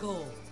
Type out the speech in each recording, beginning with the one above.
5.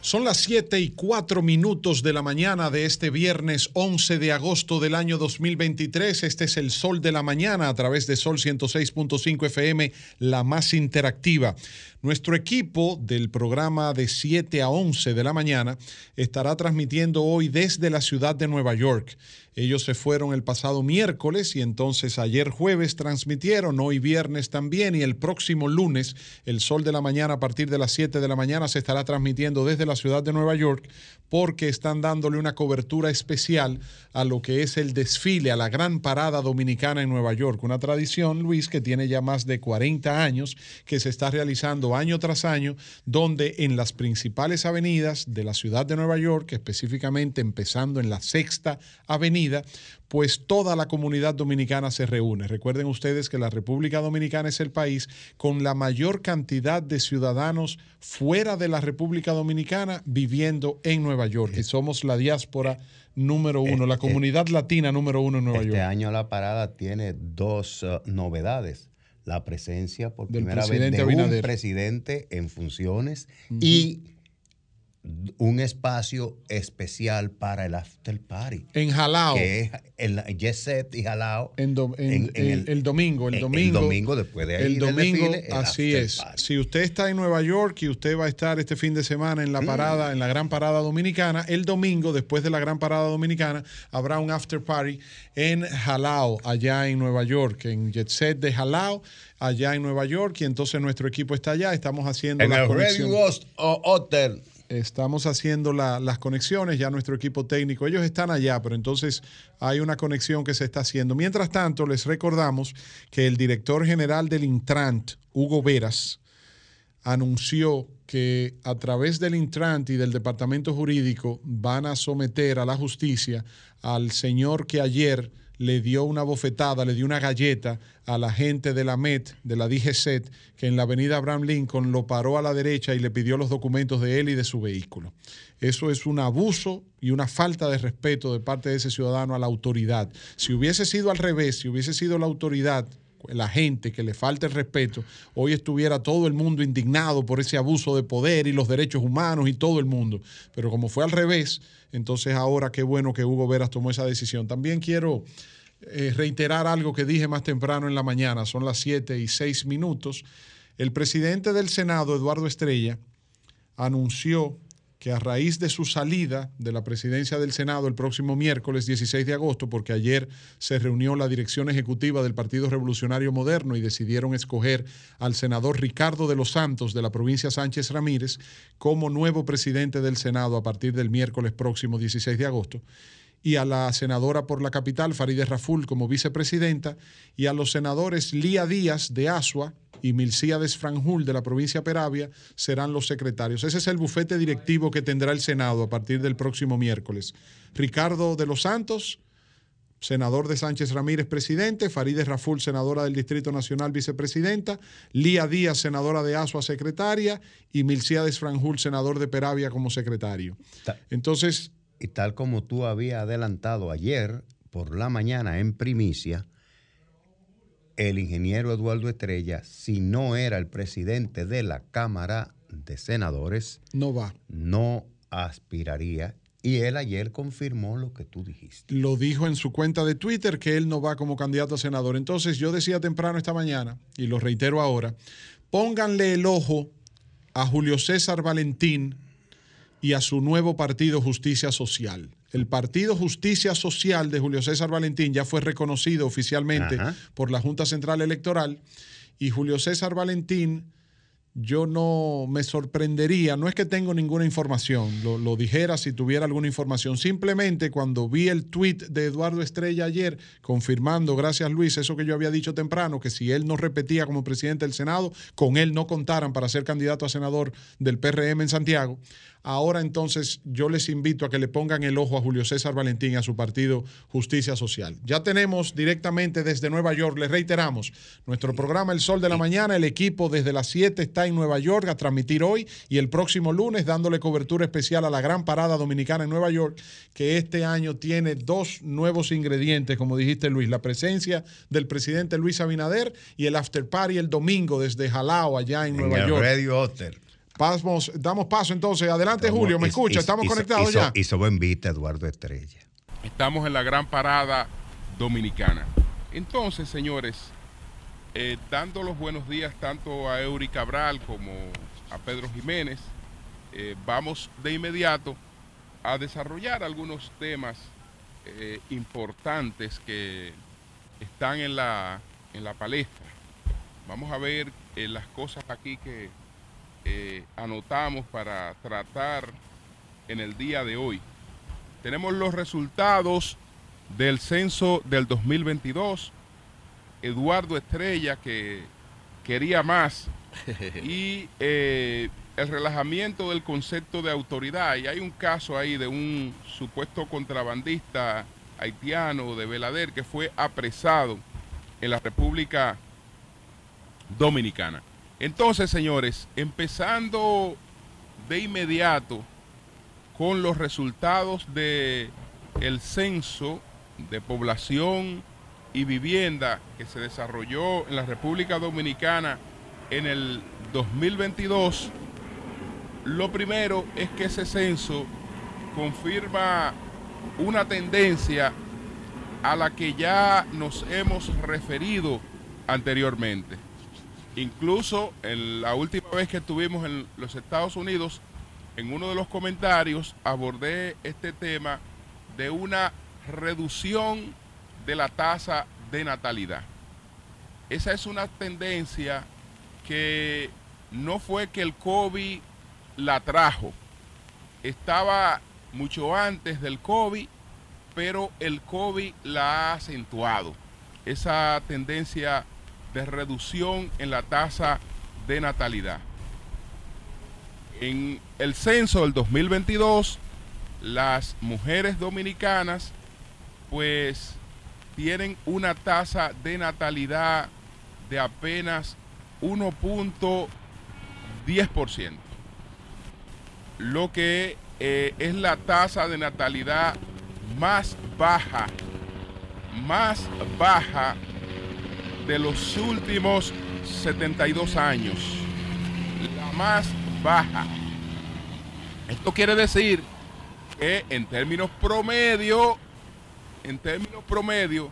Son las 7 y 4 minutos de la mañana de este viernes 11 de agosto del año 2023. Este es el Sol de la Mañana a través de Sol 106.5 FM, la más interactiva. Nuestro equipo del programa de 7 a 11 de la mañana estará transmitiendo hoy desde la ciudad de Nueva York. Ellos se fueron el pasado miércoles y entonces ayer jueves transmitieron, hoy viernes también y el próximo lunes, el sol de la mañana a partir de las 7 de la mañana se estará transmitiendo desde la ciudad de Nueva York porque están dándole una cobertura especial a lo que es el desfile, a la gran parada dominicana en Nueva York. Una tradición, Luis, que tiene ya más de 40 años, que se está realizando año tras año, donde en las principales avenidas de la ciudad de Nueva York, específicamente empezando en la sexta avenida, pues toda la comunidad dominicana se reúne. Recuerden ustedes que la República Dominicana es el país con la mayor cantidad de ciudadanos fuera de la República Dominicana viviendo en Nueva York y somos la diáspora número uno, la Este- comunidad latina número uno en Nueva Este York. año la parada tiene dos uh, novedades. La presencia por Del primera vez de Abinader. un presidente en funciones y un espacio especial para el after party. En Jalao. Que es el Jet Set y Jalao. En do- en- en- en el, el- el domingo, el domingo. domingo después de ahí El domingo, desfile, el así es. party. Si usted está en Nueva York y usted va a estar este fin de semana Mm. en la parada, en la gran parada dominicana, el domingo, después de la gran parada dominicana, habrá un after party en Jalao, allá en Nueva York, en Jet Set de Jalao, allá en Nueva York, y entonces nuestro equipo está allá, estamos haciendo En las el Hotel. Estamos haciendo la- las conexiones, ya nuestro equipo técnico, ellos están allá, pero entonces hay una conexión que se está haciendo. Mientras tanto, les recordamos que el director general del Intrant, Hugo Veras, anunció que a través del Intrant y del departamento jurídico van a someter a la justicia al señor que ayer le dio una bofetada, le dio una galleta a la gente de la MET, de la DGCET, que en la avenida Abraham Lincoln lo paró a la derecha y le pidió los documentos de él y de su vehículo. Eso es un abuso y una falta de respeto de parte de ese ciudadano a la autoridad. Si hubiese sido al revés, si hubiese sido la autoridad la gente que le falta el respeto, hoy estuviera todo el mundo indignado por ese abuso de poder y los derechos humanos y todo el mundo. Pero como fue al revés, entonces ahora qué bueno que Hugo Veras tomó esa decisión. También quiero eh, reiterar algo que dije más temprano en la mañana, son las 7 y 6 minutos. El presidente del Senado, Eduardo Estrella, anunció que a raíz de su salida de la presidencia del Senado el próximo miércoles 16 de agosto, porque ayer se reunió la dirección ejecutiva del Partido Revolucionario Moderno y decidieron escoger al senador Ricardo de los Santos de la provincia Sánchez Ramírez como nuevo presidente del Senado a partir del miércoles próximo 16 de agosto y a la senadora por la capital, Farideh Raful, como vicepresidenta, y a los senadores Lía Díaz de Asua y Milcíades Franjul de la provincia Peravia serán los secretarios. Ese es el bufete directivo que tendrá el Senado a partir del próximo miércoles. Ricardo de los Santos, senador de Sánchez Ramírez, presidente, Farideh Raful, senadora del Distrito Nacional, vicepresidenta, Lía Díaz, senadora de Asua, secretaria, y Milcíades Franjul, senador de Peravia, como secretario. Entonces, Y tal como tú habías adelantado ayer por la mañana en primicia, el ingeniero Eduardo Estrella, si no era el presidente de la Cámara de Senadores, no va. no aspiraría. Y él ayer confirmó lo que tú dijiste. lo dijo en su cuenta de Twitter que él no va como candidato a senador. Entonces yo decía temprano esta mañana, y lo reitero ahora, pónganle el ojo a Julio César Valentín y a su nuevo partido Justicia Social. El partido Justicia Social de Julio César Valentín ya fue reconocido oficialmente Ajá. por la Junta Central Electoral y Julio César Valentín yo no me sorprendería, no es que tengo ninguna información, lo, lo dijera si tuviera alguna información, simplemente cuando vi el tweet de Eduardo Estrella ayer, confirmando, gracias Luis, eso que yo había dicho temprano, que si él no repetía como presidente del Senado, con él no contaran para ser candidato a senador del PRM en Santiago. Ahora entonces yo les invito a que le pongan el ojo a Julio César Valentín y a su partido Justicia Social. Ya tenemos directamente desde Nueva York, les reiteramos, nuestro programa El Sol de la Mañana, el equipo desde las 7 está en Nueva York a transmitir hoy y el próximo lunes dándole cobertura especial a la gran parada dominicana en Nueva York, que este año tiene dos nuevos ingredientes, como dijiste Luis, la presencia del presidente Luis Abinader y el after party el domingo desde Jalao, allá en, Nueva York. Radio Hotel. Pasamos, damos paso entonces. Adelante, Julio, ¿me escucha? ¿Estamos conectados ya? Hizo buen vista Eduardo Estrella. Estamos en la gran parada dominicana. Entonces, señores, eh, dando los buenos días tanto a Eury Cabral como a Pedro Jiménez, eh, vamos de inmediato a desarrollar algunos temas eh, importantes que están en la, en la palestra. Vamos a ver las cosas aquí que anotamos para tratar en el día de hoy. Tenemos los resultados del censo del 2022. Eduardo Estrella, que quería más, y eh, el relajamiento del concepto de autoridad. Y hay un caso ahí de un supuesto contrabandista haitiano de Belader que fue apresado en la República Dominicana. Entonces, señores, empezando de inmediato con los resultados de el censo de población y vivienda que se desarrolló en la República Dominicana en el 2022, lo primero es que ese censo confirma una tendencia a la que ya nos hemos referido anteriormente. Incluso en la última vez que estuvimos en los Estados Unidos, en uno de los comentarios abordé este tema de una reducción de la tasa de natalidad. Esa es una tendencia que no fue que el COVID la trajo, estaba mucho antes del COVID, pero el COVID la ha acentuado. Esa tendencia de reducción en la tasa de natalidad. En el censo del 2022, las mujeres dominicanas pues tienen una tasa de natalidad de apenas 1.10%, lo que eh, es la tasa de natalidad más baja, más baja de los últimos 72 años, la más baja. Esto quiere decir que en términos promedio en términos promedio,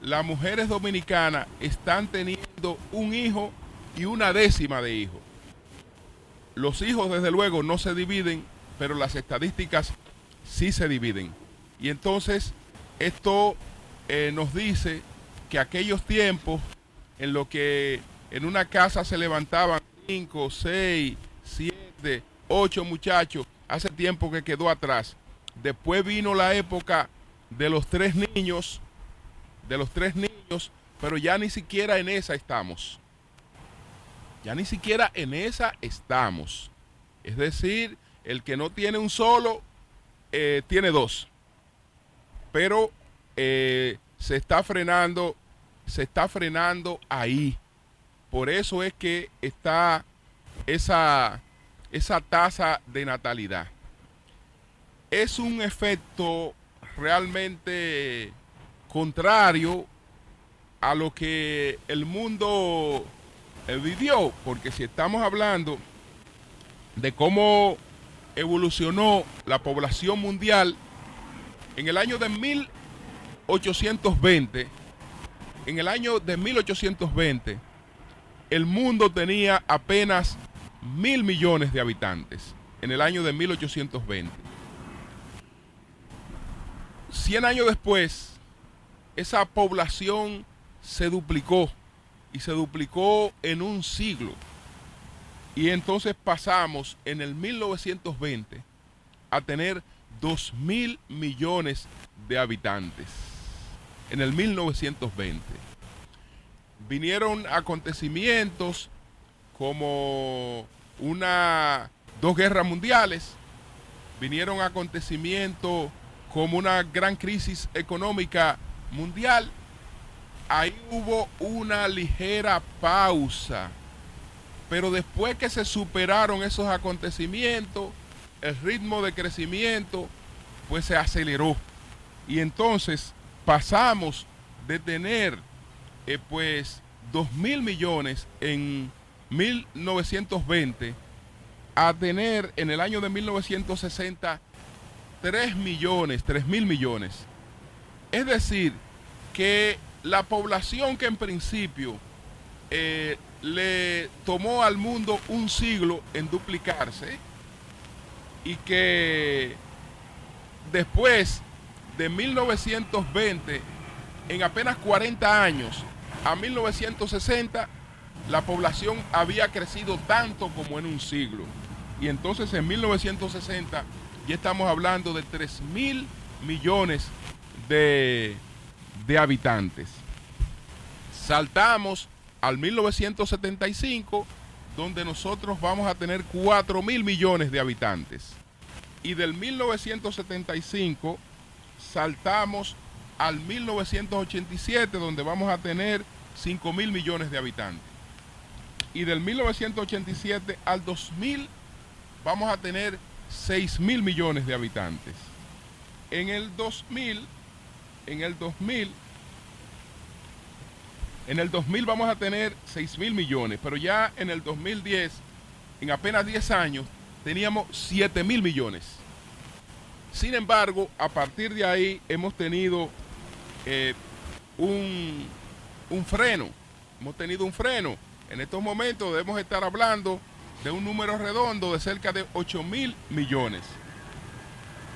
las mujeres dominicanas están teniendo un hijo y una décima de hijo. Los hijos, desde luego, no se dividen, pero las estadísticas sí se dividen. Y entonces, esto eh, nos dice que aquellos tiempos en los que en una casa se levantaban cinco, seis, siete, ocho muchachos, hace tiempo que quedó atrás. Después vino la época de los tres niños, de los tres niños, pero ya ni siquiera en esa estamos. Ya ni siquiera en esa estamos. Es decir, el que no tiene un solo, eh, tiene dos. Pero eh, se está frenando, se está frenando ahí. Por eso es que está esa, esa tasa de natalidad. Es un efecto realmente contrario a lo que el mundo eh, vivió, porque si estamos hablando de cómo evolucionó la población mundial en el año de 1820, en el año de 1820, el mundo tenía apenas mil millones de habitantes, en el año de 1820. 100 años después, esa población se duplicó y se duplicó en un siglo. Y entonces pasamos en el 1920 a tener 2 mil millones de habitantes. En el 1920. Vinieron acontecimientos como una, dos guerras mundiales, vinieron acontecimientos como una gran crisis económica mundial, ahí hubo una ligera pausa Pero después que se superaron esos acontecimientos, el ritmo de crecimiento pues se aceleró. Y entonces pasamos de tener eh, pues 2 mil millones en 1920 a tener en el año de 1960 3 millones, 3 mil millones. Es decir, que la población que en principio eh, le tomó al mundo un siglo en duplicarse y que después de 1920, en apenas 40 años, a 1960, la población había crecido tanto como en un siglo. Y entonces en 1960 ya estamos hablando de 3 mil millones de, de habitantes. Saltamos al 1975, donde nosotros vamos a tener 4 mil millones de habitantes. Y del 1975 saltamos al 1987, donde vamos a tener 5 mil millones de habitantes. Y del 1987 al 2000 vamos a tener 6 mil millones de habitantes. En el 2000, en el 2000, en el 2000 vamos a tener 6 mil millones, pero ya en el 2010, en apenas 10 años, teníamos 7 mil millones. Sin embargo, a partir de ahí hemos tenido eh, un, un freno. Hemos tenido un freno. En estos momentos debemos estar hablando de un número redondo de cerca de 8 mil millones.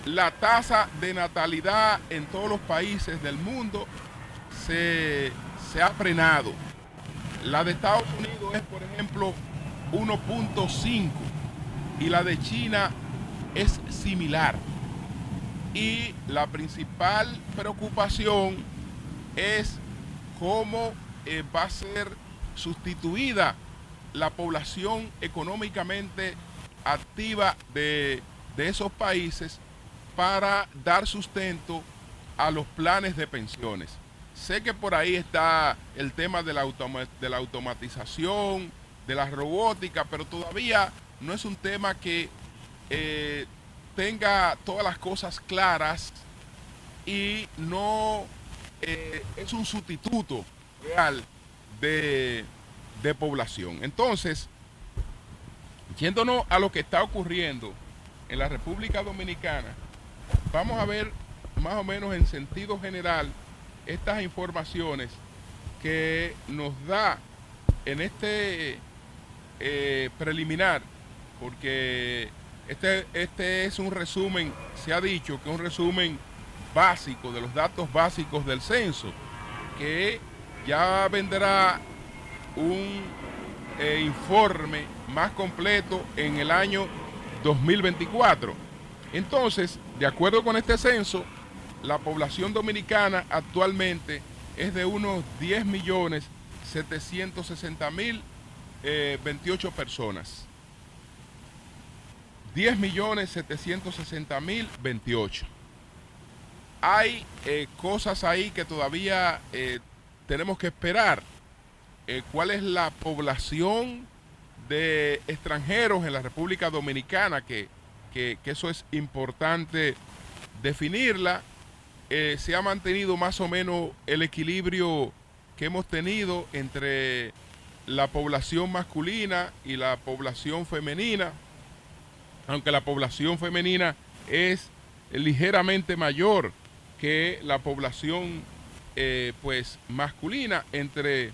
La tasa de natalidad en todos los países del mundo se, se ha frenado. La de Estados Unidos es, por ejemplo, 1.5 y la de China es similar. Y la principal preocupación es cómo eh, va a ser sustituida la población económicamente activa de, esos países para dar sustento a los planes de pensiones. Sé que por ahí está el tema de la, de la automatización, de la robótica, pero todavía no es un tema que eh, tenga todas las cosas claras y no eh, es un sustituto real de, de población. Entonces, yéndonos a lo que está ocurriendo en la República Dominicana, vamos a ver más o menos en sentido general estas informaciones que nos da en este eh, preliminar, porque este, este es un resumen, se ha dicho que es un resumen básico de los datos básicos del censo, que ya vendrá un eh, informe más completo en el año 2024. Entonces, de acuerdo con este censo, la población dominicana actualmente es de unos 10 millones 760 mil 28 eh, personas. 10 millones 760 mil 28. Hay eh, cosas ahí que todavía tenemos que esperar. Eh, cuál es la población de extranjeros en la República Dominicana, que, eso es importante definirla. Eh, se ha mantenido más o menos el equilibrio que hemos tenido entre la población masculina y la población femenina, aunque la población femenina es ligeramente mayor que la población eh, pues masculina entre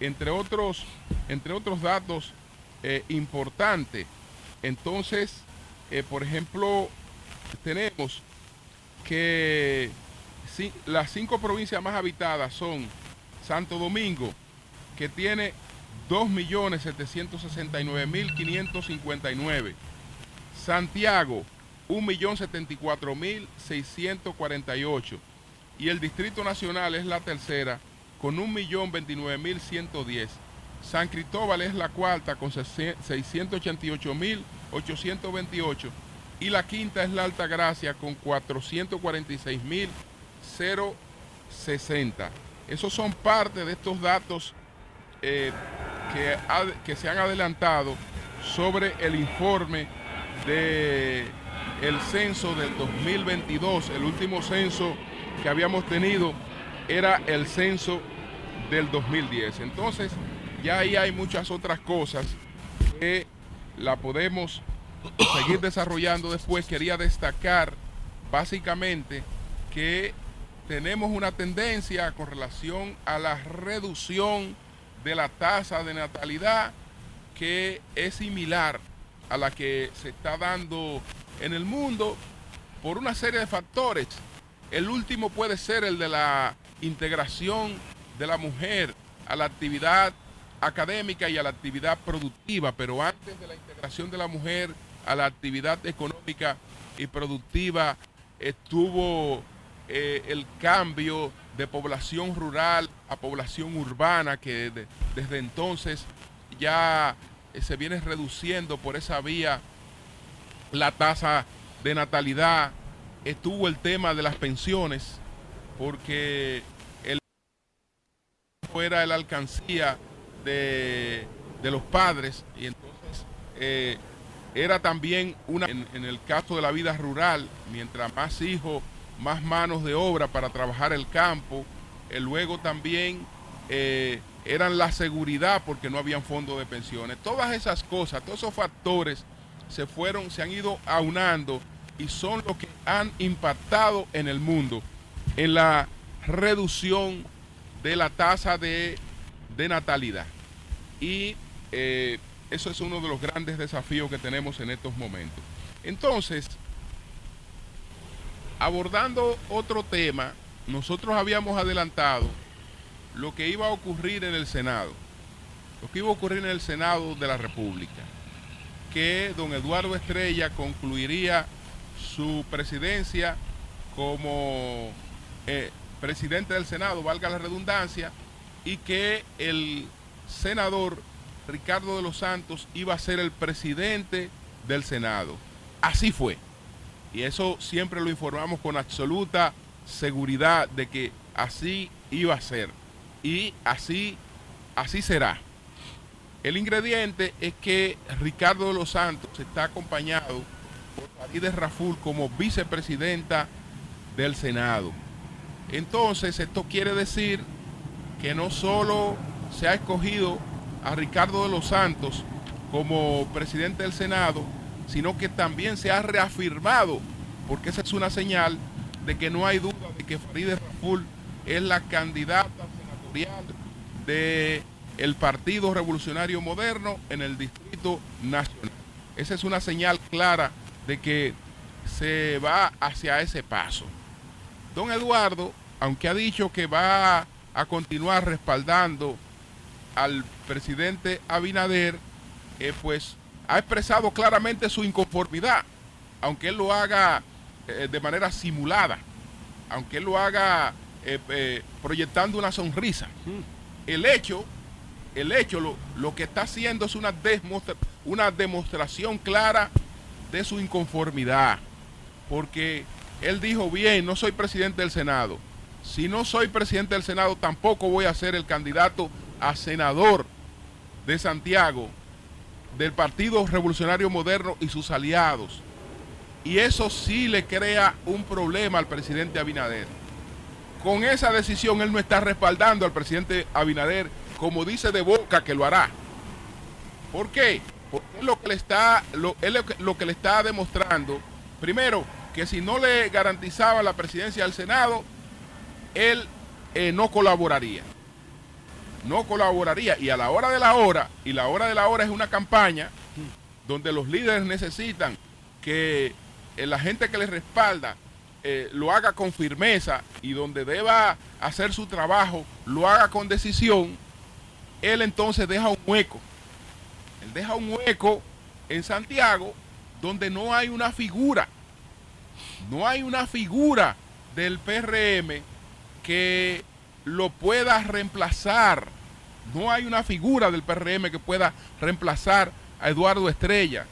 entre otros, entre otros datos eh, importantes. Entonces, eh, por ejemplo, tenemos que las cinco provincias más habitadas son Santo Domingo, que tiene 2.769.559. Santiago, 1.074.648. Y el Distrito Nacional es la tercera con 1.029.110. San Cristóbal es la cuarta con 688.828. Y la quinta es la Alta Gracia con 446.060. Esos son parte de estos datos eh, que, que se han adelantado sobre el informe de el censo del 2022, el último censo que habíamos tenido era el censo del 2010. Entonces, ya ahí hay muchas otras cosas que la podemos seguir desarrollando después. Quería destacar básicamente que tenemos una tendencia con relación a la reducción de la tasa de natalidad que es similar a la que se está dando en el mundo por una serie de factores. El último puede ser el de la integración de la mujer a la actividad académica y a la actividad productiva, pero antes de la integración de la mujer a la actividad económica y productiva estuvo eh, el cambio de población rural a población urbana que desde entonces ya se viene reduciendo por esa vía la tasa de natalidad, estuvo el tema de las pensiones, porque el fuera la alcancía de, los padres y entonces eh, era también una, en, el caso de la vida rural, mientras más hijos, más manos de obra para trabajar el campo, eh, luego también eh, eran la seguridad porque no habían fondos de pensiones. Todas esas cosas, todos esos factores se fueron, se han ido aunando y son los que han impactado en el mundo en la reducción de la tasa de, natalidad. Y eh, eso es uno de los grandes desafíos que tenemos en estos momentos. Entonces, abordando otro tema, nosotros habíamos adelantado lo que iba a ocurrir en el Senado, lo que iba a ocurrir en el Senado de la República que don Eduardo Estrella concluiría su presidencia como eh, presidente del Senado, valga la redundancia, y que el senador Ricardo de los Santos iba a ser el presidente del Senado. Así fue. Y eso siempre lo informamos con absoluta seguridad de que así iba a ser. Y así, así será. El ingrediente es que Ricardo de los Santos está acompañado por Farideh Raful como vicepresidenta del Senado. Entonces, esto quiere decir que no solo se ha escogido a Ricardo de los Santos como presidente del Senado, sino que también se ha reafirmado, porque esa es una señal de que no hay duda de que Farideh Raful es la candidata de el Partido Revolucionario Moderno en el Distrito Nacional. Esa es una señal clara de que se va hacia ese paso. Don Eduardo, aunque ha dicho que va a continuar respaldando al presidente Abinader, eh, pues ha expresado claramente su inconformidad, aunque él lo haga eh, de manera simulada, aunque él lo haga eh, proyectando una sonrisa. El hecho el hecho, lo, que está haciendo es una, una demostración clara de su inconformidad. Porque él dijo, bien, no soy presidente del Senado. Si no soy presidente del Senado, tampoco voy a ser el candidato a senador de Santiago, del Partido Revolucionario Moderno y sus aliados. Y eso sí le crea un problema al presidente Abinader. Con esa decisión él no está respaldando al presidente Abinader como dice de boca que lo hará. ¿Por qué? Porque es lo que le está, lo, que le está demostrando, primero, que si no le garantizaba la presidencia del Senado, él eh, no colaboraría. No colaboraría. Y a la hora de la hora, y la hora de la hora es una campaña donde los líderes necesitan que eh, la gente que les respalda eh, lo haga con firmeza y donde deba hacer su trabajo lo haga con decisión, él entonces deja un hueco. Él deja un hueco en Santiago donde no hay una figura. No hay una figura del PRM que lo pueda reemplazar. No hay una figura del PRM que pueda reemplazar a Eduardo Estrella.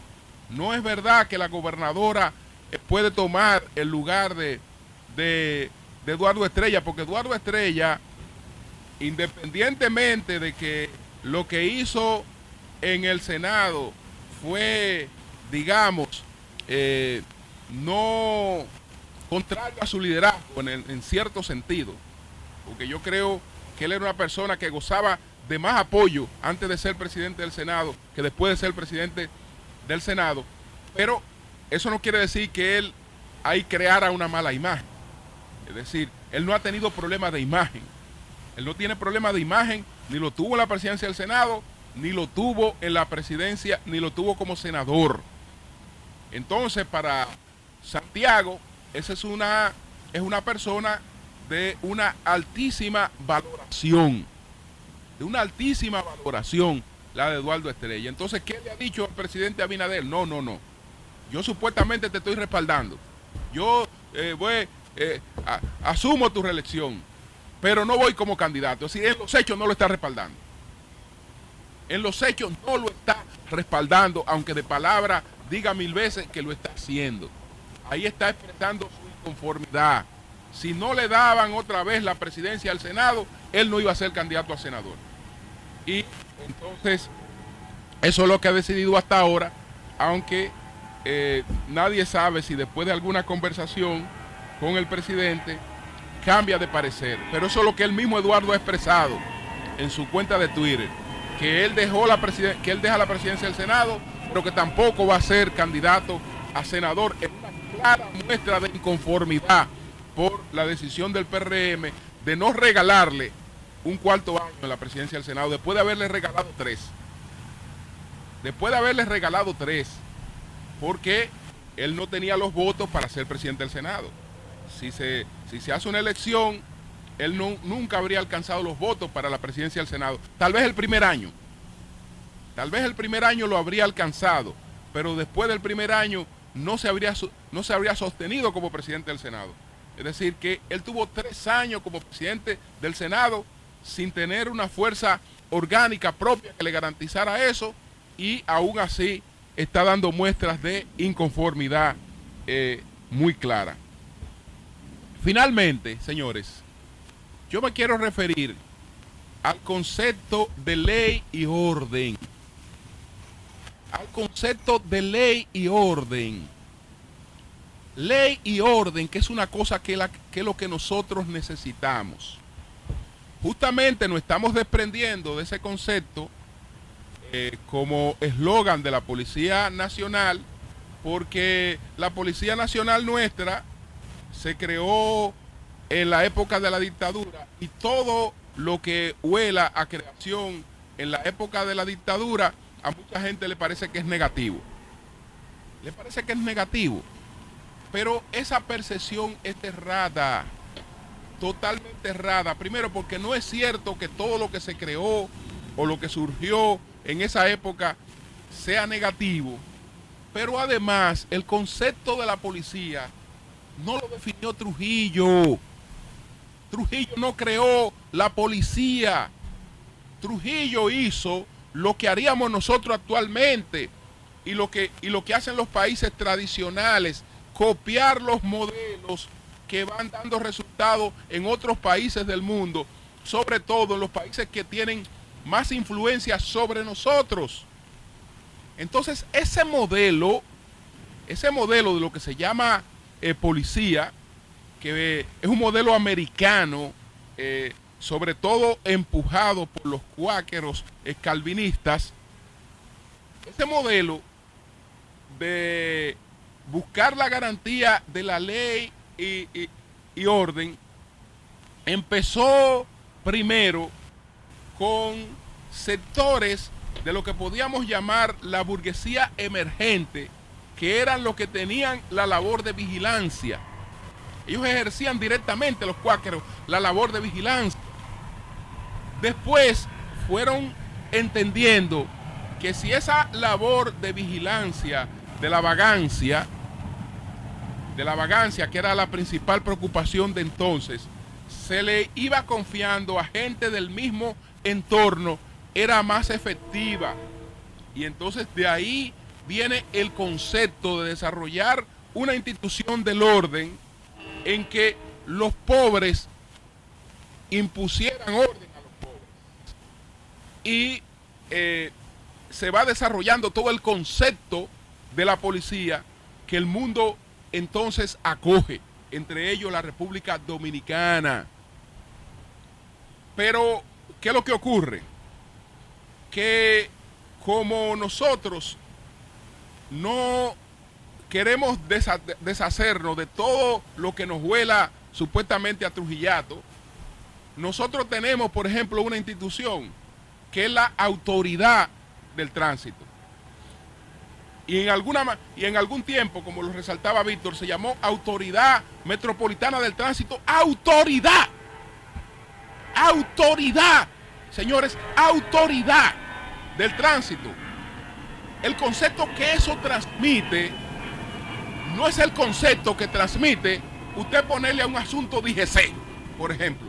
No es verdad que la gobernadora puede tomar el lugar de, de, Eduardo Estrella, porque Eduardo Estrella independientemente de que lo que hizo en el Senado fue, digamos, eh, no contrario a su liderazgo en, en cierto sentido, porque yo creo que él era una persona que gozaba de más apoyo antes de ser presidente del Senado que después de ser presidente del Senado, pero eso no quiere decir que él ahí creara una mala imagen. Es decir, él no ha tenido problemas de imagen. Él no tiene problemas de imagen, ni lo tuvo en la presidencia del Senado, ni lo tuvo en la presidencia, ni lo tuvo como senador. Entonces, para Santiago, esa es una, es una persona de una altísima valoración, de una altísima valoración, la de Eduardo Estrella. Entonces, ¿qué le ha dicho el presidente Abinader? No, no, no. Yo supuestamente te estoy respaldando. Yo eh, voy, eh, asumo tu reelección, pero no voy como candidato. Es decir, en los hechos no lo está respaldando. En los hechos no lo está respaldando, aunque de palabra diga mil veces que lo está haciendo. Ahí está expresando su inconformidad. Si no le daban otra vez la presidencia al Senado, él no iba a ser candidato a senador. Y entonces, eso es lo que ha decidido hasta ahora, aunque eh, nadie sabe si después de alguna conversación con el presidente cambia de parecer. Pero eso es lo que él mismo Eduardo ha expresado en su cuenta de Twitter, que él dejó la que él deja la presidencia del Senado, pero que tampoco va a ser candidato a senador. Es una clara muestra de inconformidad por la decisión del PRM de no regalarle un cuarto año en la presidencia del Senado después de haberle regalado tres. Después de haberle regalado tres, porque él no tenía los votos para ser presidente del Senado. Si se, si se hace una elección, él no, nunca habría alcanzado los votos para la presidencia del Senado. Tal vez el primer año. Tal vez el primer año lo habría alcanzado, pero después del primer año no se habría, no se habría sostenido como presidente del Senado. Es decir, que él tuvo tres años como presidente del Senado sin tener una fuerza orgánica propia que le garantizara eso y aún así está dando muestras de inconformidad eh, muy clara. Finalmente, señores, yo me quiero referir al concepto de ley y orden. Al concepto de ley y orden. Ley y orden, que es una cosa que, que es lo que nosotros necesitamos. Justamente nos estamos desprendiendo de ese concepto eh, como eslogan de la Policía Nacional, porque la Policía Nacional nuestra se creó en la época de la dictadura y todo lo que huela a creación en la época de la dictadura, a mucha gente le parece que es negativo. Le parece que es negativo. Pero esa percepción es errada, totalmente errada. Primero porque no es cierto que todo lo que se creó o lo que surgió en esa época sea negativo, pero además el concepto de la policía no lo definió Trujillo. Trujillo no creó la policía. Trujillo hizo lo que haríamos nosotros actualmente y lo que, y lo que hacen los países tradicionales, copiar los modelos que van dando resultados en otros países del mundo, sobre todo en los países que tienen más influencia sobre nosotros. Entonces, ese modelo, ese modelo de lo que se llama eh, policía, que es un modelo americano, eh, sobre todo empujado por los cuáqueros calvinistas, ese modelo de buscar la garantía de la ley y orden empezó primero con sectores de lo que podíamos llamar la burguesía emergente, que eran los que tenían la labor de vigilancia. Ellos ejercían directamente, los cuáqueros, la labor de vigilancia. Después fueron entendiendo que si esa labor de vigilancia de la vagancia, de la vagancia, que era la principal preocupación de entonces, se le iba confiando a gente del mismo entorno era más efectiva. Y entonces de ahí viene el concepto de desarrollar una institución del orden en que los pobres impusieran orden a los pobres. Y eh, se va desarrollando todo el concepto de la policía que el mundo entonces acoge, entre ellos la República Dominicana. Pero, ¿qué es lo que ocurre? Que como nosotros no queremos deshacernos de todo lo que nos huela supuestamente a Trujillato, nosotros tenemos, por ejemplo, una institución que es la autoridad del tránsito. Y en, alguna, y en algún tiempo, como lo resaltaba Víctor, se llamó Autoridad Metropolitana del Tránsito. Autoridad. Autoridad. Señores, autoridad del tránsito. El concepto que eso transmite no es el concepto que transmite usted ponerle a un asunto DGC, por ejemplo.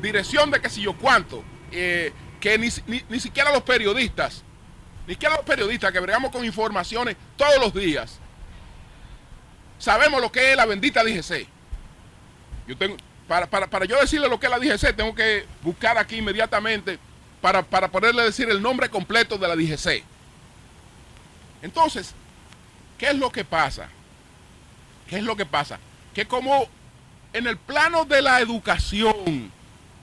Dirección de que si yo cuánto. Eh, que ni, ni, siquiera los periodistas, ni siquiera los periodistas que bregamos con informaciones todos los días, sabemos lo que es la bendita DGC. Yo tengo, para, para, yo decirle lo que es la DGC, tengo que buscar aquí inmediatamente para, para poderle decir el nombre completo de la DGC. Entonces, ¿qué es lo que pasa? ¿Qué es lo que pasa? Que como en el plano de la educación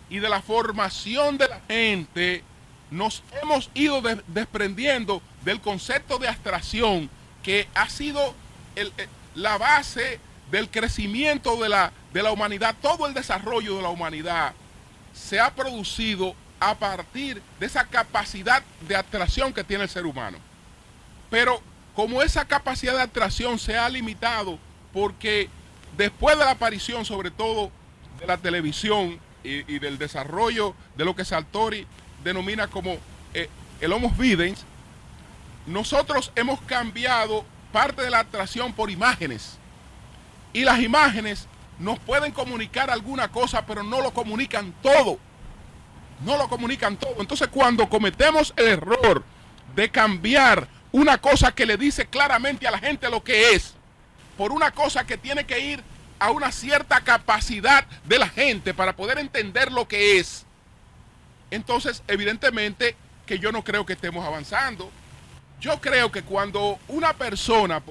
y de la formación de la gente, nos hemos ido desprendiendo del concepto de abstracción que ha sido eh, la base del crecimiento de la, de la humanidad, todo el desarrollo de la humanidad se ha producido a partir de esa capacidad de atracción que tiene el ser humano. Pero como esa capacidad de atracción se ha limitado porque después de la aparición sobre todo de la televisión y, del desarrollo de lo que Saltori denomina como eh, el Homo Videns, nosotros hemos cambiado parte de la atracción por imágenes. Y las imágenes nos pueden comunicar alguna cosa, pero no lo comunican todo. No lo comunican todo. Entonces cuando cometemos el error de cambiar una cosa que le dice claramente a la gente lo que es, por una cosa que tiene que ir a una cierta capacidad de la gente para poder entender lo que es, entonces evidentemente que yo no creo que estemos avanzando. Yo creo que cuando una persona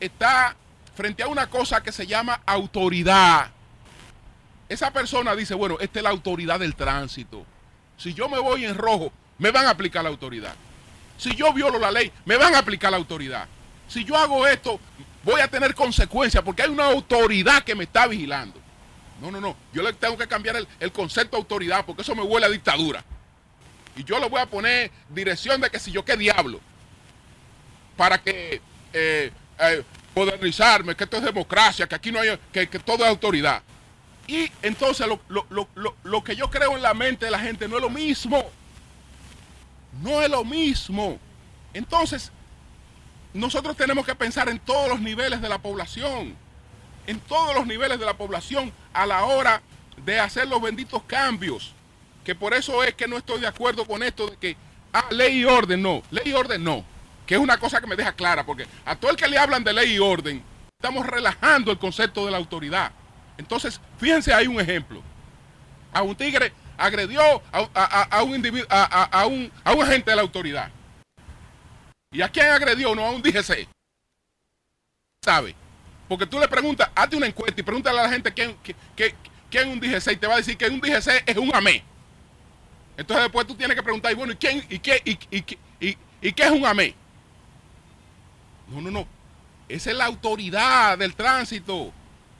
está frente a una cosa que se llama autoridad, esa persona dice, bueno, esta es la autoridad del tránsito. Si yo me voy en rojo, me van a aplicar la autoridad. Si yo violo la ley, me van a aplicar la autoridad. Si yo hago esto, voy a tener consecuencias porque hay una autoridad que me está vigilando. No, no, no. Yo le tengo que cambiar el, concepto de autoridad porque eso me huele a dictadura. Y yo le voy a poner dirección de que si yo qué diablo. Para que eh, eh, modernizarme, que esto es democracia, que aquí no hay, que, todo es autoridad. Y entonces lo que yo creo en la mente de la gente no es lo mismo. No es lo mismo. Entonces, nosotros tenemos que pensar en todos los niveles de la población. En todos los niveles de la población a la hora de hacer los benditos cambios. Que por eso es que no estoy de acuerdo con esto de que, ah, ley y orden, no. Ley y orden, no. Que es una cosa que me deja clara, porque a todo el que le hablan de ley y orden, estamos relajando el concepto de la autoridad. Entonces, fíjense, hay un ejemplo. A un tigre agredió a, un individuo, a, un, a un agente de la autoridad. ¿Y a quién agredió? No a un DGC. ¿Sabe? Porque tú le preguntas, hazte una encuesta y pregúntale a la gente quién, es un DGC y te va a decir que un DGC es un AME. Entonces después tú tienes que preguntar, y bueno, ¿y, quién, y, qué, y, qué es un AME? No, no, no. Esa es la autoridad del tránsito.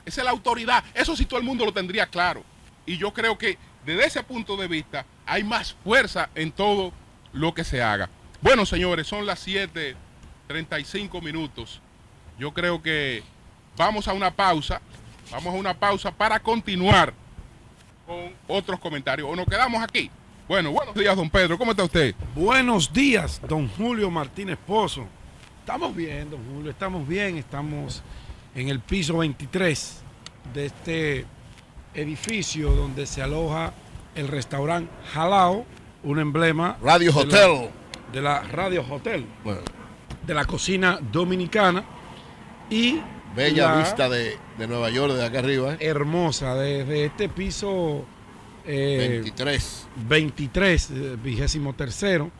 Esa es la autoridad. Eso sí todo el mundo lo tendría claro. Y yo creo que desde ese punto de vista hay más fuerza en todo lo que se haga. Bueno, señores, son las 7:35 minutos. Yo creo que vamos a una pausa. Vamos a una pausa para continuar con otros comentarios. ¿O nos quedamos aquí? Bueno, buenos días, don Pedro. ¿Cómo está usted? Buenos días, don Julio Martínez Pozo. Estamos bien, don Julio, estamos bien. Estamos en el piso 23 de este edificio donde se aloja el restaurante Jalao, un emblema. Radio Hotel. de la Radio Hotel. De la cocina dominicana. Y. Bella vista de, Nueva York, de acá arriba. ¿eh? Hermosa, desde este piso. 23. 23, 23 vigésimo tercero.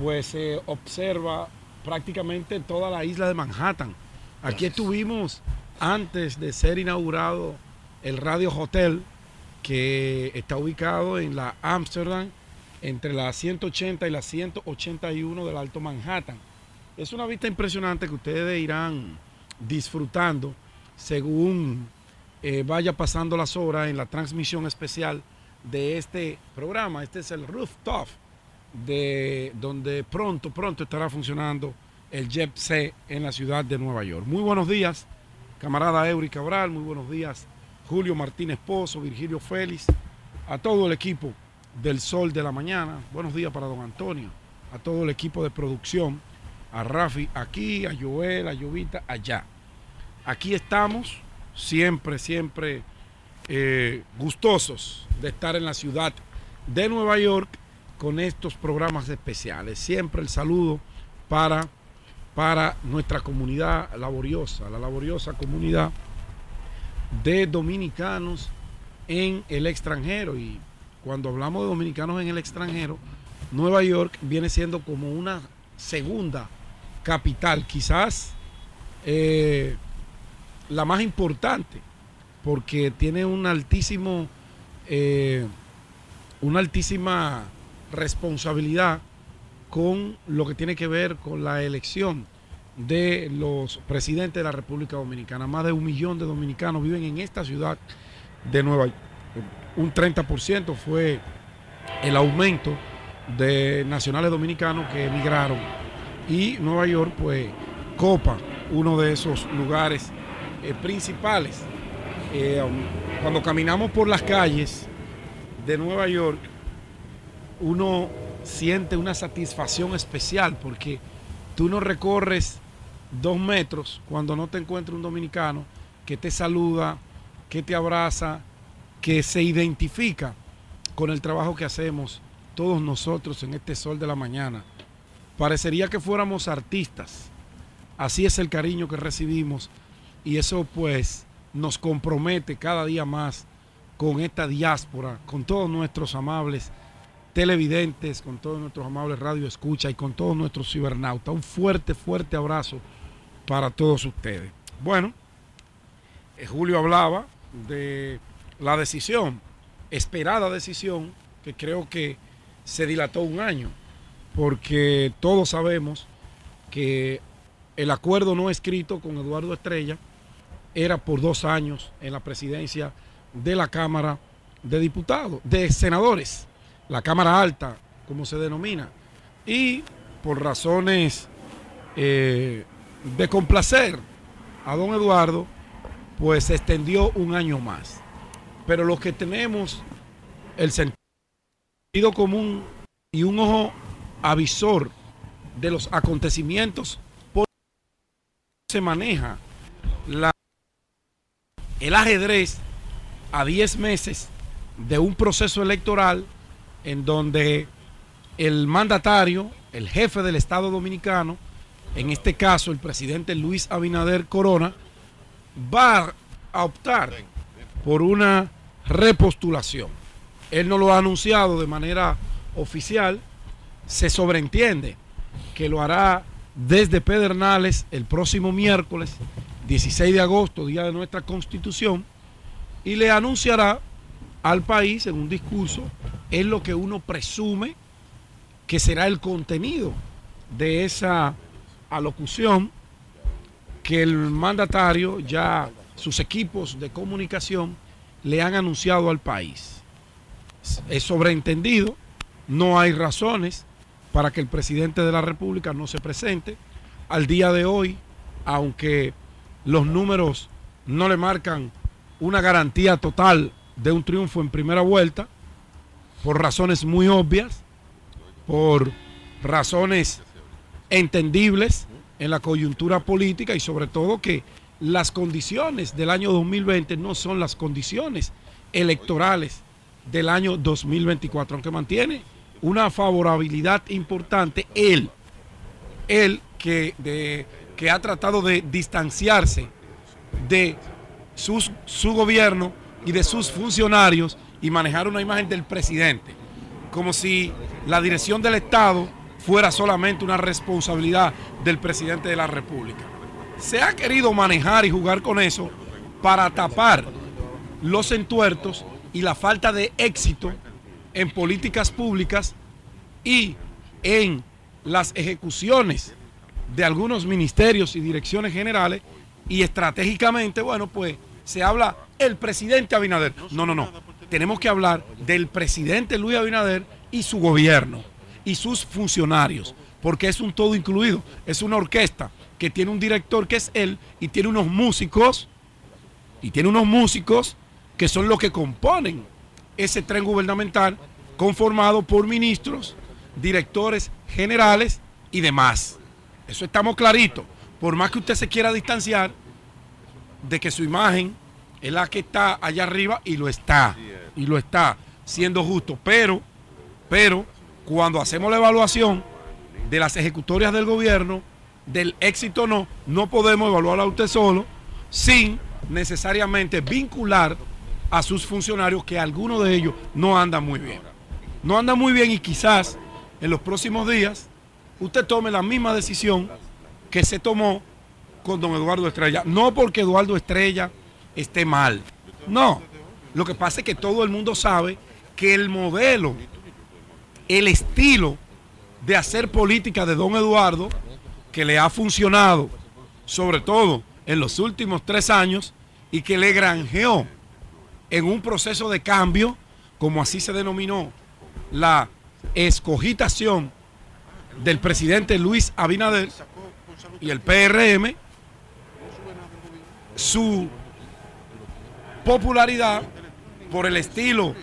pues se observa prácticamente toda la isla de Manhattan. Aquí estuvimos antes de ser inaugurado el Radio Hotel, que está ubicado en la Amsterdam, entre la 180 y la 181 del Alto Manhattan. Es una vista impresionante que ustedes irán disfrutando según eh, vaya pasando las horas en la transmisión especial de este programa. Este es el rooftop de donde pronto, pronto estará funcionando el JEP C en la ciudad de Nueva York. Muy buenos días, camarada Eury Cabral, muy buenos días, Julio Martínez Pozo, Virgilio Félix, a todo el equipo del Sol de la Mañana. Buenos días para don Antonio, a todo el equipo de producción, a Rafi aquí, a Joel, a Llovita allá. Aquí estamos, siempre, siempre eh, gustosos de estar en la ciudad de Nueva York con estos programas especiales. Siempre el saludo para, para nuestra comunidad laboriosa, la laboriosa comunidad de dominicanos en el extranjero. Y cuando hablamos de dominicanos en el extranjero, Nueva York viene siendo como una segunda capital, quizás eh, la más importante, porque tiene un altísimo, eh, una altísima responsabilidad con lo que tiene que ver con la elección de los presidentes de la República Dominicana. Más de un millón de dominicanos viven en esta ciudad de Nueva York. Un 30% fue el aumento de nacionales dominicanos que emigraron. Y Nueva York, pues, copa uno de esos lugares eh, principales. Eh, um, cuando caminamos por las calles de Nueva York, uno siente una satisfacción especial porque tú no recorres dos metros cuando no te encuentra un dominicano que te saluda, que te abraza, que se identifica con el trabajo que hacemos todos nosotros en este sol de la mañana. Parecería que fuéramos artistas. Así es el cariño que recibimos y eso pues nos compromete cada día más con esta diáspora, con todos nuestros amables televidentes, con todos nuestros amables radio escucha y con todos nuestros cibernautas. Un fuerte, fuerte abrazo para todos ustedes. Bueno, eh, Julio hablaba de la decisión, esperada decisión, que creo que se dilató un año, porque todos sabemos que el acuerdo no escrito con Eduardo Estrella era por dos años en la presidencia de la Cámara de Diputados, de senadores, la Cámara Alta, como se denomina, y por razones eh, de complacer a don Eduardo, pues se extendió un año más. Pero los que tenemos el sentido común y un ojo avisor de los acontecimientos, por se maneja el ajedrez a 10 meses de un proceso electoral en donde el mandatario, el jefe del Estado Dominicano, en este caso el presidente Luis Abinader Corona, va a optar por una repostulación. Él no lo ha anunciado de manera oficial, se sobreentiende que lo hará desde Pedernales el próximo miércoles 16 de agosto, día de nuestra constitución, y le anunciará al país en un discurso es lo que uno presume que será el contenido de esa alocución que el mandatario ya sus equipos de comunicación le han anunciado al país. Es sobreentendido, no hay razones para que el presidente de la República no se presente. Al día de hoy, aunque los números no le marcan una garantía total de un triunfo en primera vuelta, por razones muy obvias, por razones entendibles en la coyuntura política y sobre todo que las condiciones del año 2020 no son las condiciones electorales del año 2024, aunque mantiene una favorabilidad importante él, él que, de, que ha tratado de distanciarse de sus, su gobierno y de sus funcionarios y manejar una imagen del presidente, como si la dirección del Estado fuera solamente una responsabilidad del presidente de la República. Se ha querido manejar y jugar con eso para tapar los entuertos y la falta de éxito en políticas públicas y en las ejecuciones de algunos ministerios y direcciones generales y estratégicamente, bueno, pues se habla el presidente Abinader. No, no, no. Tenemos que hablar del presidente Luis Abinader y su gobierno y sus funcionarios, porque es un todo incluido. Es una orquesta que tiene un director que es él y tiene unos músicos y tiene unos músicos que son los que componen ese tren gubernamental conformado por ministros, directores generales y demás. Eso estamos claritos. Por más que usted se quiera distanciar de que su imagen es la que está allá arriba y lo está, y lo está siendo justo. Pero, pero, cuando hacemos la evaluación de las ejecutorias del gobierno, del éxito no, no podemos evaluarla usted solo sin necesariamente vincular a sus funcionarios que algunos de ellos no andan muy bien. No andan muy bien y quizás en los próximos días usted tome la misma decisión que se tomó con don Eduardo Estrella. No porque Eduardo Estrella esté mal. No. Lo que pasa es que todo el mundo sabe que el modelo, el estilo de hacer política de don Eduardo, que le ha funcionado, sobre todo en los últimos tres años, y que le granjeó en un proceso de cambio, como así se denominó la escogitación del presidente Luis Abinader y el PRM, su popularidad por el estilo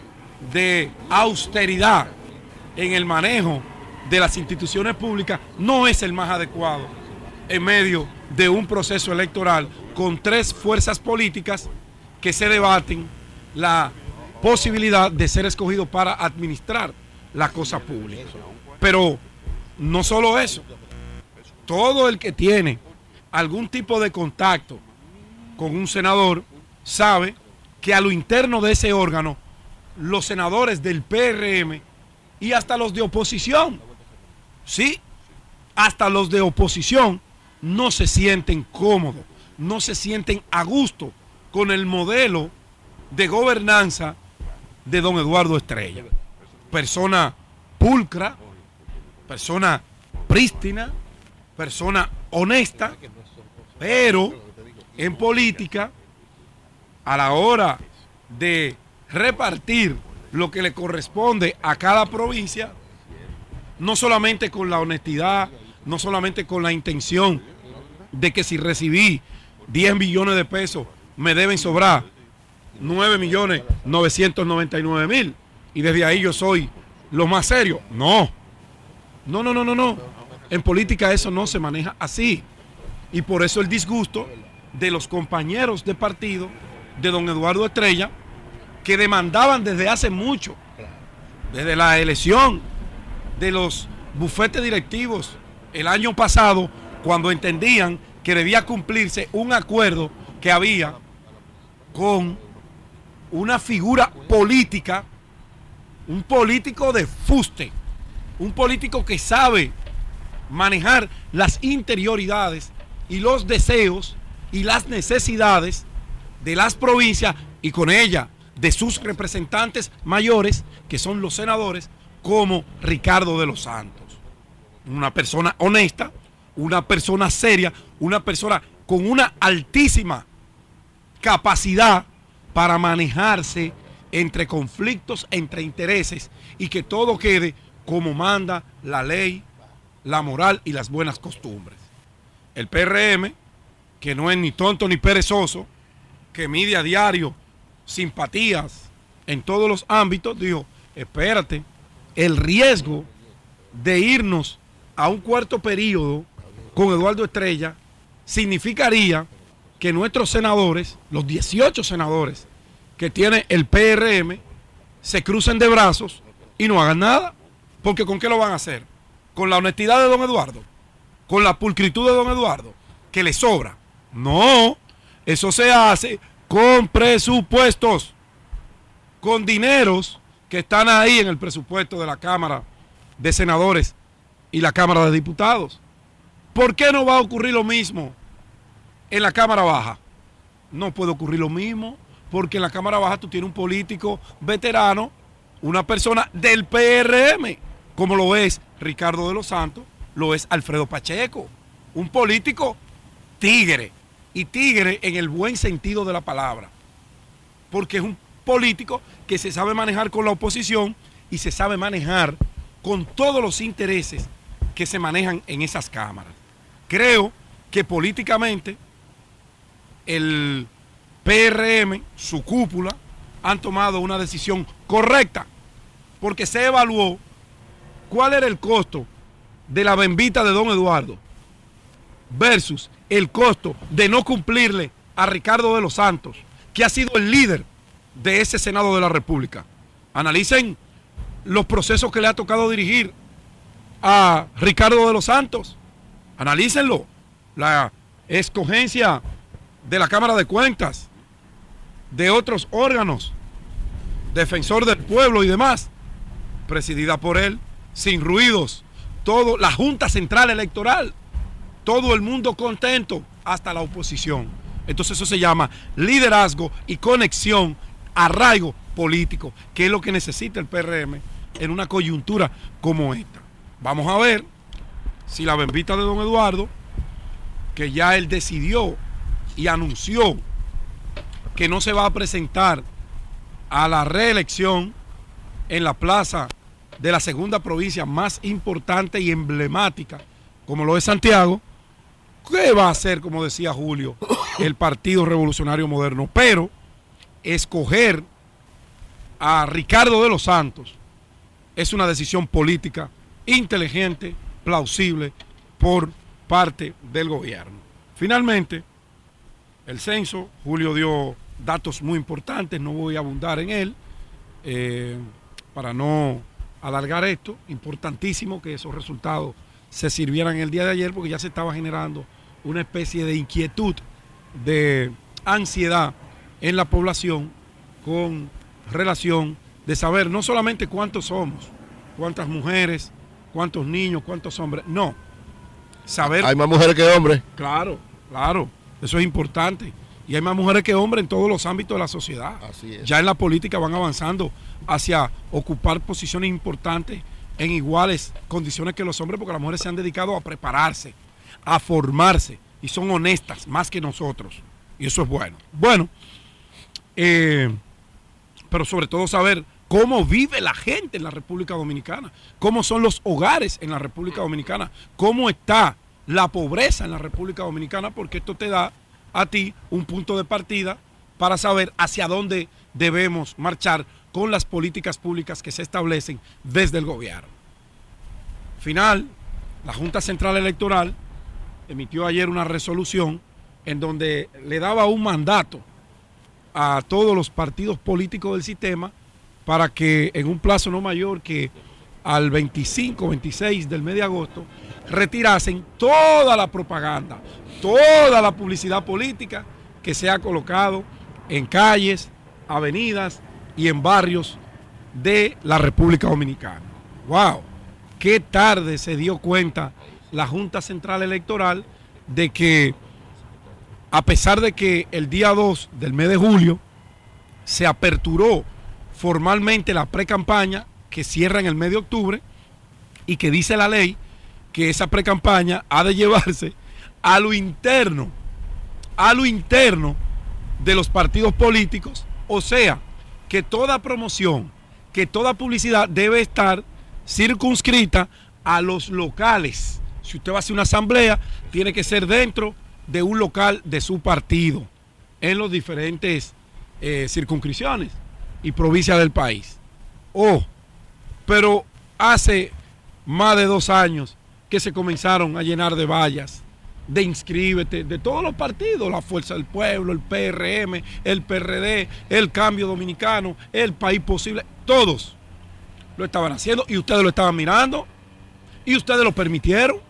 de austeridad en el manejo de las instituciones públicas no es el más adecuado en medio de un proceso electoral con tres fuerzas políticas que se debaten la posibilidad de ser escogido para administrar la cosa pública. Pero no solo eso, todo el que tiene algún tipo de contacto con un senador sabe que a lo interno de ese órgano, los senadores del PRM y hasta los de oposición, sí, hasta los de oposición no se sienten cómodos, no se sienten a gusto con el modelo de gobernanza de don Eduardo Estrella. Persona pulcra, persona prístina, persona honesta, pero en política, a la hora de repartir lo que le corresponde a cada provincia, no solamente con la honestidad, no solamente con la intención de que si recibí 10 millones de pesos me deben sobrar, 9 millones 999 mil y desde ahí yo soy lo más serio. No, no, no, no, no, no. En política eso no se maneja así. Y por eso el disgusto de los compañeros de partido de don Eduardo Estrella, que demandaban desde hace mucho, desde la elección de los bufetes directivos el año pasado, cuando entendían que debía cumplirse un acuerdo que había con una figura política, un político de fuste, un político que sabe manejar las interioridades y los deseos y las necesidades de las provincias y con ella de sus representantes mayores, que son los senadores, como Ricardo de los Santos. Una persona honesta, una persona seria, una persona con una altísima capacidad para manejarse entre conflictos, entre intereses y que todo quede como manda la ley, la moral y las buenas costumbres. El PRM, que no es ni tonto ni perezoso, que mide a diario simpatías en todos los ámbitos, dijo, espérate, el riesgo de irnos a un cuarto periodo con Eduardo Estrella significaría que nuestros senadores, los 18 senadores que tiene el PRM, se crucen de brazos y no hagan nada. Porque ¿con qué lo van a hacer? ¿Con la honestidad de don Eduardo? ¿Con la pulcritud de don Eduardo? Que le sobra. No, eso se hace con presupuestos, con dineros que están ahí en el presupuesto de la Cámara de Senadores y la Cámara de Diputados. ¿Por qué no va a ocurrir lo mismo en la Cámara Baja? No puede ocurrir lo mismo, porque en la Cámara Baja tú tienes un político veterano, una persona del PRM, como lo es Ricardo de los Santos, lo es Alfredo Pacheco, un político tigre, y tigre en el buen sentido de la palabra, porque es un político que se sabe manejar con la oposición y se sabe manejar con todos los intereses que se manejan en esas cámaras. Creo que políticamente el PRM, su cúpula, han tomado una decisión correcta porque se evaluó cuál era el costo de la bembita de don Eduardo versus el costo de no cumplirle a Ricardo de los Santos, que ha sido el líder de ese Senado de la República. Analicen los procesos que le ha tocado dirigir a Ricardo de los Santos. Analícenlo. La escogencia de la Cámara de Cuentas, de otros órganos, defensor del pueblo y demás, presidida por él, sin ruidos, todo, la Junta Central Electoral, todo el mundo contento, hasta la oposición. Entonces eso se llama liderazgo y conexión, arraigo político, que es lo que necesita el PRM en una coyuntura como esta. Vamos a ver si la bembita de don Eduardo, que ya él decidió y anunció que no se va a presentar a la reelección en la plaza de la segunda provincia más importante y emblemática, como lo es Santiago, ¿qué va a hacer, como decía Julio, el Partido Revolucionario Moderno? Pero escoger a Ricardo de los Santos es una decisión política inteligente, plausible por parte del gobierno. Finalmente, el censo, Julio dio datos muy importantes, no voy a abundar en él, eh, para no alargar esto, importantísimo que esos resultados se sirvieran el día de ayer porque ya se estaba generando una especie de inquietud, de ansiedad en la población con relación de saber no solamente cuántos somos, cuántas mujeres, cuántos niños, cuántos hombres, no. Saber. Hay más mujeres que hombres. Claro, claro, eso es importante. Y hay más mujeres que hombres en todos los ámbitos de la sociedad. Así es. Ya en la política van avanzando hacia ocupar posiciones importantes en iguales condiciones que los hombres, porque las mujeres se han dedicado a prepararse, a formarse, y son honestas más que nosotros. Y eso es bueno. Bueno, eh, pero sobre todo saber cómo vive la gente en la República Dominicana, cómo son los hogares en la República Dominicana, cómo está la pobreza en la República Dominicana, porque esto te da a ti un punto de partida para saber hacia dónde debemos marchar con las políticas públicas que se establecen desde el gobierno. Final, la Junta Central Electoral emitió ayer una resolución en donde le daba un mandato a todos los partidos políticos del sistema para que en un plazo no mayor que al 25, 26 del mes de agosto retirasen toda la propaganda, toda la publicidad política que se ha colocado en calles, avenidas y en barrios de la República Dominicana. ¡Wow! Qué tarde se dio cuenta la Junta Central Electoral de que a pesar de que el día 2 del mes de julio se aperturó formalmente la pre-campaña que cierra en el mes de octubre y que dice la ley que esa pre-campaña ha de llevarse a lo interno, a lo interno de los partidos políticos, o sea, que toda promoción, que toda publicidad debe estar circunscrita a los locales. Si usted va a hacer una asamblea, tiene que ser dentro de un local de su partido, en las diferentes eh, circunscripciones y provincias del país. Oh, pero hace más de dos años que se comenzaron a llenar de vallas, de inscríbete, de todos los partidos, la Fuerza del Pueblo, el PRM, el PRD, el Cambio Dominicano, el País Posible, todos lo estaban haciendo y ustedes lo estaban mirando y ustedes lo permitieron.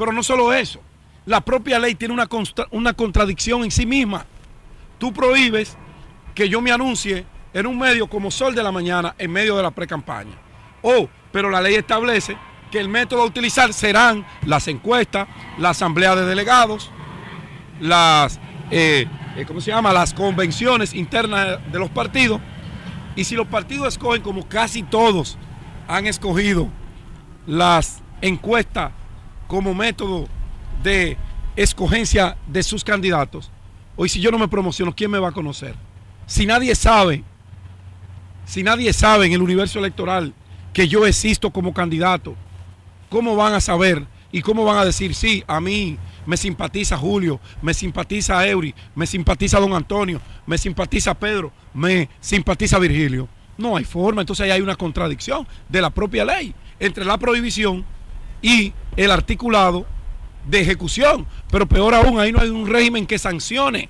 Pero no solo eso, la propia ley tiene una, una contradicción en sí misma. Tú prohíbes que yo me anuncie en un medio como Sol de la Mañana en medio de la pre-campaña. Oh, pero la ley establece que el método a utilizar serán las encuestas, la asamblea de delegados, las, eh, eh, ¿cómo se llama? Las convenciones internas de los partidos. Y si los partidos escogen, como casi todos han escogido, las encuestas como método de escogencia de sus candidatos, hoy si yo no me promociono, ¿quién me va a conocer? Si nadie sabe, si nadie sabe en el universo electoral que yo existo como candidato, ¿cómo van a saber y cómo van a decir, sí, a mí me simpatiza Julio, me simpatiza Eury, me simpatiza Don Antonio, me simpatiza Pedro, me simpatiza Virgilio? No hay forma, entonces ahí hay una contradicción de la propia ley entre la prohibición y el articulado de ejecución. Pero peor aún, ahí no hay un régimen que sancione,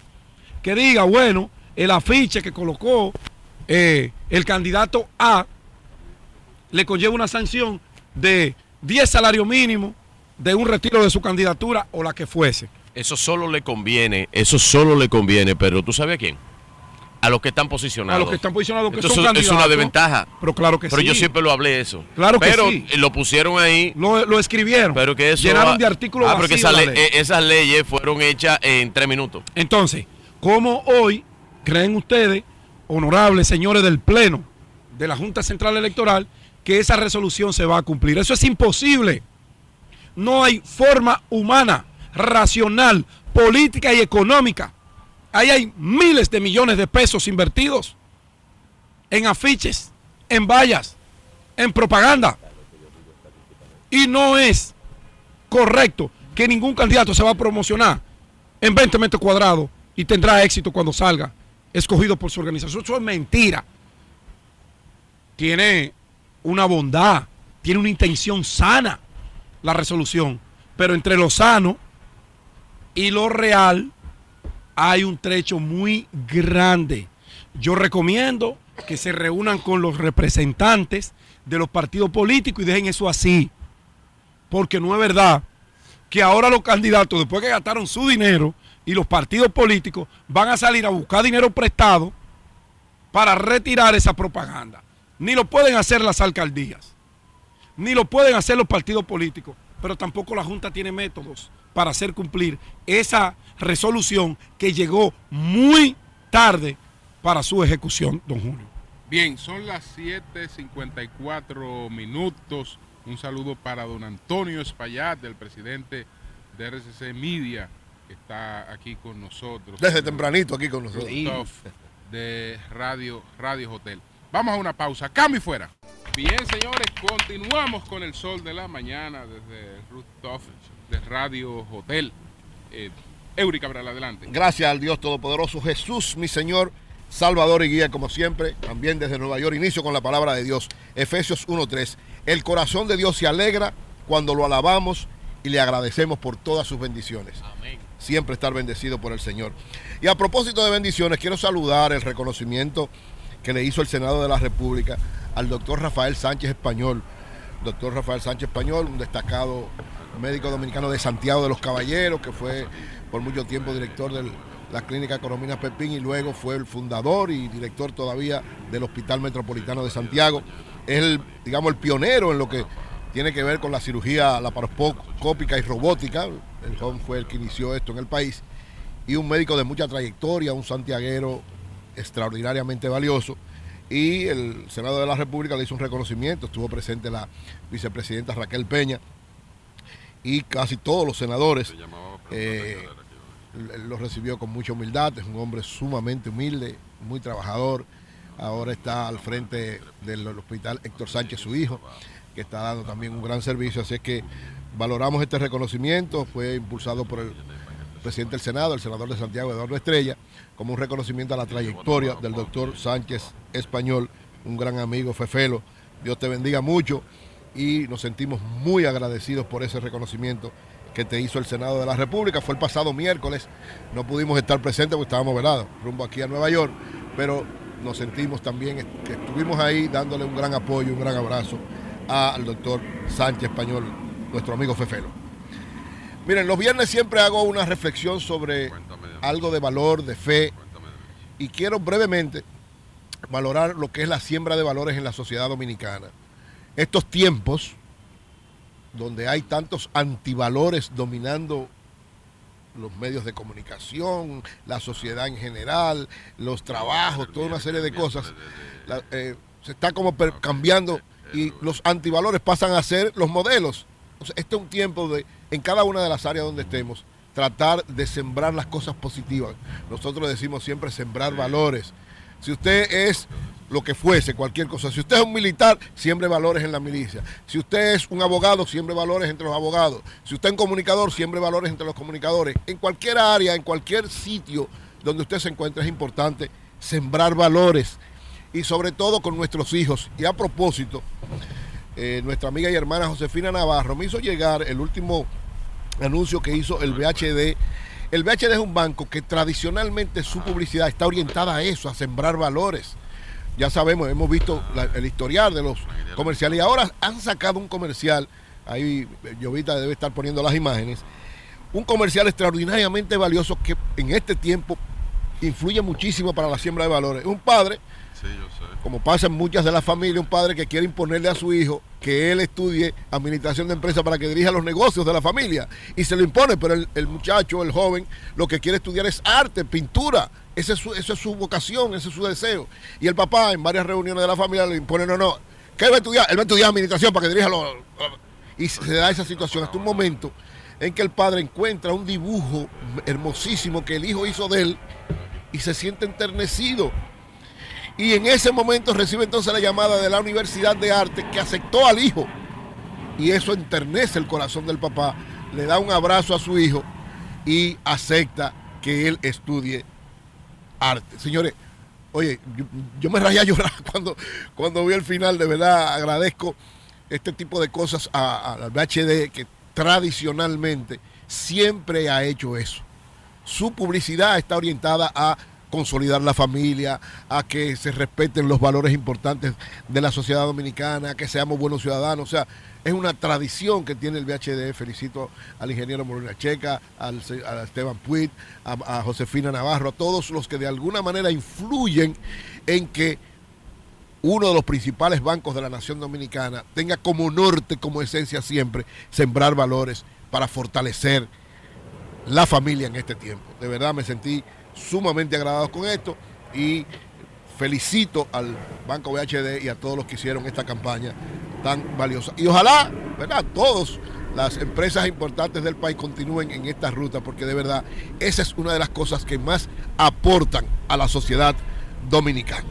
que diga, bueno, el afiche que colocó eh, el candidato A le conlleva una sanción de 10 salarios mínimos, de un retiro de su candidatura o la que fuese. Eso solo le conviene, eso solo le conviene, pero ¿tú sabes a quién? A los que están posicionados. A los que están posicionados que Entonces, son candidatos. es una desventaja. Pero claro que Pero sí. yo siempre lo hablé eso. Claro que pero sí. lo pusieron ahí. Lo, lo escribieron. Pero que eso. Llenaron de artículos Ah, pero que esa ley. esas leyes fueron hechas en tres minutos. Entonces, ¿cómo hoy creen ustedes, honorables señores del Pleno de la Junta Central Electoral, que esa resolución se va a cumplir? Eso es imposible. No hay forma humana, racional, política y económica. Ahí hay miles de millones de pesos invertidos en afiches, en vallas, en propaganda. Y no es correcto que ningún candidato se va a promocionar en 20 metros cuadrados y tendrá éxito cuando salga escogido por su organización. Eso es mentira. Tiene una bondad, tiene una intención sana la resolución, pero entre lo sano y lo real hay un trecho muy grande. Yo recomiendo que se reúnan con los representantes de los partidos políticos y dejen eso así. Porque no es verdad que ahora los candidatos, después que gastaron su dinero y los partidos políticos, van a salir a buscar dinero prestado para retirar esa propaganda. Ni lo pueden hacer las alcaldías, ni lo pueden hacer los partidos políticos, pero tampoco la Junta tiene métodos para hacer cumplir esa resolución que llegó muy tarde para su ejecución, don Julio. Bien, son las 7:54 minutos. Un saludo para don Antonio Espaillat, del presidente de RCC Media, que está aquí con nosotros. Desde tempranito aquí con nosotros. De Radio, Radio Hotel. Vamos a una pausa. Cambio y fuera. Bien, señores, continuamos con el sol de la mañana desde el Rooftop de Radio Hotel. Eh, Eury Cabral, adelante. Gracias al Dios Todopoderoso, Jesús, mi Señor, Salvador y guía, como siempre. También desde Nueva York, inicio con la palabra de Dios. Efesios 1.3. El corazón de Dios se alegra cuando lo alabamos y le agradecemos por todas sus bendiciones. Siempre estar bendecido por el Señor. Y a propósito de bendiciones, quiero saludar el reconocimiento que le hizo el Senado de la República al doctor Rafael Sánchez Español. Doctor Rafael Sánchez Español, un destacado médico dominicano de Santiago de los Caballeros, que fue por mucho tiempo director de la clínica Coromina Pepín y luego fue el fundador y director todavía del Hospital Metropolitano de Santiago. Es el, digamos, el pionero en lo que tiene que ver con la cirugía laparoscópica y robótica. El joven fue el que inició esto en el país. Y un médico de mucha trayectoria, un santiaguero extraordinariamente valioso. Y el Senado de la República le hizo un reconocimiento. Estuvo presente la vicepresidenta Raquel Peña y casi todos los senadores. eh, lo recibió con mucha humildad. Es un hombre sumamente humilde, muy trabajador. Ahora está al frente del hospital Héctor Sánchez, su hijo, que está dando también un gran servicio. Así es que valoramos este reconocimiento. Fue impulsado por el presidente del Senado, el senador de Santiago, Eduardo Estrella, como un reconocimiento a la trayectoria del doctor Sánchez Español, un gran amigo, Fefelo. Dios te bendiga mucho y nos sentimos muy agradecidos por ese reconocimiento que te hizo el Senado de la República. Fue el pasado miércoles, no pudimos estar presentes porque estábamos velados rumbo aquí a Nueva York, pero nos sentimos también que estuvimos ahí dándole un gran apoyo, un gran abrazo al doctor Sánchez Español, nuestro amigo Fefelo. Miren, los viernes siempre hago una reflexión sobre algo de valor, de fe, y quiero brevemente valorar lo que es la siembra de valores en la sociedad dominicana. Estos tiempos donde hay tantos antivalores dominando los medios de comunicación, la sociedad en general, los trabajos, toda una serie de cosas, la- eh, se está como per- cambiando y los antivalores pasan a ser los modelos. O sea, este es un tiempo de, en cada una de las áreas donde estemos, tratar de sembrar las cosas positivas. Nosotros decimos siempre sembrar valores. Si usted es lo que fuese, cualquier cosa, si usted es un militar, siembre valores en la milicia. Si usted es un abogado, siembre valores entre los abogados. Si usted es un comunicador, siembre valores entre los comunicadores. En cualquier área, en cualquier sitio donde usted se encuentre, es importante sembrar valores. Y sobre todo con nuestros hijos. Y a propósito, eh, nuestra amiga y hermana Josefina Navarro me hizo llegar el último anuncio que hizo el VHD. El VHD es un banco que tradicionalmente su publicidad está orientada a eso, a sembrar valores. Ya sabemos, hemos visto la- el historial de los comerciales y ahora han sacado un comercial, ahí Llovita debe estar poniendo las imágenes, un comercial extraordinariamente valioso que en este tiempo influye muchísimo para la siembra de valores. Un padre como pasa en muchas de las familias, un padre que quiere imponerle a su hijo que él estudie administración de empresas para que dirija los negocios de la familia. Y se lo impone, pero el, el muchacho, el joven, lo que quiere estudiar es arte, pintura. Esa es, su, vocación, ese es su deseo. Y el papá, en varias reuniones de la familia, le impone, no, no, ¿qué va a estudiar? Él va a estudiar administración para que dirija los... Y se da esa situación hasta un momento en que el padre encuentra un dibujo hermosísimo que el hijo hizo de él y se siente enternecido y en ese momento recibe entonces la llamada de la Universidad de Arte que aceptó al hijo. Y eso enternece el corazón del papá. Le da un abrazo a su hijo y acepta que él estudie arte. Señores, oye, yo, me rayé a llorar cuando, cuando vi el final. De verdad agradezco este tipo de cosas al VHD que tradicionalmente siempre ha hecho eso su publicidad está orientada a consolidar la familia, a que se respeten los valores importantes de la sociedad dominicana, a que seamos buenos ciudadanos. O sea, es una tradición que tiene el VHD. Felicito al ingeniero Molina Checa, al, a Esteban Puig, a, a Josefina Navarro, a todos los que de alguna manera influyen en que uno de los principales bancos de la nación dominicana tenga como norte, como esencia siempre, sembrar valores para fortalecer la familia en este tiempo. De verdad me sentí sumamente agradado con esto y felicito al Banco VHD y a todos los que hicieron esta campaña tan valiosa. Y ojalá, ¿verdad? Todos las empresas importantes del país continúen en esta ruta porque de verdad esa es una de las cosas que más aportan a la sociedad dominicana.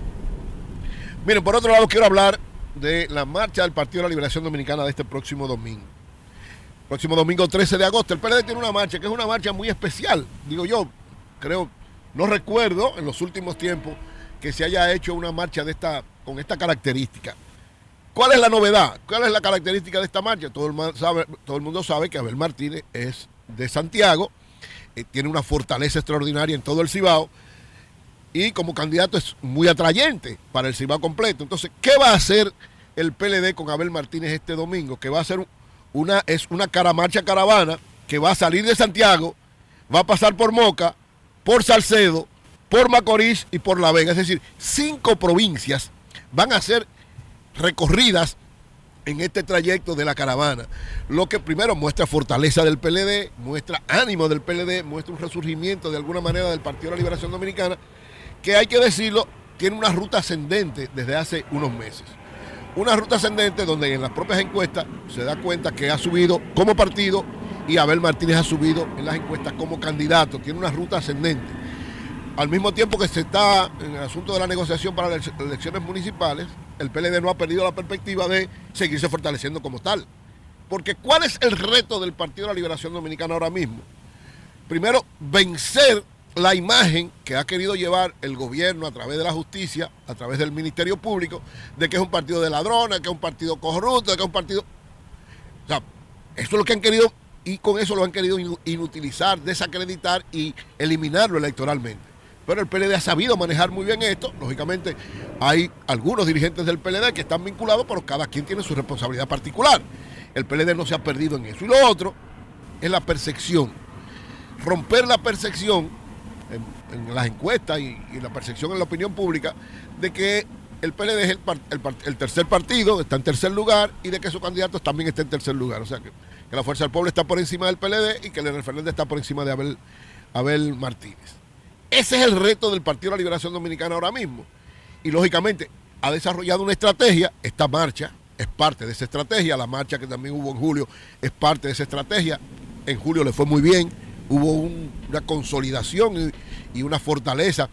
Miren, por otro lado quiero hablar de la marcha del Partido de la Liberación Dominicana de este próximo domingo. Próximo domingo 13 de agosto. El PLD tiene una marcha que es una marcha muy especial. Digo yo, creo, no recuerdo en los últimos tiempos que se haya hecho una marcha de esta, con esta característica. ¿Cuál es la novedad? ¿Cuál es la característica de esta marcha? Todo el, mundo sabe que Abel Martínez es de Santiago, eh, tiene una fortaleza extraordinaria en todo el Cibao y como candidato es muy atrayente para el Cibao completo. Entonces, ¿qué va a hacer el PLD con Abel Martínez este domingo? Que va a ser un- una, es una caramarcha caravana que va a salir de Santiago, va a pasar por Moca, por Salcedo, por Macorís y por La Vega. Es decir, cinco provincias van a ser recorridas en este trayecto de la caravana. Lo que primero muestra fortaleza del PLD, muestra ánimo del PLD, muestra un resurgimiento de alguna manera del Partido de la Liberación Dominicana, que hay que decirlo, tiene una ruta ascendente desde hace unos meses. Una ruta ascendente donde en las propias encuestas se da cuenta que ha subido como partido y Abel Martínez ha subido en las encuestas como candidato. Tiene una ruta ascendente. Al mismo tiempo que se está en el asunto de la negociación para las elecciones municipales, el PLD no ha perdido la perspectiva de seguirse fortaleciendo como tal. Porque ¿cuál es el reto del Partido de la Liberación Dominicana ahora mismo? Primero, vencer la imagen que ha querido llevar el gobierno a través de la justicia, a través del Ministerio Público, de que es un partido de ladrones, que es un partido corrupto, de que es un partido... O sea, esto es lo que han querido y con eso lo han querido inu- inutilizar, desacreditar y eliminarlo electoralmente. Pero el PLD ha sabido manejar muy bien esto. Lógicamente, hay algunos dirigentes del PLD que están vinculados, pero cada quien tiene su responsabilidad particular. El PLD no se ha perdido en eso. Y lo otro es la percepción. Romper la percepción en, las encuestas y, la percepción en la opinión pública de que el PLD es el, tercer partido, está en tercer lugar, y de que su candidato también está en tercer lugar. O sea que, la Fuerza del Pueblo está por encima del PLD y que Leonel Fernández está por encima de Abel Martínez. Ese es el reto del Partido de la Liberación Dominicana ahora mismo. Y lógicamente ha desarrollado una estrategia, esta marcha es parte de esa estrategia, la marcha que también hubo en julio es parte de esa estrategia. En julio le fue muy bien, hubo un- una consolidación y, y una fortaleza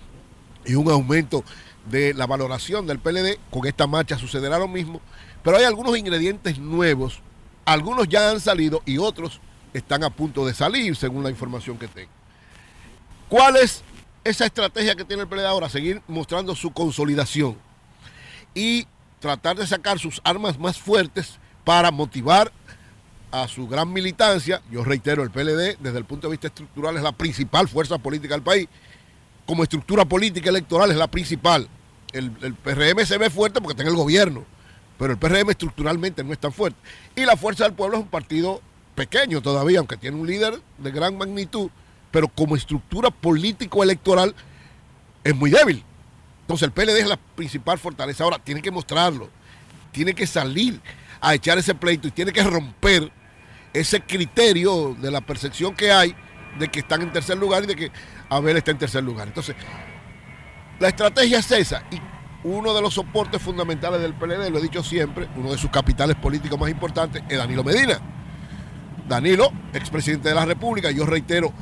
y un aumento de la valoración del PLD. Con esta marcha sucederá lo mismo, pero hay algunos ingredientes nuevos, algunos ya han salido y otros están a punto de salir, según la información que tengo. ¿Cuál es esa estrategia que tiene el PLD ahora? Seguir mostrando su consolidación y tratar de sacar sus armas más fuertes para motivar a su gran militancia. Yo reitero, el PLD desde el punto de vista estructural es la principal fuerza política del país. Como estructura política electoral es la principal. El, el PRM se ve fuerte porque está en el gobierno, pero el PRM estructuralmente no es tan fuerte. Y la Fuerza del Pueblo es un partido pequeño todavía, aunque tiene un líder de gran magnitud, pero como estructura político-electoral es muy débil. Entonces el PLD es la principal fortaleza. Ahora tiene que mostrarlo, tiene que salir a echar ese pleito y tiene que romper ese criterio de la percepción que hay de que están en tercer lugar y de que Abel está en tercer lugar. Entonces, la estrategia es esa y uno de los soportes fundamentales del PLD, lo he dicho siempre, uno de sus capitales políticos más importantes es Danilo Medina. Danilo, expresidente de la República, yo reitero,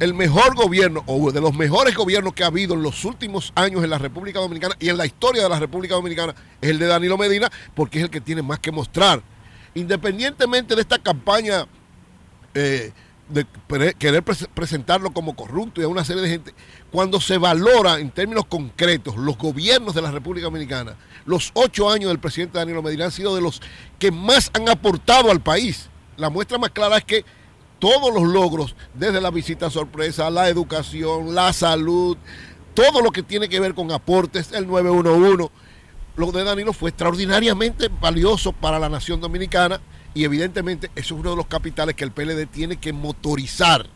el mejor gobierno o de los mejores gobiernos que ha habido en los últimos años en la República Dominicana y en la historia de la República Dominicana es el de Danilo Medina porque es el que tiene más que mostrar. Independientemente de esta campaña eh, de querer pres- presentarlo como corrupto y a una serie de gente, cuando se valora en términos concretos los gobiernos de la República Dominicana, los ocho años del presidente Danilo Medina han sido de los que más han aportado al país. La muestra más clara es que todos los logros, desde la visita sorpresa, la educación, la salud, todo lo que tiene que ver con aportes, el 911, lo de Danilo fue extraordinariamente valioso para la nación dominicana y evidentemente eso es uno de los capitales que el PLD tiene que motorizar.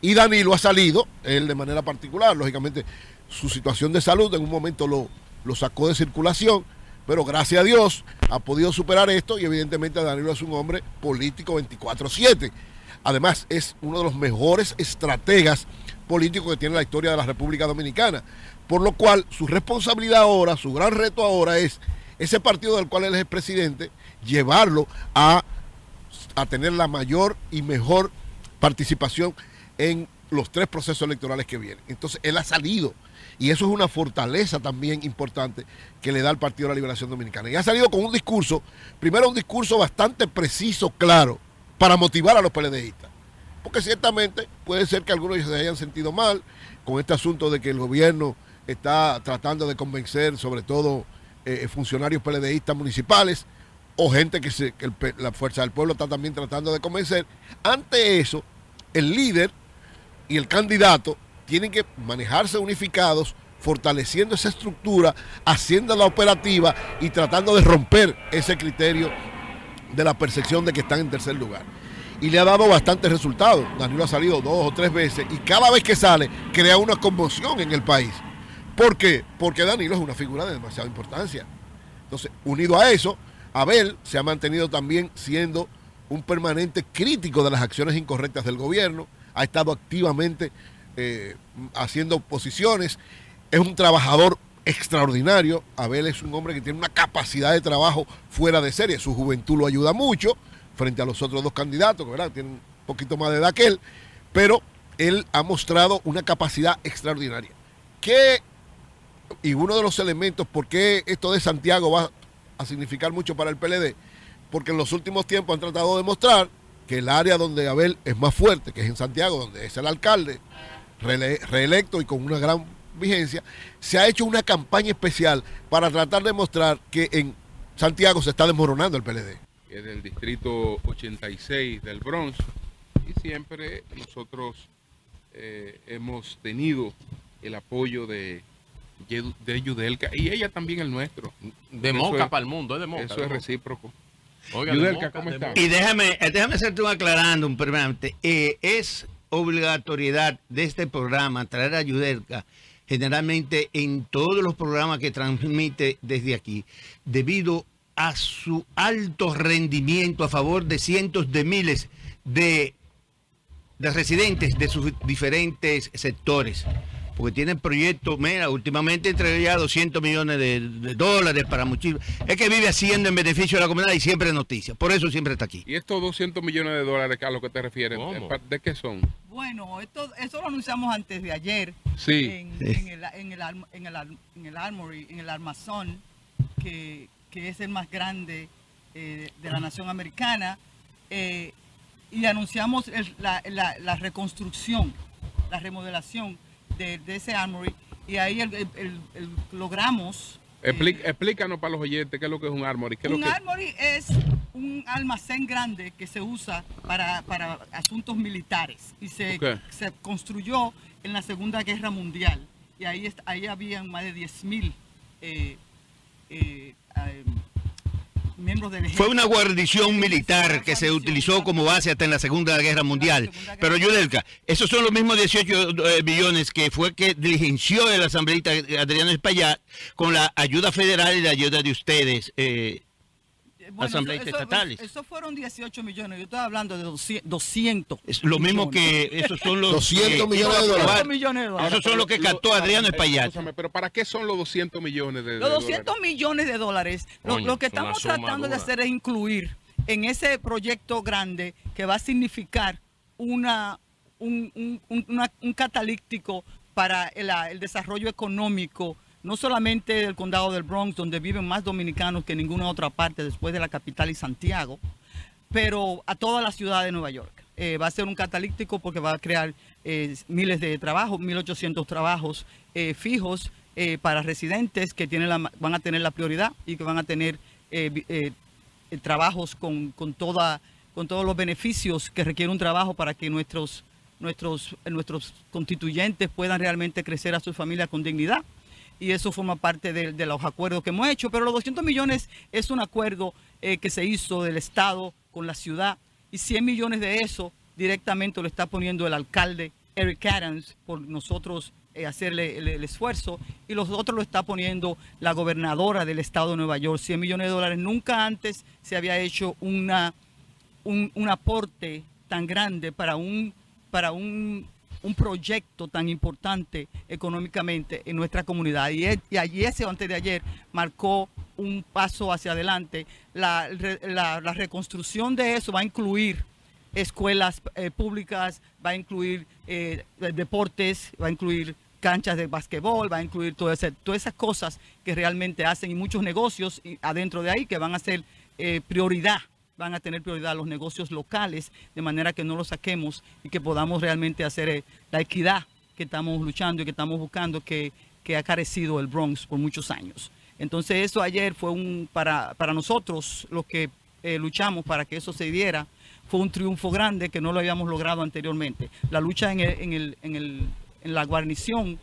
Y Danilo ha salido, él de manera particular, lógicamente su situación de salud en un momento lo, lo sacó de circulación, pero gracias a Dios ha podido superar esto y evidentemente Danilo es un hombre político 24/7. Además es uno de los mejores estrategas políticos que tiene la historia de la República Dominicana. Por lo cual su responsabilidad ahora, su gran reto ahora es ese partido del cual él es el presidente, llevarlo a, a tener la mayor y mejor participación en los tres procesos electorales que vienen. Entonces él ha salido y eso es una fortaleza también importante que le da al Partido de la Liberación Dominicana. Y ha salido con un discurso, primero un discurso bastante preciso, claro, para motivar a los PLDistas. Porque ciertamente puede ser que algunos se hayan sentido mal con este asunto de que el gobierno está tratando de convencer sobre todo eh, funcionarios PLDistas municipales o gente que, que la Fuerza del Pueblo está también tratando de convencer. Ante eso, el líder y el candidato tienen que manejarse unificados, fortaleciendo esa estructura, haciéndola operativa y tratando de romper ese criterio de la percepción de que están en tercer lugar. Y le ha dado bastantes resultados. Danilo ha salido dos o tres veces y cada vez que sale crea una conmoción en el país. ¿Por qué? Porque Danilo es una figura de demasiada importancia. Entonces, unido a eso, Abel se ha mantenido también siendo un permanente crítico de las acciones incorrectas del gobierno, ha estado activamente eh, haciendo posiciones, es un trabajador extraordinario, Abel es un hombre que tiene una capacidad de trabajo fuera de serie, su juventud lo ayuda mucho frente a los otros dos candidatos, que tienen un poquito más de edad que él, pero él ha mostrado una capacidad extraordinaria. ¿Qué y uno de los elementos por qué esto de Santiago va a significar mucho para el PLD, porque en los últimos tiempos han tratado de mostrar que el área donde Abel es más fuerte, que es en Santiago, donde es el alcalde reelecto y con una gran vigencia, se ha hecho una campaña especial para tratar de mostrar que en Santiago se está desmoronando el PLD. es del distrito 86 del Bronx. Y siempre nosotros eh, hemos tenido el apoyo de, de Yudelka y ella también el nuestro. De Moca es- para el mundo, es de Moca. Eso de es recíproco. Oiga, de Yudelka, Moca, ¿cómo de está? Moca. Y déjame, eh, déjame hacerte un aclarando, un permanente. Eh, es obligatoriedad de este programa traer a Yudelka generalmente en todos los programas que transmite desde aquí, debido a su alto rendimiento a favor de cientos de miles de, de residentes de sus diferentes sectores. Porque tienen proyectos, mira, últimamente entregó ya 200 millones de, de dólares para muchísimos. Es que vive haciendo en beneficio de la comunidad y siempre es noticia. Por eso siempre está aquí. ¿Y estos 200 millones de dólares a lo que te refieres? ¿Cómo? ¿De qué son? Bueno, esto, eso lo anunciamos antes de ayer. Sí. En, en el, en, el, arm- en, el, arm- en el Armory, en el armazón, que, que es el más grande eh, de la nación americana. eh, y anunciamos el- la, la- la reconstrucción, la remodelación de, de ese Armory. Y ahí el- el- el- el- logramos. eh, Expli- explícanos para los oyentes qué es lo que es un armory. ¿Qué es lo un que... armory es un almacén grande que se usa para, para asuntos militares y se, se construyó en la Segunda Guerra Mundial y ahí, ahí habían más de 10.000 eh, eh, eh, miembros del Fue una guarnición militar que se utilizó como base hasta en la Segunda Guerra Mundial. Pero. Yudelka, esos son los mismos 18 eh, billones que fue que diligenció el asambleísta Adriano Espaillat con la ayuda federal y la ayuda de ustedes. eh, Bueno, asambleístas eso- eso- estatales. Eso fueron 18 millones, yo estoy hablando de 200. 200 es lo mismo millones. que esos son los 200 que- millones de dólares. 200 millones de dólares. Esos son los que captó Adriano Espaillat. Escúchame, pero ¿para qué son los 200 millones de, de Los 200 dólares? millones de dólares, lo, Coño, lo que estamos tratando de hacer es incluir en ese proyecto grande que va a significar una, un, un- un- una- un catalítico para el, el desarrollo económico, no solamente del condado del Bronx, donde viven más dominicanos que ninguna otra parte después de la capital y Santiago, pero a toda la ciudad de Nueva York. Eh, va a ser un catalítico porque va a crear eh, miles de trabajos, 1.800 trabajos eh, fijos para residentes que tienen la van a tener la prioridad y que van a tener trabajos con, con, con todos los beneficios que requiere un trabajo para que nuestros, nuestros, nuestros constituyentes puedan realmente crecer a sus familias con dignidad y eso forma parte de, los acuerdos que hemos hecho. Pero los 200 millones es un acuerdo eh, que se hizo del Estado con la ciudad y 100 millones de eso directamente lo está poniendo el alcalde Eric Adams por nosotros eh, hacerle el, el esfuerzo y los otros lo está poniendo la gobernadora del Estado de Nueva York, 100 millones de dólares. Nunca antes se había hecho una, un, un aporte tan grande para un, para un, un proyecto tan importante económicamente en nuestra comunidad. Y, es- y ese antes de ayer marcó un paso hacia adelante. La, la- la reconstrucción de eso va a incluir escuelas eh, públicas, va a incluir eh, deportes, va a incluir canchas de basquetbol, va a incluir todo ese- todas esas cosas que realmente hacen y muchos negocios adentro de ahí que van a ser eh, prioridad, van a tener prioridad los negocios locales, de manera que no los saquemos y que podamos realmente hacer eh, la equidad que estamos luchando y que estamos buscando que, que ha carecido el Bronx por muchos años. Entonces eso ayer fue un, para, para nosotros, los que eh, luchamos para que eso se diera, fue un triunfo grande que no lo habíamos logrado anteriormente. La lucha en, el- en, el- en la guarnición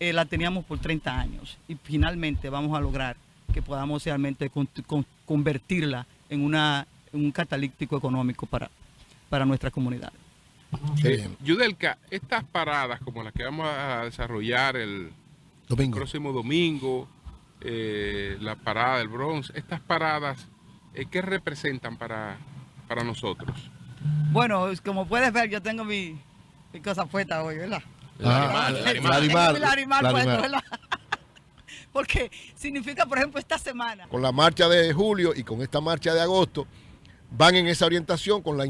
eh, la teníamos por 30 años y finalmente vamos a lograr que podamos realmente con- con- convertirla en, una, un catalítico económico para, para nuestra comunidad. Eh, Yudelka, estas paradas como las que vamos a desarrollar el Domingo. próximo domingo, eh, la parada del Bronx, estas paradas, eh, ¿qué representan para, para nosotros? Bueno, como puedes ver, yo tengo mi, mi cosa puesta hoy, ¿verdad? El animal, el animal. Puesto, animal. ¿verdad? Porque significa, por ejemplo, esta semana. Con la marcha de julio y con esta marcha de agosto, van en esa orientación con la,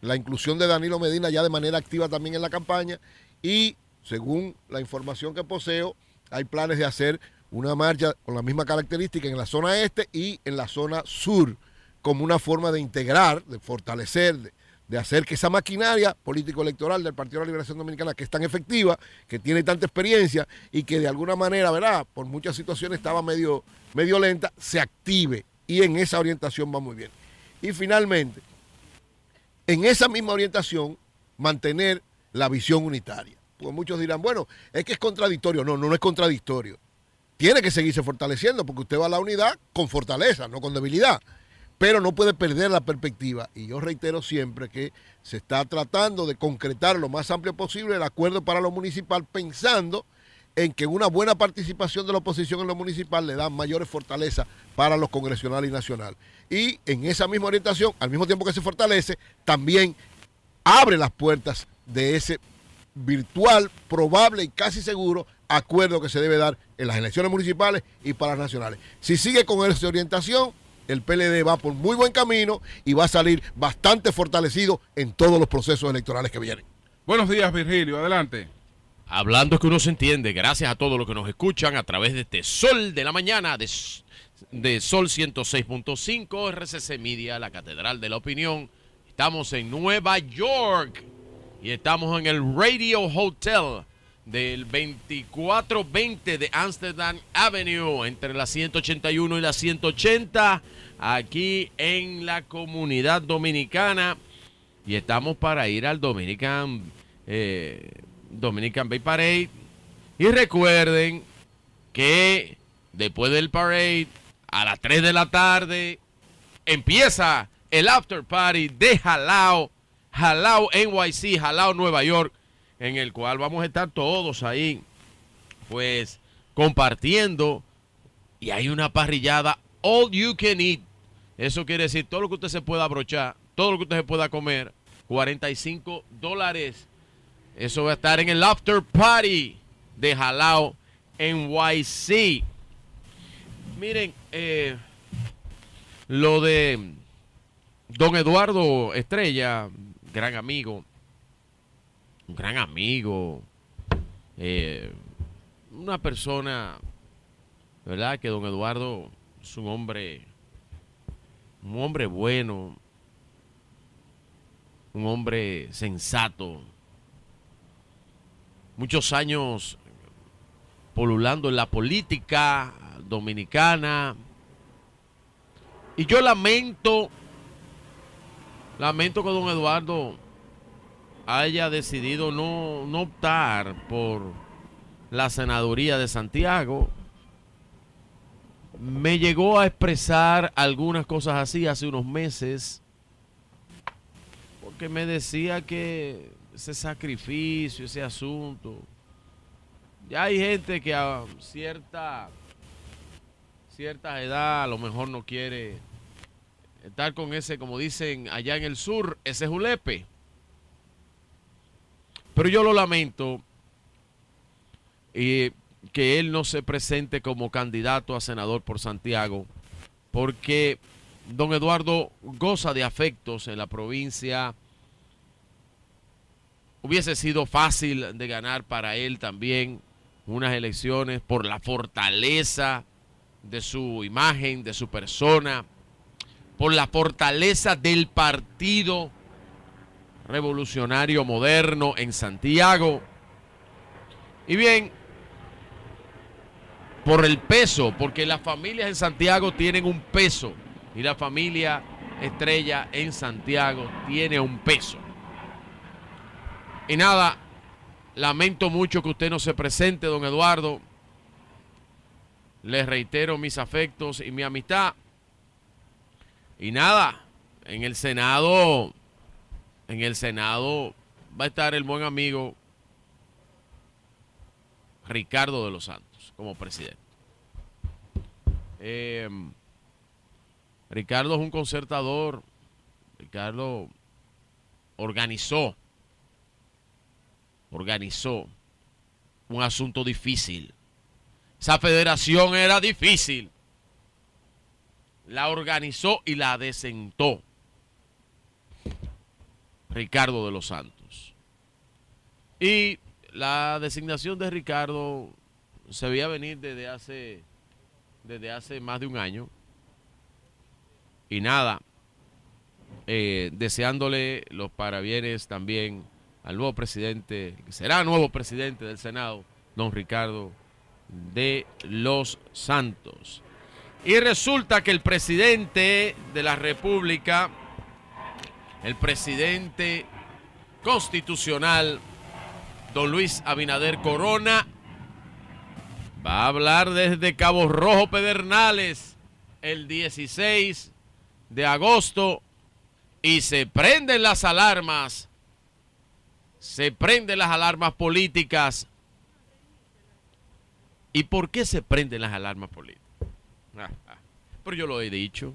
la inclusión de Danilo Medina ya de manera activa también en la campaña y según la información que poseo, hay planes de hacer una marcha con la misma característica en la zona este y en la zona sur como una forma de integrar, de fortalecer, de, de hacer que esa maquinaria político-electoral del Partido de la Liberación Dominicana, que es tan efectiva, que tiene tanta experiencia y que de alguna manera, ¿verdad? Por muchas situaciones estaba medio, medio lenta, se active y en esa orientación va muy bien. Y finalmente, en esa misma orientación, mantener la visión unitaria. Porque muchos dirán, bueno, es que es contradictorio. No, no, no es contradictorio. Tiene que seguirse fortaleciendo porque usted va a la unidad con fortaleza, no con debilidad. Pero no puede perder la perspectiva. Y yo reitero siempre que se está tratando de concretar lo más amplio posible el acuerdo para lo municipal pensando en que una buena participación de la oposición en lo municipal le da mayores fortalezas para los congresionales y nacional. Y en esa misma orientación, al mismo tiempo que se fortalece, también abre las puertas de ese virtual, probable y casi seguro acuerdo que se debe dar en las elecciones municipales y para las nacionales. Si sigue con esa orientación, el PLD va por muy buen camino y va a salir bastante fortalecido en todos los procesos electorales que vienen. Buenos días, Virgilio. Adelante. Hablando que uno se entiende, gracias a todos los que nos escuchan a través de este Sol de la Mañana, de, de Sol 106.5, RCC Media, la Catedral de la Opinión. Estamos en Nueva York y estamos en el Radio Hotel del 2420 de Amsterdam Avenue, entre la 181 y la 180, aquí en la comunidad dominicana. Y estamos para ir al Dominican, eh, Dominican Bay Parade. Y recuerden que después del parade, a las 3 de la tarde, empieza el after party de Jalao, Jalao NYC, Jalao Nueva York, en el cual vamos a estar todos ahí, pues compartiendo. Y hay una parrillada all you can eat. Eso quiere decir todo lo que usted se pueda abrochar, todo lo que usted se pueda comer, 45 dólares. Eso va a estar en el after party de Jalao NYC. Miren, eh, lo de don Eduardo Estrella, gran amigo, un gran amigo, eh, una persona, ¿verdad? Que don Eduardo es un hombre, un hombre bueno, un hombre sensato, muchos años polulando en la política dominicana. Y yo lamento, lamento que don Eduardo haya decidido no, no optar por la senaduría de Santiago. Me llegó a expresar algunas cosas así hace unos meses, porque me decía que ese sacrificio, ese asunto, ya hay gente que a cierta, cierta edad a lo mejor no quiere estar con ese, como dicen allá en el sur, ese julepe. Pero yo lo lamento y que él no se presente como candidato a senador por Santiago, porque don Eduardo goza de afectos en la provincia. Hubiese sido fácil de ganar para él también unas elecciones por la fortaleza de su imagen, de su persona, por la fortaleza del partido revolucionario moderno en Santiago. Y bien, por el peso, porque las familias en Santiago tienen un peso y la familia estrella en Santiago tiene un peso. Y nada, lamento mucho que usted no se presente, don Eduardo. Les reitero mis afectos y mi amistad. Y nada, en el Senado en el Senado va a estar el buen amigo Ricardo de los Santos como presidente. Em, Ricardo es un concertador. Ricardo organizó, organizó un asunto difícil. Esa federación era difícil. La organizó y la desentó. Ricardo de los Santos. Y la designación de Ricardo se veía venir desde hace, desde hace más de un año. Y nada, eh, deseándole los parabienes también al nuevo presidente, que será nuevo presidente del Senado, don Ricardo de los Santos. Y resulta que el presidente de la República el presidente constitucional, don Luis Abinader Corona, va a hablar desde Cabo Rojo Pedernales el 16 de agosto y se prenden las alarmas, se prenden las alarmas políticas ¿Y por qué se prenden las alarmas políticas? Pero yo lo he dicho.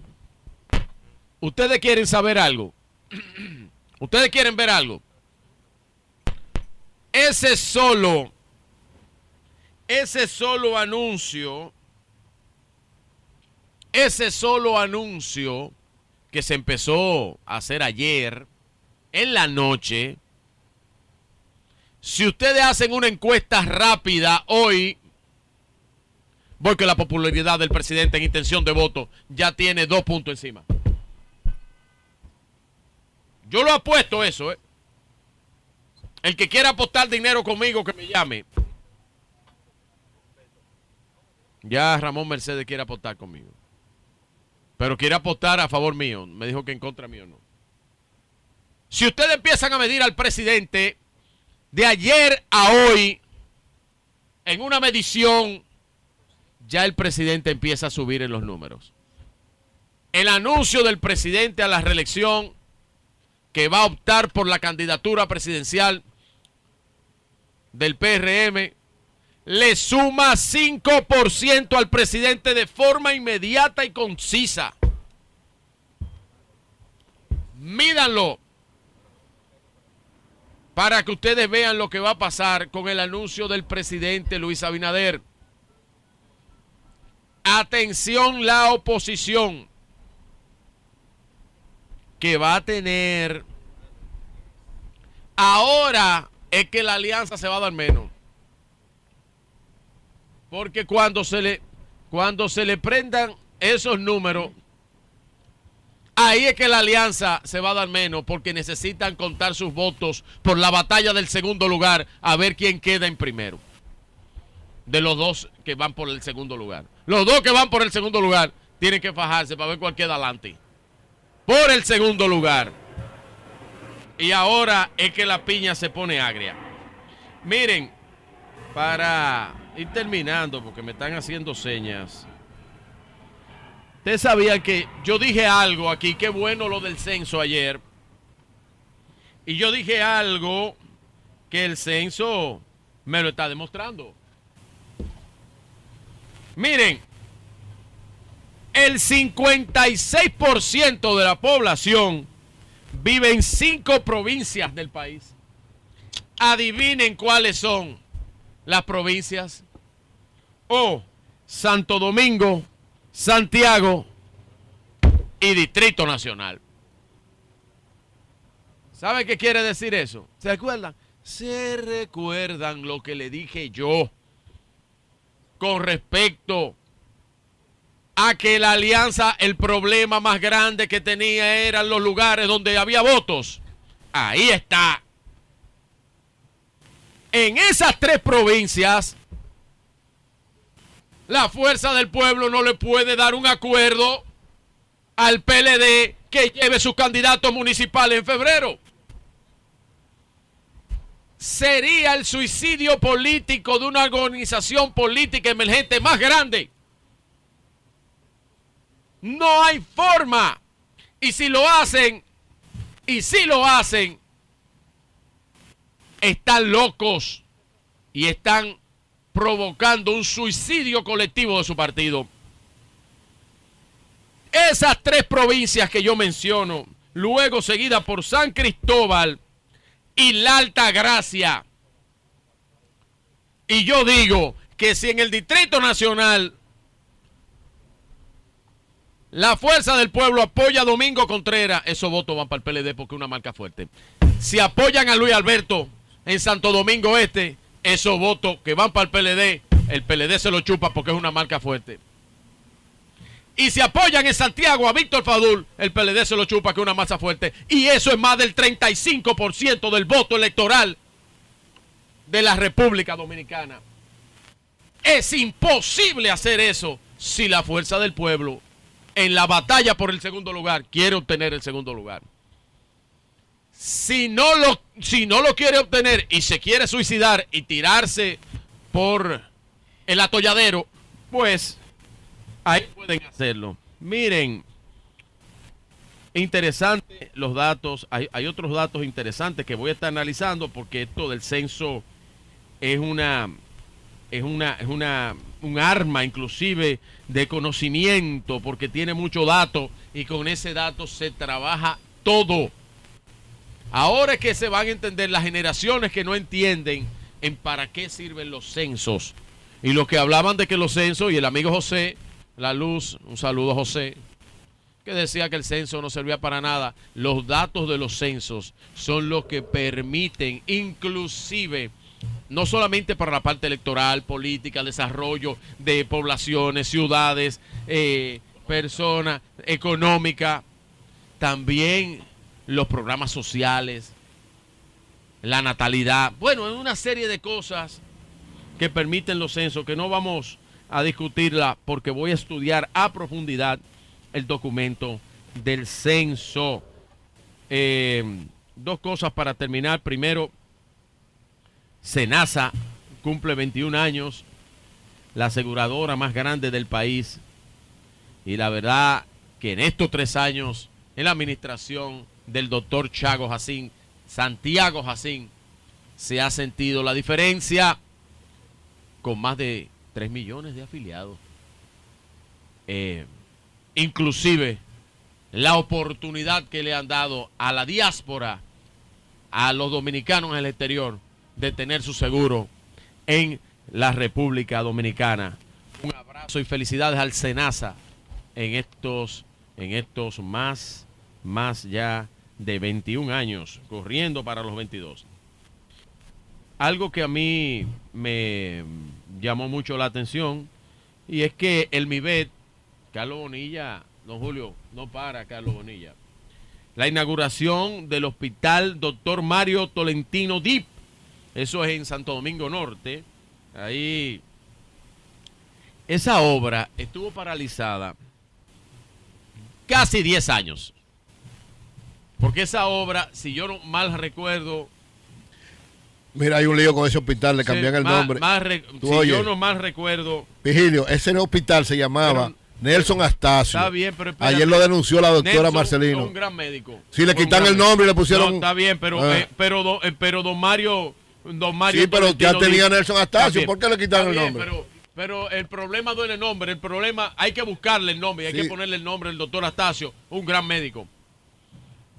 ¿Ustedes quieren saber algo? ¿Ustedes quieren ver algo? Ese solo, ese solo anuncio, ese solo anuncio que se empezó a hacer ayer en la noche, si ustedes hacen una encuesta rápida hoy, porque la popularidad del presidente en intención de voto ya tiene dos puntos encima. Yo lo apuesto eso, ¿eh? El que quiera apostar dinero conmigo, que me llame. Ya Ramón Mercedes quiere apostar conmigo. Pero quiere apostar a favor mío. Me dijo que en contra mío no. Si ustedes empiezan a medir al presidente de ayer a hoy, en una medición, ya el presidente empieza a subir en los números. El anuncio del presidente a la reelección que va a optar por la candidatura presidencial del PRM le suma 5% al presidente de forma inmediata y concisa. Mídanlo para que ustedes vean lo que va a pasar con el anuncio del presidente Luis Abinader. Atención la oposición que va a tener ahora es que la alianza se va a dar menos. Porque cuando se le cuando se le prendan esos números ahí es que la alianza se va a dar menos porque necesitan contar sus votos por la batalla del segundo lugar a ver quién queda en primero. De los dos que van por el segundo lugar. Los dos que van por el segundo lugar tienen que fajarse para ver cuál queda adelante. Por el segundo lugar. Y ahora es que la piña se pone agria. Miren, para ir terminando, porque me están haciendo señas. Ustedes sabían que yo dije algo aquí, qué bueno lo del censo ayer. Y yo dije algo que el censo me lo está demostrando. Miren, el 56% de la población vive en cinco provincias del país. Adivinen cuáles son las provincias. O Santo Domingo, Santiago y Distrito Nacional. ¿Sabe qué quiere decir eso? ¿Se recuerdan? Se recuerdan lo que le dije yo con respecto a que la alianza, el problema más grande que tenía eran los lugares donde había votos. Ahí está. En esas tres provincias, la fuerza del pueblo no le puede dar un acuerdo al PLD que lleve sus candidatos municipales en febrero. Sería el suicidio político de una organización política emergente más grande no hay forma. Y si lo hacen, y si lo hacen, están locos y están provocando un suicidio colectivo de su partido. Esas tres provincias que yo menciono, luego seguida por San Cristóbal y la Alta Gracia. Y yo digo que si en el Distrito Nacional la fuerza del pueblo apoya a Domingo Contreras. Esos votos van para el PLD porque es una marca fuerte. Si apoyan a Luis Alberto en Santo Domingo Este, esos votos que van para el PLD, el PLD se lo chupa porque es una marca fuerte. Y si apoyan en Santiago a Víctor Fadul, el PLD se lo chupa que es una masa fuerte. Y eso es más del 35% del voto electoral de la República Dominicana. Es imposible hacer eso si la fuerza del pueblo en la batalla por el segundo lugar, quiere obtener el segundo lugar. Si no lo, si no lo quiere obtener y se quiere suicidar y tirarse por el atolladero, pues ahí pueden hacerlo. Miren, interesante los datos, hay, hay, otros datos interesantes que voy a estar analizando porque esto del censo es una es una, es una, un arma inclusive de conocimiento porque tiene mucho dato y con ese dato se trabaja todo. Ahora es que se van a entender las generaciones que no entienden en para qué sirven los censos. Y los que hablaban de que los censos, y el amigo José, La Luz, un saludo José, que decía que el censo no servía para nada. Los datos de los censos son los que permiten, inclusive, no solamente para la parte electoral, política, desarrollo de poblaciones, ciudades, eh, personas, económica, también los programas sociales, la natalidad. Bueno, es una serie de cosas que permiten los censos que no vamos a discutirla porque voy a estudiar a profundidad el documento del censo. Eh, dos cosas para terminar. Primero, Senasa cumple 21 años, la aseguradora más grande del país. Y la verdad que en estos tres años, en la administración del doctor Chago Jacín, Santiago Jacín, se ha sentido la diferencia con más de 3 millones de afiliados. Eh, inclusive la oportunidad que le han dado a la diáspora, a los dominicanos en el exterior, de tener su seguro en la República Dominicana. Un abrazo y felicidades al Senasa en estos, en estos más, más ya de 21 años, corriendo para los 22. Algo que a mí me llamó mucho la atención y es que el MIBET, Carlos Bonilla, don Julio, no para Carlos Bonilla. La inauguración del hospital Doctor Mario Tolentino Dip, eso es en Santo Domingo Norte. Ahí, esa obra estuvo paralizada casi 10 años. Porque esa obra, si yo no mal recuerdo, Mira, hay un lío con ese hospital, le cambian el más- nombre. más si yo no mal recuerdo, Vigilio, ese hospital se llamaba Pero- Nelson Astacio. está bien, pero espérate. Ayer lo denunció la doctora Nelson Marcelino. un gran médico. Sí, le quitan el nombre y le pusieron- No, está bien, pero, Ah. eh, pero, do- eh, pero don Mario, don Mario. Sí, pero ya tenía dijo- Nelson Astacio, bien, ¿por qué le quitaron el nombre? Pero, pero el problema no es el nombre, el problema hay que buscarle el nombre, y hay Sí. que ponerle el nombre del doctor Astacio, un gran médico.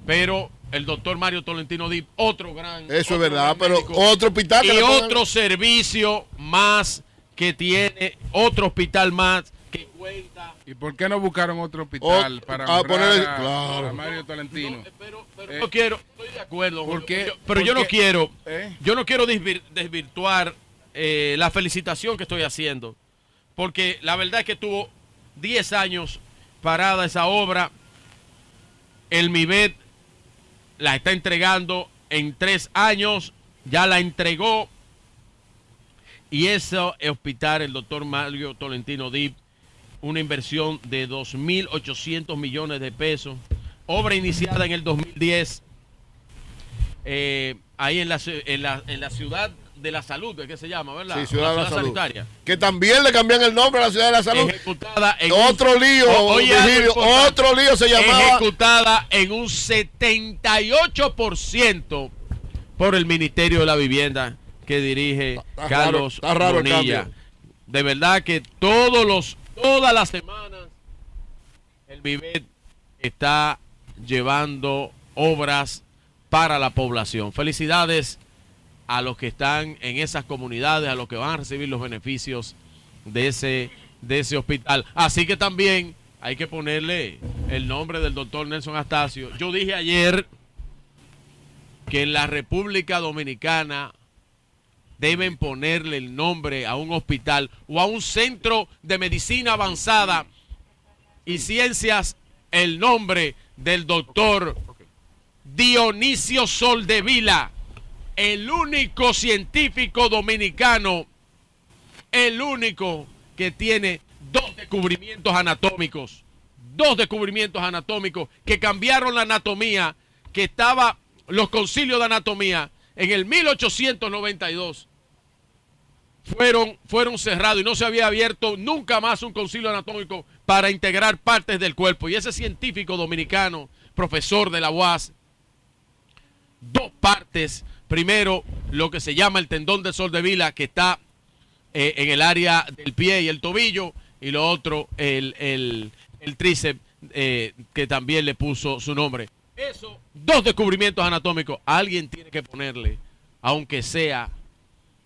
Pero el doctor Mario Tolentino Dip, otro gran. Eso es verdad, pero médico. otro hospital que Y otro servicio más que tiene, otro hospital más que cuenta. ¿Y por qué no buscaron otro hospital para ah, a, claro. a Mario Tolentino? No, pero, pero Eh, no quiero, estoy de acuerdo, ¿por Julio, qué? yo- pero yo ¿Por no quiero, ¿Eh? yo no quiero desvir- desvirtuar eh, la felicitación que estoy haciendo, porque la verdad es que tuvo 10 años parada esa obra, el MIBET la está entregando en tres años, ya la entregó, y ese hospital, el doctor Mario Tolentino Dip, una inversión de 2.800 millones de pesos, obra iniciada en el 2010, eh, ahí en la, en, la, en la ciudad de la salud, ¿qué se llama? ¿verdad? Sí, Ciudad de la Salud. Sanitaria. Que también le cambian el nombre a la Ciudad de la Salud. Ejecutada en Otro un- lío, oye, Virgilio, otro lío se llamaba. Ejecutada en un 78% por el Ministerio de la Vivienda que dirige Está Carlos raro, Bonilla. De verdad que todos los, todas las semanas el Vivet está llevando obras para la población. Felicidades a los que están en esas comunidades, a los que van a recibir los beneficios de ese, de ese hospital. Así que también hay que ponerle el nombre del doctor Nelson Astacio. Yo dije ayer que en la República Dominicana deben ponerle el nombre a un hospital o a un centro de medicina avanzada y ciencias el nombre del doctor Dionisio Soldevila, el único científico dominicano, el único que tiene dos descubrimientos anatómicos, dos descubrimientos anatómicos que cambiaron la anatomía, que estaba los concilios de anatomía en el 1892 fueron, fueron cerrados y no se había abierto nunca más un concilio anatómico para integrar partes del cuerpo. Y ese científico dominicano, profesor de la UAS, dos partes. Primero, lo que se llama el tendón del sol de Vila, que está eh, en el área del pie y el tobillo, y lo otro, el, el, el tríceps, eh, que también le puso su nombre. Eso, dos descubrimientos anatómicos. Alguien tiene que ponerle, aunque sea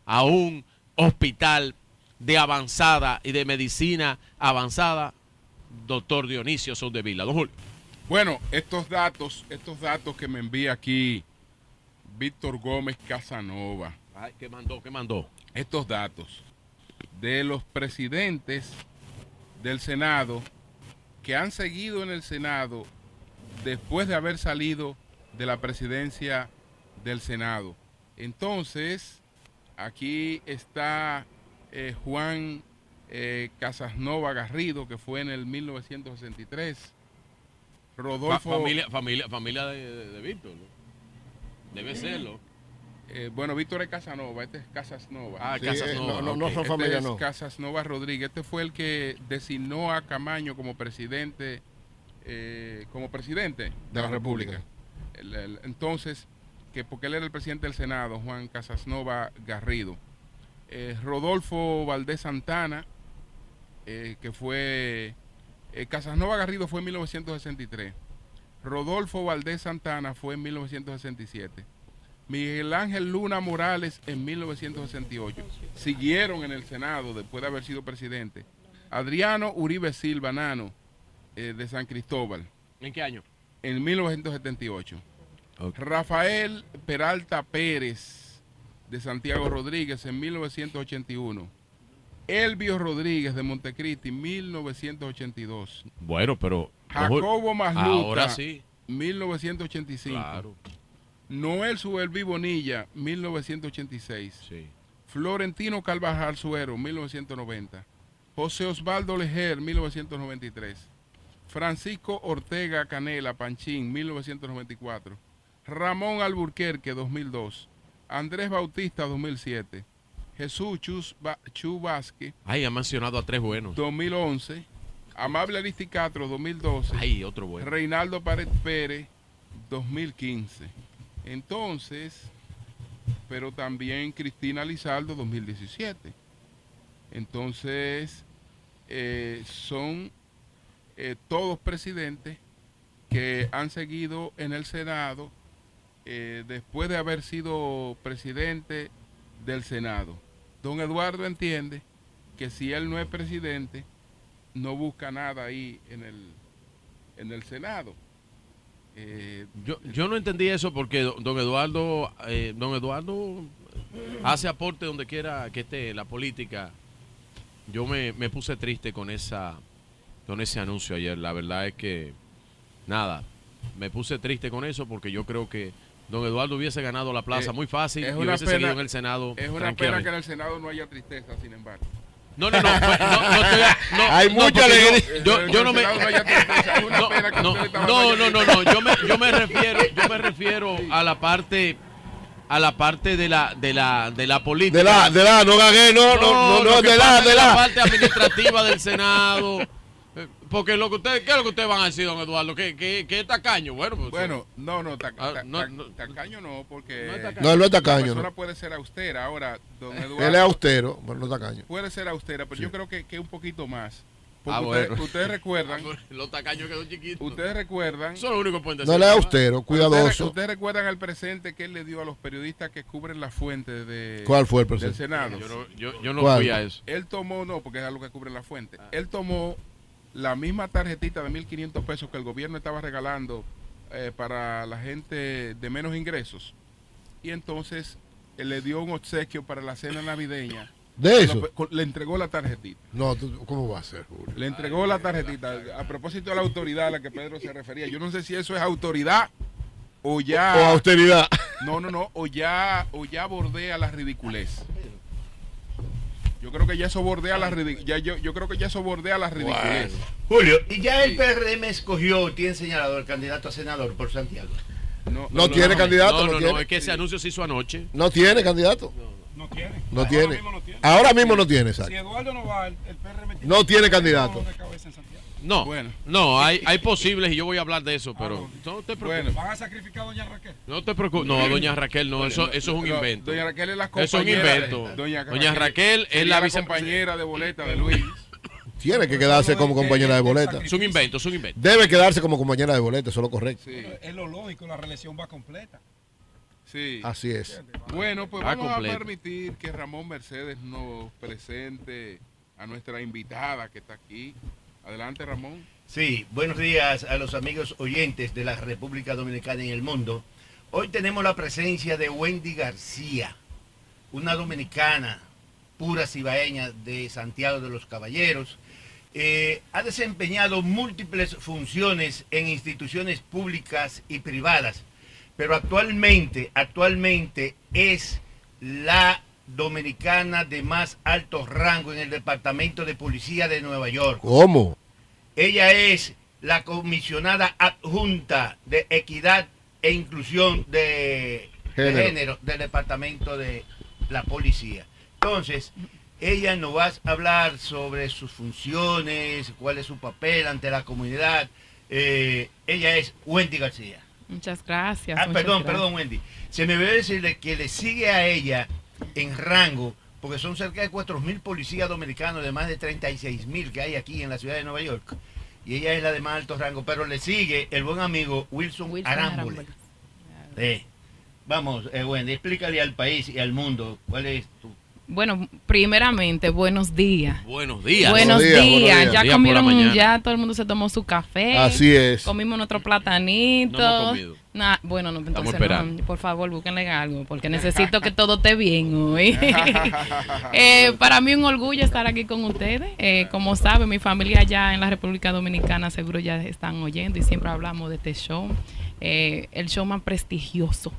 a un hospital de avanzada y de medicina avanzada, doctor Dionisio Soldevila. Don Julio. Bueno, estos datos, estos datos que me envía aquí Víctor Gómez Casanova, Ay, ¿Qué mandó? ¿Qué mandó? estos datos de los presidentes del Senado que han seguido en el Senado después de haber salido de la presidencia del Senado. Entonces, aquí está eh, Juan eh, Casasnova Garrido, que fue en el 1963. Fa- Rodolfo, familia, familia, familia de, de- de Víctor. ¿no? Debe serlo. eh, bueno, Víctor es Casanova, este es Casasnova. Ah, Sí, Casas eh, no, no, no son Este familia, es no. Casasnova Rodríguez. Este fue el que designó a Camaño como presidente, eh, como presidente De la República. El- el- entonces, que porque él era el presidente del Senado, Juan Casasnova Garrido. Eh, Rodolfo Valdés Santana, eh, que fue... eh, Casasnova Garrido fue en 1963. Rodolfo Valdés Santana fue en 1967. Miguel Ángel Luna Morales en 1968. Siguieron en el Senado después de haber sido presidente. Adriano Uribe Silva Nano, eh, de San Cristóbal, ¿En qué año? en 1978. Ok. Rafael Peralta Pérez, de Santiago Rodríguez, en 1981. Elvio Rodríguez, de Montecristi, 1982. Bueno, pero. Jacobo Masluta, Ahora sí. 1985. Claro. Noel Suelvi Bonilla, 1986. Sí. Florentino Carvajal Suero, 1990. José Osvaldo Lejer, 1993. Francisco Ortega Canela Panchín, 1994. Ramón Alburquerque, 2002. Andrés Bautista, 2007. Jesús Chus Ba- Chu Vázquez, Ay, ha mencionado a tres buenos. 2011. Amable Aristicatro, 2012. Ay, otro bueno. Reinaldo Pared Pérez, 2015. Entonces, pero también Cristina Lizaldo, 2017. Entonces, eh, son eh, todos presidentes que han seguido en el Senado eh, después de haber sido presidente del Senado. Don Eduardo entiende que si él no es presidente, no busca nada ahí en el, en el Senado. Eh, Yo, yo no entendí eso porque do- don Eduardo, eh, don Eduardo hace aporte donde quiera que esté la política. Yo me, me puse triste con esa, con ese anuncio ayer. La verdad es que nada, me puse triste con eso porque yo creo que don Eduardo hubiese ganado la plaza Eh, muy fácil y hubiese pena- seguido en el Senado. es una pena que en el Senado no haya tristeza, sin embargo. No, no, no, fue- no, no estoy a- no, Hay no, mucha alegría. Yo, yo no me. No No, no, no, Yo me, yo me refiero, yo me refiero a la parte, a la parte de la, de la, de la política. De la, de la, no gagué, no, no, no, no, de la, de es la. parte administrativa del Senado. Eh, Porque lo que ustedes, ¿qué es lo que ustedes van a decir, don Eduardo? ¿Que, que, que es tacaño? Bueno, pues, Bueno, no, no, ta- Ah, ta- no, ta- no. tacaño no, porque No es tacaño. No, él no es la tacaño, persona no. puede ser austera. Ahora, don Él es Eduardo austero, pero no es tacaño. puede ser austera, pero yo creo que, que un poquito más. Porque Ah, ustedes, bueno. ustedes recuerdan, los tacaños quedó chiquitos. ustedes recuerdan, Eso es lo único que pueden decir. No él es austero, cuidadoso. ustedes recuerdan el presente que él le dio a los periodistas que cubren la fuente de, ¿Cuál fue el del presidente? Senado. Yo no, yo, yo no fui a eso. Él tomó, no, porque es algo que cubre la fuente. Él tomó la misma tarjetita de 1.500 pesos que el gobierno estaba regalando eh, para la gente de menos ingresos. Y entonces él le dio un obsequio para la cena navideña. ¿De eso? Lo- Le entregó la tarjetita. No, ¿cómo va a ser, Julio? Le entregó la tarjetita. A propósito de la autoridad a la que Pedro se refería. Yo no sé si eso es autoridad o ya. O austeridad. No, no, no. O ya, o ya bordea la ridiculez. Yo creo que ya eso bordea la ridiculez. Ya, yo, yo creo que ya eso bordea la ridiculez. Julio, y ya el PRM escogió, tiene señalado el candidato a senador por Santiago. No, No tiene candidato, No, no no, tiene. no, es que ese anuncio se hizo anoche. No tiene candidato. No tiene. No Ahora tiene. mismo no tiene. Ahora mismo no tiene, Si exacto. Eduardo no va, el, el PRM No tiene tiene candidato. No, Bueno. no, hay, hay posibles y yo voy a hablar de eso, pero no te preocupes. Bueno. ¿Van a sacrificar a doña Raquel? No te preocupes. No, doña Raquel, no, eso, eso es un invento. Doña Raquel es la Eso es un compañera. invento. de- Doña, Doña Raquel es la la vice- compañera de boleta de Luis. Tiene que quedarse como compañera de boleta. Es un invento, es un invento. Debe quedarse como compañera de boleta, eso es lo correcto. Sí, Es lo lógico, la reelección va completa. sí. Así es. Bueno, pues Va vamos completo. a permitir que Ramón Mercedes nos presente a nuestra invitada que está aquí. Adelante, Ramón. Sí, buenos días a los amigos oyentes de la República Dominicana y el mundo. Hoy tenemos la presencia de Wendy García, una dominicana pura cibaeña de Santiago de los Caballeros. Eh, ha desempeñado múltiples funciones en instituciones públicas y privadas, pero actualmente, actualmente es la dominicana de más alto rango en el Departamento de Policía de Nueva York. ¿Cómo? Ella es la comisionada adjunta de equidad e inclusión de de Género. del departamento de la policía. Entonces, ella nos va a hablar sobre sus funciones, cuál es su papel ante la comunidad. Eh, ella es Wendy García. Muchas gracias. Ah, muchas perdón, gracias. perdón, Wendy. Se me debe decirle que le sigue a ella en rango, porque son cerca de 4.000 policías dominicanos de más de 36.000 que hay aquí en la ciudad de Nueva York. Y ella es la de más alto rango, pero le sigue el buen amigo Wilson, Wilson. Eh, Vamos, eh, Wendy, explícale al país y al mundo cuál es tu... Bueno, primeramente, buenos días. Buenos días. Buenos Buenos días, días. buenos días. Ya comieron, ya todo el mundo se tomó su café. Así es. Comimos nuestro platanito. No hemos comido. Nah, bueno, no, entonces esperando. no, por favor, búsquenle algo, porque necesito que todo esté bien hoy. Eh, para mí un orgullo estar aquí con ustedes. Eh, como saben, mi familia allá en la República Dominicana seguro ya están oyendo y siempre hablamos de este show. Eh, el show más prestigioso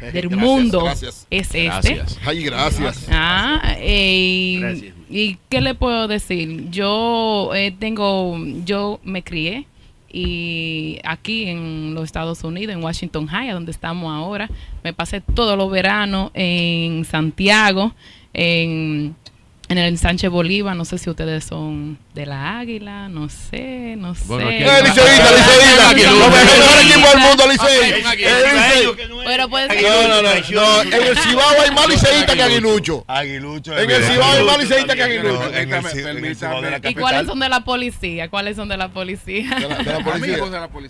del Gracias, mundo gracias. es este. Gracias. Ay, gracias. Ah, eh, Gracias. y qué le puedo decir? Yo eh, tengo, yo me crié y aquí en los Estados Unidos, en Washington High, donde estamos ahora, me pasé todos los veranos en Santiago, en, en el Sánchez Bolívar. No sé si ustedes son de la Águila, no sé, no sé. Bueno, aquí Eh, liceísta, liceísta. No. del mundo. Eh. Pero puede ser- No, no, no, no. En el Cibao hay más liceístas que Aguilucho. Aguilucho. En el Cibao hay más liceístas que Aguilucho. ¿Y cuáles son de la policía? ¿Cuáles son de la policía? De la, policía.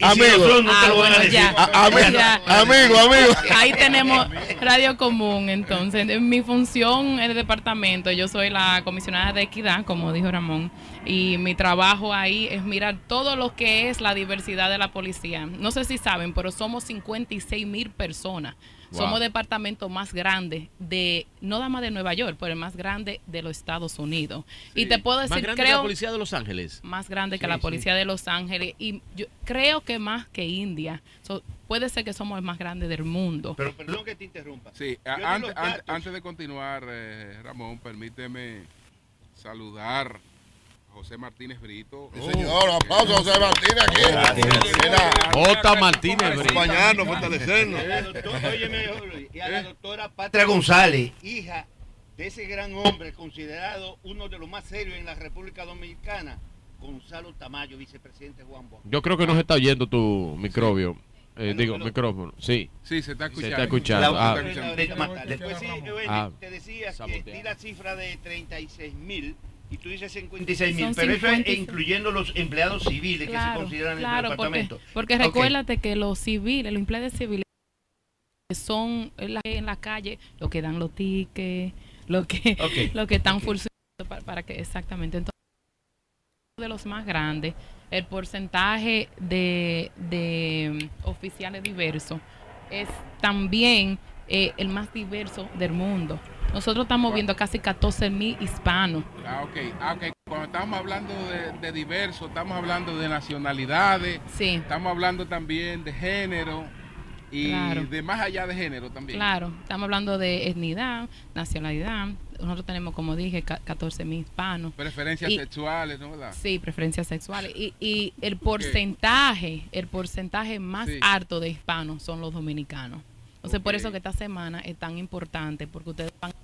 Amigos Ah, Amigo, Ya. amigo, amigo. Ahí tenemos Radio Común, entonces. En Mi función en el departamento, yo soy la comisionada de equidad, como dijo Ramón, y mi trabajo ahí es mirar todo lo que es la diversidad de la policía. No sé si saben, pero somos 56 mil personas. Wow. Somos departamento más grande de, no nada más de Nueva York, pero el más grande de los Estados Unidos. Y te puedo Más decir, grande que la policía de Los Ángeles. más grande que la sí. policía de Los Ángeles y yo creo que más que India. So, puede ser que somos el más grande del mundo. Pero perdón que te interrumpa. Sí, antes, antes- de continuar, eh, Ramón, permíteme saludar a José Martínez Brito. Sí, Señor, aplausos a José Martínez aquí. Mira, J. Martínez Brito. acompañarnos, fortalecernos. Y a la doctora- óyeme, óyeme, y a la doctora Patria González, hija de ese gran hombre considerado uno de los más serios en la República Dominicana, Gonzalo Tamayo, vicepresidente Juan Bosch. Yo creo que nos está oyendo tu microbio. Eh, digo, micrófono. Sí. Sí, se está Se escuchando. está escuchando. La- Ah. Se está escuchando. tarde. Después sí, Wendy, Ah. te decía que Saboteado. di la cifra de 36 mil y tú dices 56 mil, pero eso es 56. incluyendo los empleados civiles que se consideran en el departamento. porque recuérdate que los civiles, los empleados civiles son en la, en la calle los que dan los tickets, los que, los que están ok. funcionando para, para que exactamente. Entonces, de los más grandes, el porcentaje de, de mm, oficiales diversos es también eh, el más diverso del mundo. Nosotros estamos viendo casi 14 mil hispanos. Ah, ok. Ah, ok. Cuando estamos hablando de, de diverso, estamos hablando de nacionalidades, Sí, estamos hablando también de género y Claro. de más allá de género también. Claro, estamos hablando de etnidad, nacionalidad. Nosotros tenemos, como dije, ca- 14 mil hispanos. Preferencias Y- sexuales, ¿no verdad? Sí, preferencias sexuales. Y, y el porcentaje, el porcentaje más Sí. alto de hispanos son los dominicanos. Entonces, por eso que esta semana es tan importante, porque ustedes van a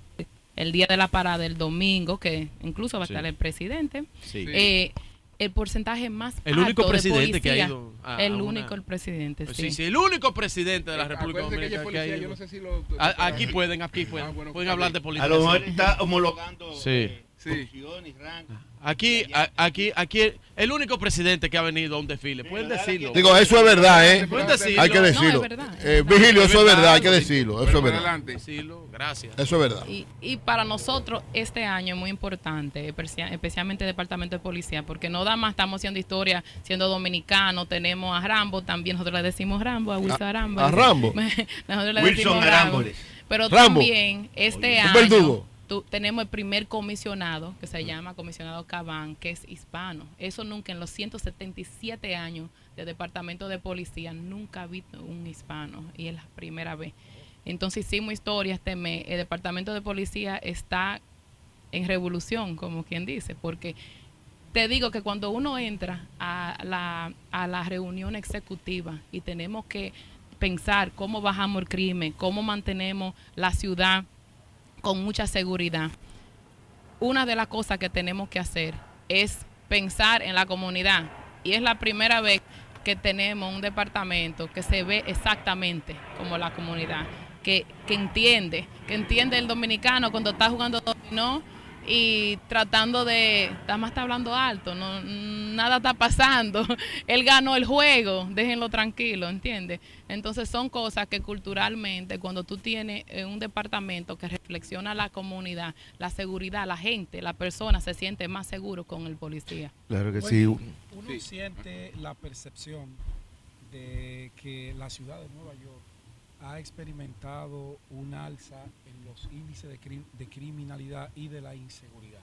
el día de la parada el domingo, que incluso va a Sí. estar el presidente. Sí. Sí. El porcentaje más El alto único de presidente que ha ido a- el a una- único el presidente, sí. Sí, sí, el único presidente de la Eh, República que Dominicana que ha ido. yo no sé si lo- A- Aquí pueden, aquí pueden, Ah, bueno, pueden hablar de política. A lo mejor está homologando Sí. eh, Sí. posiciones, rank. Aquí, a- aquí, aquí, el único presidente que ha venido a un desfile, pueden decirlo. Digo, eso es verdad, ¿eh? Pueden decirlo. Hay que No, decirlo. es verdad, es Eh. Vigilio, eso es verdad, hay que decirlo. Eso es verdad. adelante. Decirlo, gracias. Eso es verdad. Y, y para nosotros este año es muy importante, especia- especialmente el Departamento de Policía, porque no da más estamos haciendo historia siendo dominicanos, tenemos a Rambo, también nosotros le decimos Rambo, a Wilson A- Rambo. a Rambo. nosotros le Wilson decimos Rambo. Arámboles. Pero Rambo. también este Un año verdugo. Tú- tenemos el primer comisionado que se llama comisionado Cabán, que es hispano. Eso nunca en los 177 años de Departamento de Policía nunca ha visto un hispano y es la primera vez. Entonces hicimos historia este mes. El Departamento de Policía está en revolución, como quien dice, porque te digo que cuando uno entra a la, a la reunión ejecutiva y tenemos que pensar cómo bajamos el crimen, cómo mantenemos la ciudad con mucha seguridad, una de las cosas que tenemos que hacer es pensar en la comunidad. Y es la primera vez que tenemos un departamento que se ve exactamente como la comunidad, que, que entiende, que entiende el dominicano cuando está jugando dominó y tratando de, más está hablando alto, no nada está pasando. Él ganó el juego, déjenlo tranquilo, ¿entiendes? Entonces son cosas que culturalmente cuando tú tienes eh, un departamento que reflexiona la comunidad, la seguridad, la gente, la persona se siente más seguro con el policía. Claro que Bueno, sí. Uno Sí. siente la percepción de que la ciudad de Nueva York ha experimentado un alza en los índices de, cri- de criminalidad y de la inseguridad.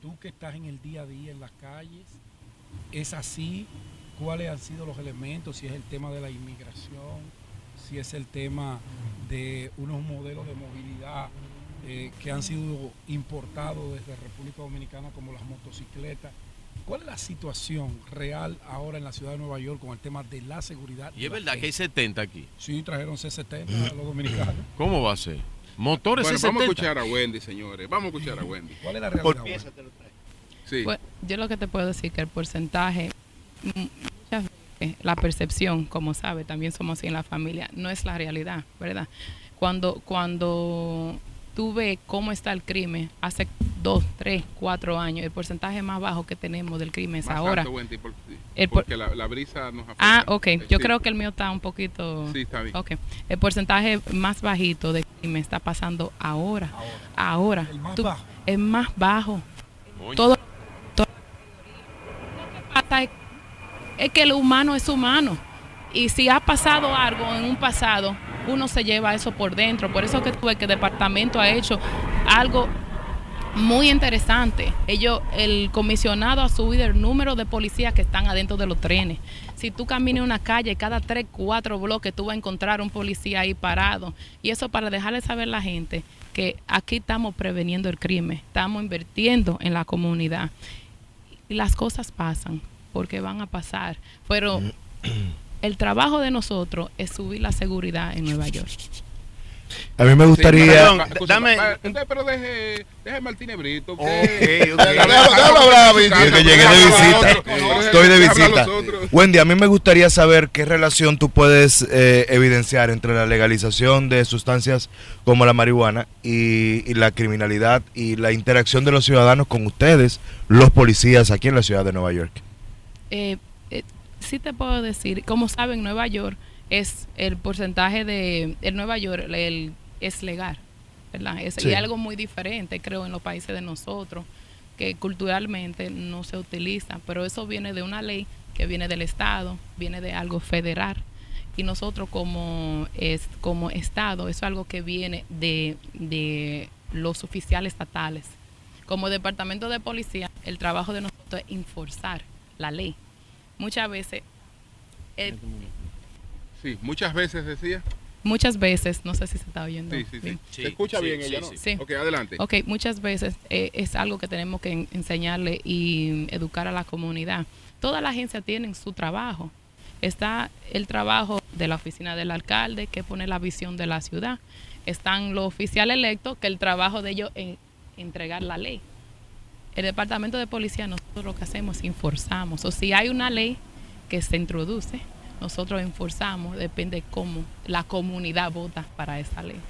Tú que estás en el día a día en las calles, ¿es así? ¿Cuáles han sido los elementos? Si es el tema de la inmigración, si es el tema de unos modelos de movilidad eh, que han sido importados desde República Dominicana como las motocicletas. ¿Cuál es la situación real ahora en la ciudad de Nueva York con el tema de la seguridad? Y es verdad que hay gente? 70 aquí. Sí, trajeron C70 a los dominicanos. ¿Cómo va a ser? Motores Bueno, C70. vamos a escuchar a Wendy, señores. Vamos a escuchar a Wendy. ¿Cuál es la realidad? ahora? Sí. Pues, yo lo que te puedo decir que el porcentaje, mm, muchas veces, la percepción, como sabe, también somos así en la familia, no es la realidad, ¿verdad? Cuando, cuando tú ves cómo está el crimen hace dos, tres, cuatro años, el porcentaje más bajo que tenemos del crimen es Más ahora. alto, Wendy, por- El por- porque la, la brisa nos afecta. Ah, ok. Yo sí. creo que el mío está un poquito... Sí, está bien. Ok. El porcentaje más bajito de crimen está pasando ahora. Ahora. El más Tú- bajo. El más bajo. Todo, todo- Lo que pasa es, es que el humano es humano. Y si ha pasado algo en un pasado, uno se lleva eso por dentro. Por eso que tuve que el departamento ha hecho algo muy interesante. Ellos, el comisionado ha subido el número de policías que están adentro de los trenes. Si tú caminas una calle, cada tres, cuatro bloques tú vas a encontrar un policía ahí parado. Y eso para dejarle saber a la gente que aquí estamos preveniendo el crimen, estamos invirtiendo en la comunidad. Y las cosas pasan porque van a pasar. Pero el trabajo de nosotros es subir la seguridad en Nueva York. A mí me Sí, gustaría... perdón, dame- usted, pero deje, deje Martínez Brito. Ok, que llegué de visita. Estoy de visita. Wendy, a mí me gustaría saber qué relación tú puedes eh, evidenciar entre la legalización de sustancias como la marihuana y, y la criminalidad y la interacción de los ciudadanos con ustedes, los policías aquí en la ciudad de Nueva York. eh, sí te puedo decir, como saben, Nueva York es el porcentaje de, el Nueva York el, es legal, ¿verdad? Es Sí. y algo muy diferente, creo, en los países de nosotros, que culturalmente no se utiliza, pero eso viene de una ley que viene del Estado, viene de algo federal. Y nosotros como, es, como Estado, eso es algo que viene de, de los oficiales estatales. Como departamento de policía, el trabajo de nosotros es enforzar la ley. Muchas veces, eh, Sí, muchas veces decía. muchas veces, no sé si se está oyendo. Sí, sí, sí. bien. Sí, Se escucha sí, bien sí, ella, ¿no? sí. Sí. Ok, adelante. Ok, muchas veces eh, es algo que tenemos que en- enseñarle y educar a la comunidad. Toda la agencia tiene su trabajo. Está el trabajo de la oficina del alcalde, que pone la visión de la ciudad. Están los oficiales electos, que el trabajo de ellos es entregar la ley. El departamento de policía, nosotros lo que hacemos es enforzamos. O si hay una ley que se introduce, nosotros enforzamos, depende de cómo la comunidad vota para esa ley.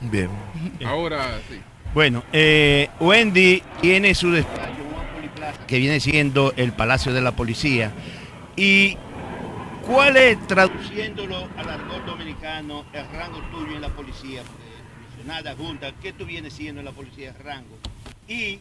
Bien. Ahora sí. Bueno, eh, Wendy tiene su despacho que viene siendo el Palacio de la Policía. ¿Y cuál es, traduciéndolo al argot dominicano, el rango tuyo en la policía? Porque comisionada junta, ¿qué tú vienes siendo en la policía, el rango? ¿Y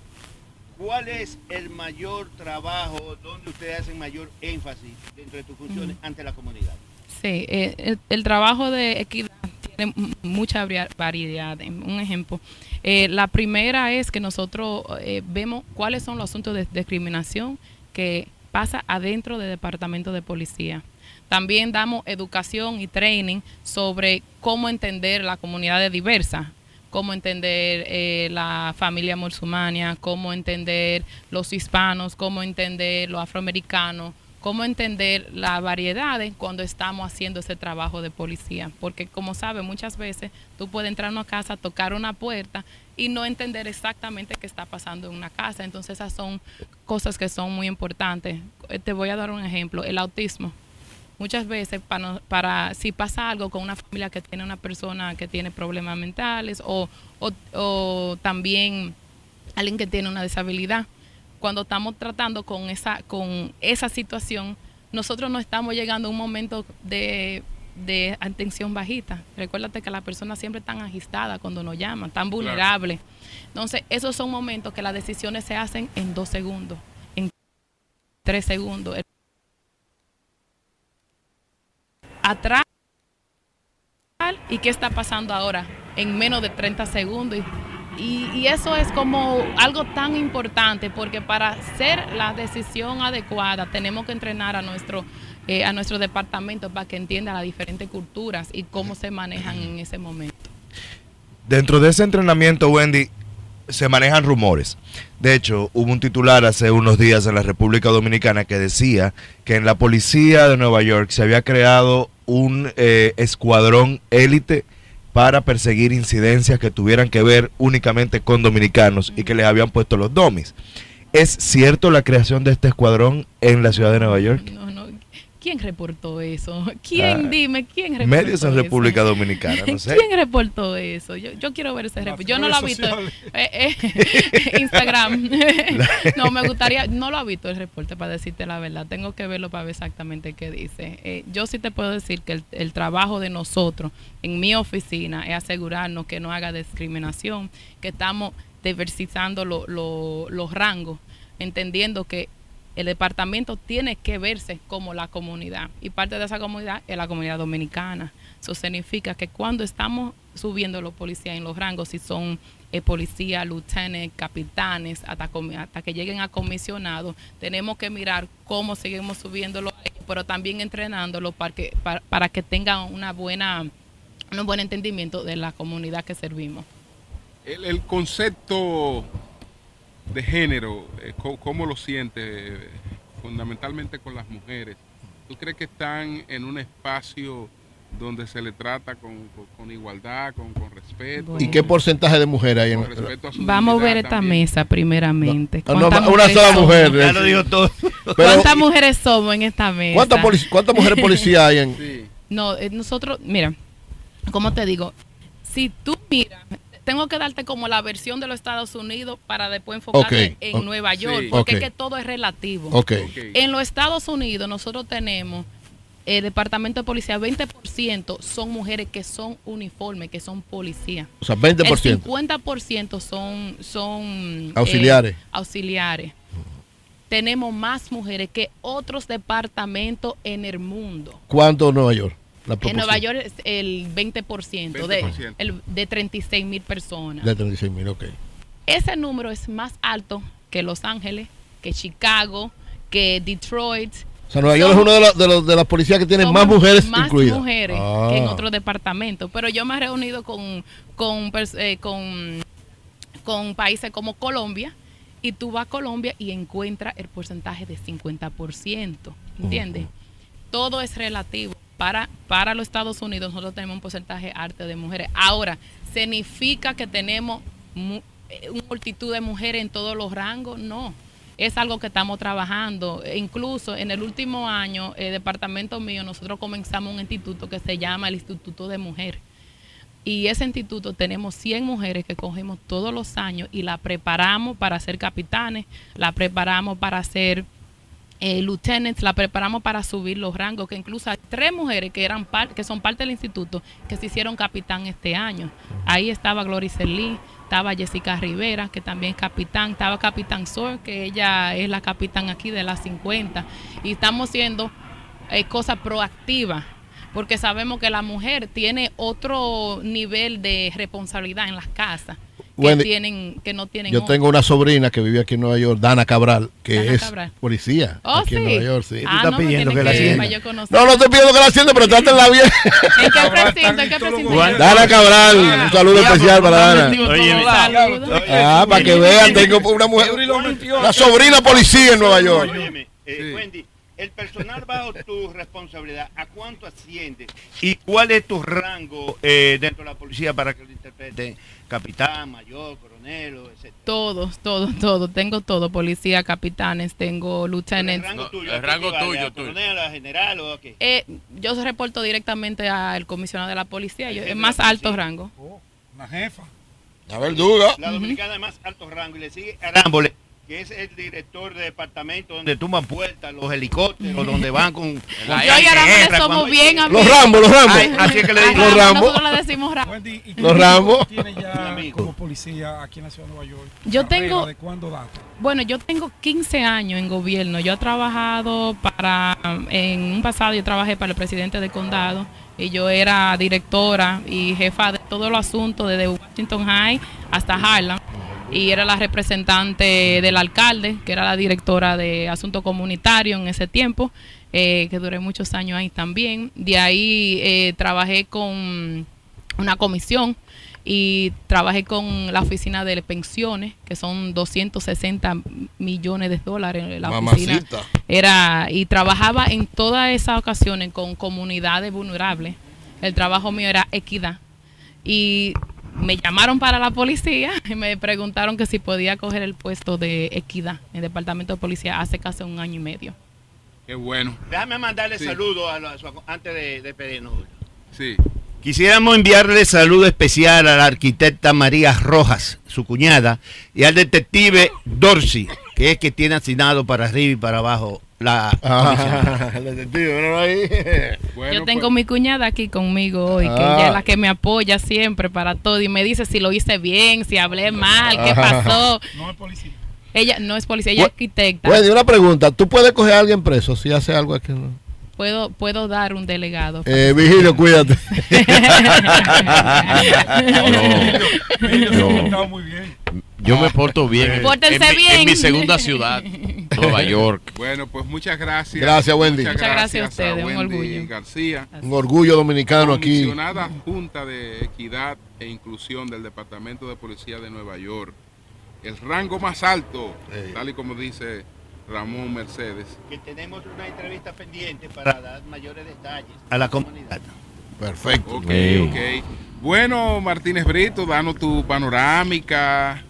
cuál es el mayor trabajo donde ustedes hacen mayor énfasis dentro de tus funciones ante la comunidad? Sí, eh, el, el trabajo de equidad tiene mucha variedad. Un ejemplo, eh, la primera es que nosotros eh, vemos cuáles son los asuntos de discriminación que pasa adentro del departamento de policía. También damos educación y training sobre cómo entender la comunidad diversa, cómo entender eh, la familia musulmana, cómo entender los hispanos, cómo entender los afroamericanos, cómo entender las variedades cuando estamos haciendo ese trabajo de policía. Porque como sabe, muchas veces tú puedes entrar a una casa, tocar una puerta y no entender exactamente qué está pasando en una casa. Entonces esas son cosas que son muy importantes. Eh, Te voy a dar un ejemplo, el autismo muchas veces para, para si pasa algo con una familia que tiene una persona que tiene problemas mentales o, o, o también alguien que tiene una disabilidad, cuando estamos tratando con esa, con esa situación, nosotros no estamos llegando a un momento de, de atención bajita. Recuérdate que las personas siempre están agistadas cuando nos llaman, tan vulnerables. Entonces, esos son momentos que las decisiones se hacen en dos segundos, en tres segundos. Atrás y qué está pasando ahora en menos de 30 segundos. Y, eso es como algo tan importante porque para hacer la decisión adecuada tenemos que entrenar a nuestro, eh, a nuestro departamento para que entienda las diferentes culturas y cómo se manejan en ese momento. Dentro de ese entrenamiento, Wendy, se manejan rumores. De hecho, hubo un titular hace unos días en la República Dominicana que decía que en la policía de Nueva York se había creado un eh, escuadrón élite para perseguir incidencias que tuvieran que ver únicamente con dominicanos y que les habían puesto los domis. ¿Es cierto la creación de este escuadrón en la ciudad de Nueva York? No. ¿Quién reportó eso? ¿Quién? Ah, Dime, ¿quién reportó Medios en eso? República Dominicana, no sé. ¿Quién reportó eso? Yo, yo quiero ver ese reporte. Yo no lo he visto. Eh, eh, Instagram. no, me gustaría, no lo he visto el reporte para decirte la verdad. Tengo que verlo para ver exactamente qué dice. Eh, yo sí te puedo decir que el, el trabajo de nosotros en mi oficina es asegurarnos que no haga discriminación, que estamos diversificando lo- lo- los rangos, entendiendo que el departamento tiene que verse como la comunidad y parte de esa comunidad es la comunidad dominicana. Eso significa que cuando estamos subiendo los policías en los rangos, si son eh, policías, lieutenants, capitanes, hasta, que lleguen a comisionados, tenemos que mirar cómo seguimos subiéndolo, ahí, pero también entrenándolo para que, para, que tengan una buena, un buen entendimiento de la comunidad que servimos. El concepto de género, eh, ¿cómo lo siente eh, fundamentalmente con las mujeres? ¿Tú crees que están en un espacio donde se le trata con, con- con igualdad, con, con respeto? ¿Y qué porcentaje de mujeres hay en su Vamos a ver esta también? mesa primeramente. No, no, ¿Cuántas una mujeres sola somos? mujer. Ya lo dijo todo. Pero, ¿Cuántas mujeres somos en esta mesa? ¿cuántas, polic- cuántas mujeres policías hay en...? Sí. No, eh, nosotros, mira, como te digo, si tú miras, tengo que darte como la versión de los Estados Unidos para después enfocarte Ok, en. Nueva York, Sí. porque es que todo es relativo. En los Estados Unidos nosotros tenemos el departamento de policía, 20% son mujeres que son uniformes, que son policías. O sea, El 20%. 50% son, son eh, Auxiliares. auxiliares. Tenemos más mujeres que otros departamentos en el mundo. ¿Cuánto Nueva York? La En. Nueva York es el 20%, De, 20%. el- de 36 mil personas. De 36 mil, ok. Ese número es más alto que Los Ángeles, que Chicago, que Detroit. O sea, Nueva York es uno de, los- de, los- de las policías que tienen más mujeres más incluidas. mujeres Ah. que en otros departamentos. Pero yo me he reunido con, eh, con, con países como Colombia y tú vas a Colombia y encuentras el porcentaje de 50%. ¿Entiendes? Todo es relativo. Para, para los Estados Unidos nosotros tenemos un porcentaje alto de mujeres. Ahora, significa que tenemos eh, una multitud de mujeres en todos los rangos, no. Es algo que estamos trabajando. E incluso en el último año, el departamento mío, nosotros comenzamos un instituto que se llama el Instituto de Mujer. Y ese instituto tenemos 100 mujeres que cogemos todos los años y la preparamos para ser capitanes, la preparamos para ser eh, lieutenants, la preparamos para subir los rangos, que incluso hay tres mujeres que eran par- que son parte del instituto que se hicieron capitán este año. Ahí estaba Gloria Lee, estaba Jessica Rivera, que también es capitán, estaba Capitán Sor, que ella es la capitán aquí de las 50. Y estamos haciendo eh, cosas proactivas, porque sabemos que la mujer tiene otro nivel de responsabilidad en las casas que, Wendy, tienen, que no tienen Yo hombres. tengo una sobrina que vive aquí en Nueva York, Dana Cabral, que Dana es Cabral. policía Oh, aquí en sí. Nueva York. Sí. Ah, no, me tiene que la que-. No, no estoy pidiendo que la hacienda, pero trátenla bien. ¿En qué precinto? ¿En qué precinto? Dana Cabral, un saludo especial para Dana. Ah, para que vean, tengo una mujer, una sobrina policía en Nueva York. Eh, Wendy, el personal bajo tu responsabilidad, ¿a cuánto asciende? ¿Y cuál es tu rango eh, dentro de la policía para que lo interpreten? Capitán, mayor, coronel, etcétera. Todos, todos, todos. Tengo todo. Policía, capitanes, tengo El lieutenants. rango tuyo, el ¿a rango tuyo, ¿A tuyo. coronel, a general o a qué? Eh, yo reporto directamente al comisionado de la policía. Yo, es más alto rango. Una jefa. La verduga. La dominicana de más alto rango y le sigue Arámbole, que es el director de departamento donde tuman puertas los helicópteros, donde van con... con Yo y somos bien Los amigos. Rambos, los Rambos. Ay, así es que le digo. Los Rambo. Nosotros le decimos Rambo. Wendy, ¿y Los tiempo Rambo. tienes ya Amigo. como policía aquí en la ciudad de Nueva York? Yo Carrera, tengo- ¿De cuándo data? Bueno, yo tengo 15 años en gobierno. Yo he trabajado para, en un pasado yo trabajé para el presidente del condado y yo era directora y jefa de todos los asuntos desde Washington High hasta Harlem y era la representante del alcalde, que era la directora de asuntos comunitarios en ese tiempo, eh, que duré muchos años ahí también. De ahí eh, trabajé con una comisión y trabajé con la oficina de pensiones, que son 260 millones de dólares. La oficina era y trabajaba en todas esas ocasiones con comunidades vulnerables. El trabajo mío era equidad. Y me llamaron para la policía y me preguntaron que si podía coger el puesto de equidad en el departamento de policía hace casi un año y medio. Qué bueno. Déjame mandarle Sí. saludos a antes de, de pedirnos. Sí. Quisiéramos enviarle saludo especial a la arquitecta María Rojas, su cuñada, y al detective Dorsey, que es que tiene asignado para arriba y para abajo la. Ah, detective, ahí. Bueno, Yo tengo pues, mi cuñada aquí conmigo hoy, que Ah. ella es la que me apoya siempre para todo y me dice si lo hice bien, si hablé mal, qué pasó. No es policía. Ella no es policía, ella es Bu- arquitecta. Wendy, una pregunta. ¿Tú puedes coger a alguien preso si hace algo aquí? no? Puedo, puedo dar un delegado. Eh, Vigilio, cuídate. No. muy bien. Yo me porto bien. en- Pórtense en, mi- bien. en mi segunda ciudad, Nueva York. bueno, pues muchas gracias. Gracias, Wendy. Muchas gracias a gracias a ustedes, un Wendy orgullo. García. Un orgullo dominicano aquí. Comisionada Junta de Equidad e Inclusión del Departamento de Policía de Nueva York. El rango más alto, Ey. tal y como dice Ramón Mercedes. Que tenemos una entrevista pendiente para dar mayores detalles a la comunidad. Perfecto. Ok, ok. Bueno, Martínez Brito, danos tu panorámica,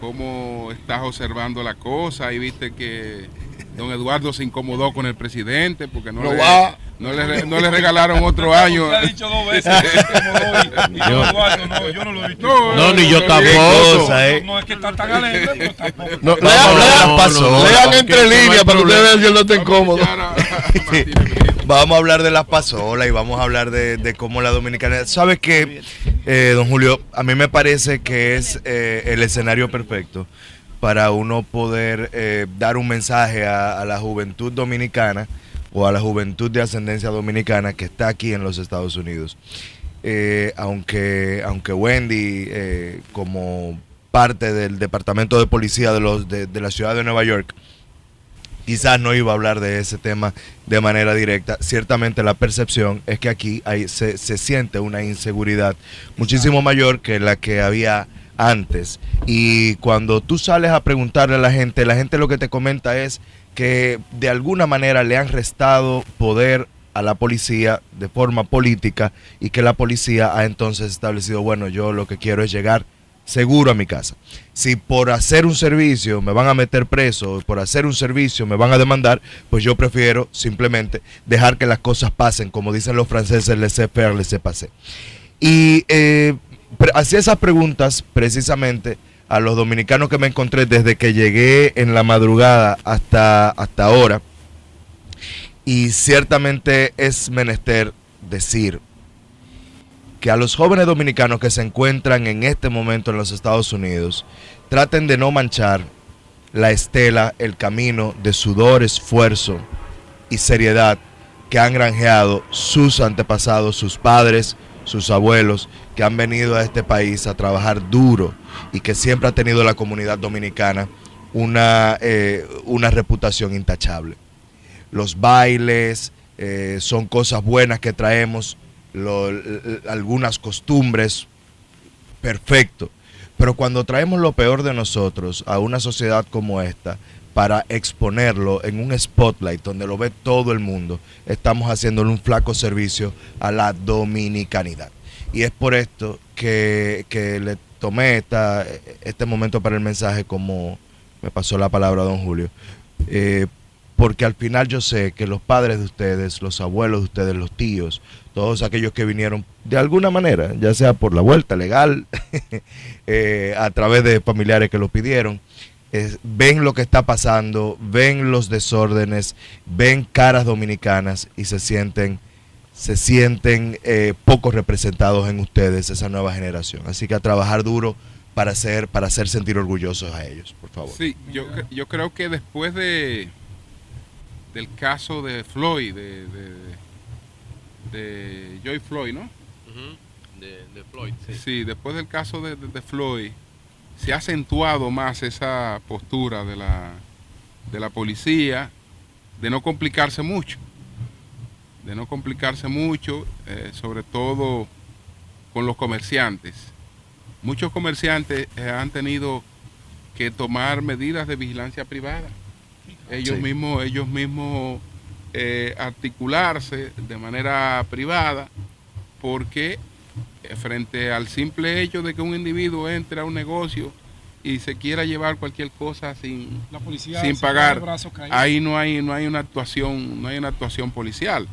cómo estás observando la cosa y viste que don Eduardo se incomodó con el presidente porque no, No le, va. no, le, no le regalaron otro año. Usted ha dicho dos veces que como doy. Y yo, Eduardo, no, yo no lo he visto. No, No, ni yo no, tampoco. eh. No es que está tan alegre, pero tampoco. No, No, lean, no, lean- no, pasó. no, lean que- entre líneas para que ustedes vean si él no está Vamos a incómodo. Vamos a hablar de las pasolas y vamos a hablar de, de cómo la dominicana. ¿Sabe qué, eh, don Julio? A mí me parece que es eh, el escenario perfecto para uno poder eh, dar un mensaje a, a la juventud dominicana o a la juventud de ascendencia dominicana que está aquí en los Estados Unidos. Eh, aunque, aunque Wendy, eh, como parte del departamento de policía de, los, de, de la ciudad de Nueva York, quizás no iba a hablar de ese tema de manera directa. Ciertamente la percepción es que aquí hay, se, se siente una inseguridad muchísimo mayor que la que había antes. Y cuando tú sales a preguntarle a la gente, la gente lo que te comenta es que de alguna manera le han restado poder a la policía de forma política y que la policía ha entonces establecido, bueno, yo lo que quiero es llegar seguro a mi casa. Si por hacer un servicio me van a meter preso, por hacer un servicio me van a demandar, pues yo prefiero simplemente dejar que las cosas pasen, como dicen los franceses, laissez faire, laissez passer. Y eh, hacía esas preguntas precisamente a los dominicanos que me encontré desde que llegué en la madrugada hasta, hasta ahora. Y ciertamente es menester decir que a los jóvenes dominicanos que se encuentran en este momento en los Estados Unidos traten de no manchar la estela, el camino de sudor, esfuerzo y seriedad que han granjeado sus antepasados, sus padres, sus abuelos, que han venido a este país a trabajar duro y que siempre ha tenido la comunidad dominicana una, eh, una reputación intachable los bailes, eh, son cosas buenas que traemos, algunas costumbres, perfecto. Pero cuando traemos lo peor de nosotros a una sociedad como esta, para exponerlo en un spotlight donde lo ve todo el mundo, estamos haciéndole un flaco servicio a la dominicanidad. Y es por esto que, que le tomé esta, este momento para el mensaje como me pasó la palabra don Julio. Eh, porque al final yo sé que los padres de ustedes, los abuelos de ustedes, los tíos, todos aquellos que vinieron de alguna manera, ya sea por la vuelta legal, eh, a través de familiares que lo pidieron, ven lo que está pasando, ven los desórdenes, ven caras dominicanas y se sienten se sienten eh, poco representados en ustedes, esa nueva generación. Así que a trabajar duro para hacer, para hacer sentir orgullosos a ellos, por favor. Sí, yo, yo creo que después de del caso de Floyd, de, de, de Joy Floyd, ¿no? de, de Floyd, sí. Sí, después del caso de, de- de Floyd, se ha acentuado más esa postura de la, de la policía de no complicarse mucho. De no complicarse mucho, eh, sobre todo con los comerciantes. Muchos comerciantes eh, han tenido que tomar medidas de vigilancia privada. Ellos Sí. mismos, ellos mismos eh, articularse de manera privada porque frente al simple hecho de que un individuo entre a un negocio y se quiera llevar cualquier cosa sin, La policía sin pagar, ahí no hay, no hay una actuación, no hay una actuación policial.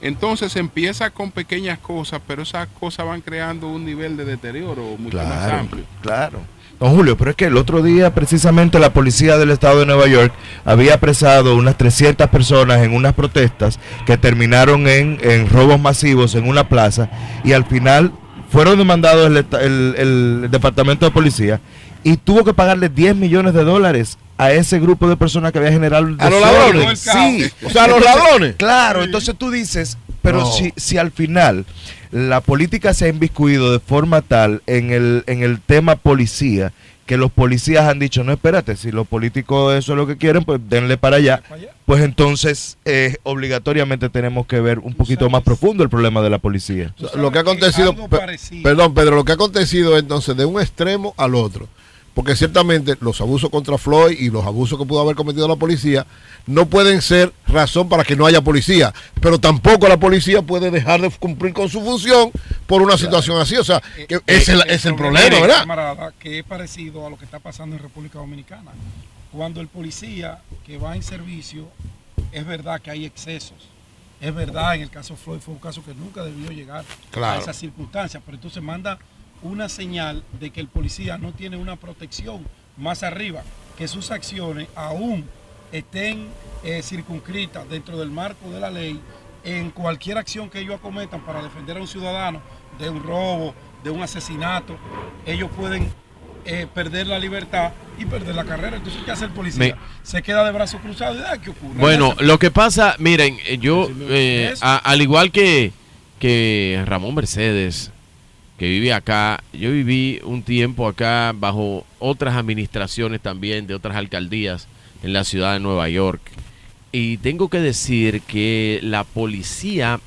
Entonces se empieza con pequeñas cosas, pero esas cosas van creando un nivel de deterioro mucho más amplio. claro. Don Julio, pero es que el otro día precisamente la policía del estado de Nueva York había apresado unas 300 personas en unas protestas que terminaron en, en robos masivos en una plaza y al final fueron demandados el, el- el departamento de policía y tuvo que pagarle 10 millones de dólares a ese grupo de personas que había generado ¿A los ladrones? Sí. O sea, a los ladrones. Claro, entonces tú dices, pero No. si, si al final la política se ha inviscuido de forma tal en el, en el tema policía, que los policías han dicho, no, espérate, si los políticos eso es lo que quieren, pues denle para allá, pues entonces eh, obligatoriamente tenemos que ver un poquito más profundo el problema de la policía. Lo que ha acontecido, perdón Pedro, lo que ha acontecido entonces de un extremo al otro, porque ciertamente los abusos contra Floyd y los abusos que pudo haber cometido la policía no pueden ser razón para que no haya policía, pero tampoco la policía puede dejar de cumplir con su función por una situación así, o sea, que Eh, ese es, el- eh, problema, problema, ¿verdad? camarada, que es parecido a lo que está pasando en República Dominicana. Cuando el policía que va en servicio, es verdad que hay excesos. Es verdad, en el caso Floyd fue un caso que nunca debió llegar Claro. a esas circunstancias, pero entonces manda una señal de que el policía no tiene una protección más arriba, que sus acciones aún estén eh, circunscritas dentro del marco de la ley en cualquier acción que ellos acometan para defender a un ciudadano de un robo, de un asesinato, ellos pueden eh, perder la libertad y perder la carrera. Entonces, ¿qué hace el policía? Me- Se queda de brazos cruzados y da, ¿qué ocurre? Bueno, lo que pasa, miren, eh, yo, eh, a- al igual que, que Ramón Mercedes, que vive acá, yo viví un tiempo acá bajo otras administraciones también de otras alcaldías en la ciudad de Nueva York. Y tengo que decir que la policía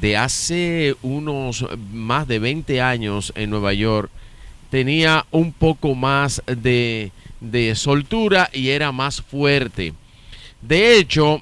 de hace unos más de 20 años en Nueva York tenía un poco más de, de soltura y era más fuerte. De hecho,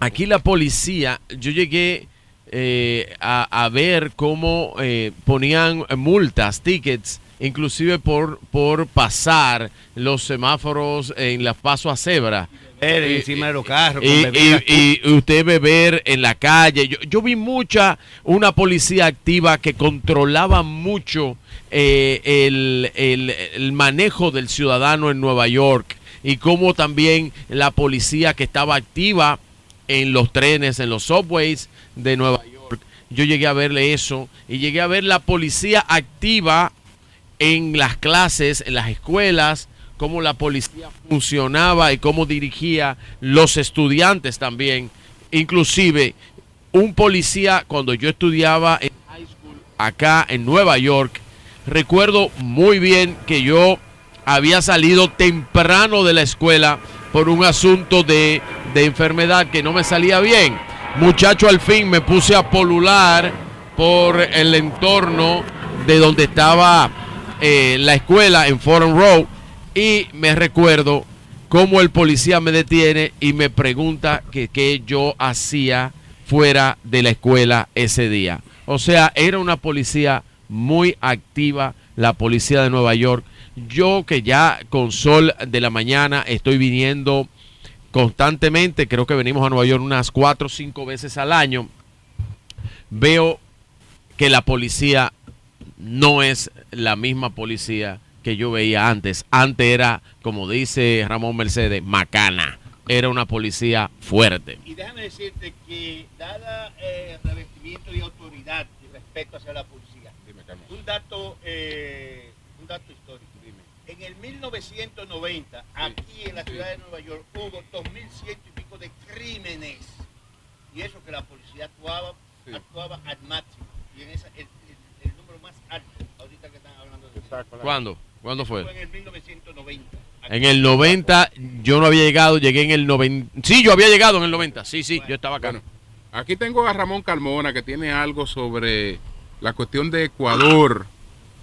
aquí la policía, yo llegué eh, a, a ver cómo eh, ponían multas, tickets inclusive por, por pasar los semáforos en las pasos a cebra. Y- encima de los carros, con y, y- y usted beber en la calle. Yo, yo vi mucha, una policía activa que controlaba mucho eh, el, el- el manejo del ciudadano en Nueva York y cómo también la policía que estaba activa en los trenes, en los subways de Nueva York. Yo llegué a verle eso y llegué a ver la policía activa en las clases, en las escuelas, cómo la policía funcionaba y cómo dirigía los estudiantes también. Inclusive, un policía cuando yo estudiaba en high school acá en Nueva York, recuerdo muy bien que yo había salido temprano de la escuela por un asunto de, de enfermedad que no me salía bien. Muchacho, al fin me puse a polular por el entorno de donde estaba eh, la escuela en Forum Road y me recuerdo cómo el policía me detiene y me pregunta que qué yo hacía fuera de la escuela ese día. O sea, era una policía muy activa, la policía de Nueva York. Yo que ya con sol de la mañana estoy viniendo constantemente, creo que venimos a Nueva York unas cuatro o cinco veces al año, veo que la policía no es la misma policía que yo veía antes. Antes era, como dice Ramón Mercedes, macana. Era una policía fuerte. Y déjame decirte que, dada eh, el revestimiento de autoridad y respeto hacia la policía, un dato, eh, un dato histórico. En el 1990, aquí en la ciudad de Nueva York, hubo 2.100 y pico de crímenes. Y eso que la policía actuaba, actuaba al máximo. Y en esa, el, el- el número más alto, ahorita que están hablando de eso. ¿Cuándo? ¿Cuándo fue? Fue en el 1990. En el 90 yo no había llegado, llegué en el 90. Sí, yo había llegado en el 90. Sí, sí, yo estaba acá. Bueno, aquí tengo a Ramón Carmona que tiene algo sobre la cuestión de Ecuador,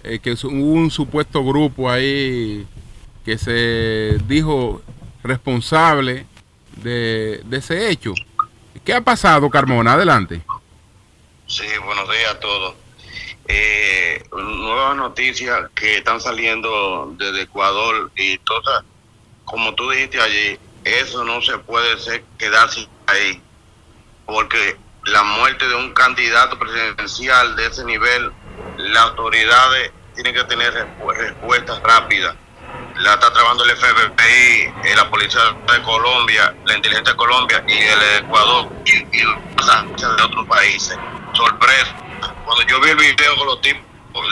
eh, que es un, supuesto grupo ahí que se dijo responsable de, de ese hecho. ¿Qué ha pasado, Carmona? Adelante. Sí, buenos días a todos. Eh, nuevas noticias que están saliendo desde Ecuador y todas, como tú dijiste allí, eso no se puede ser, quedarse ahí, porque la muerte de un candidato presidencial de ese nivel, las autoridades tienen que tener respu- respuestas rápidas. La está trabajando el FBI, eh, la Policía de Colombia, la Inteligencia de Colombia y el Ecuador y, y de otros países. Sorpresa. Cuando yo vi el video con los tipos,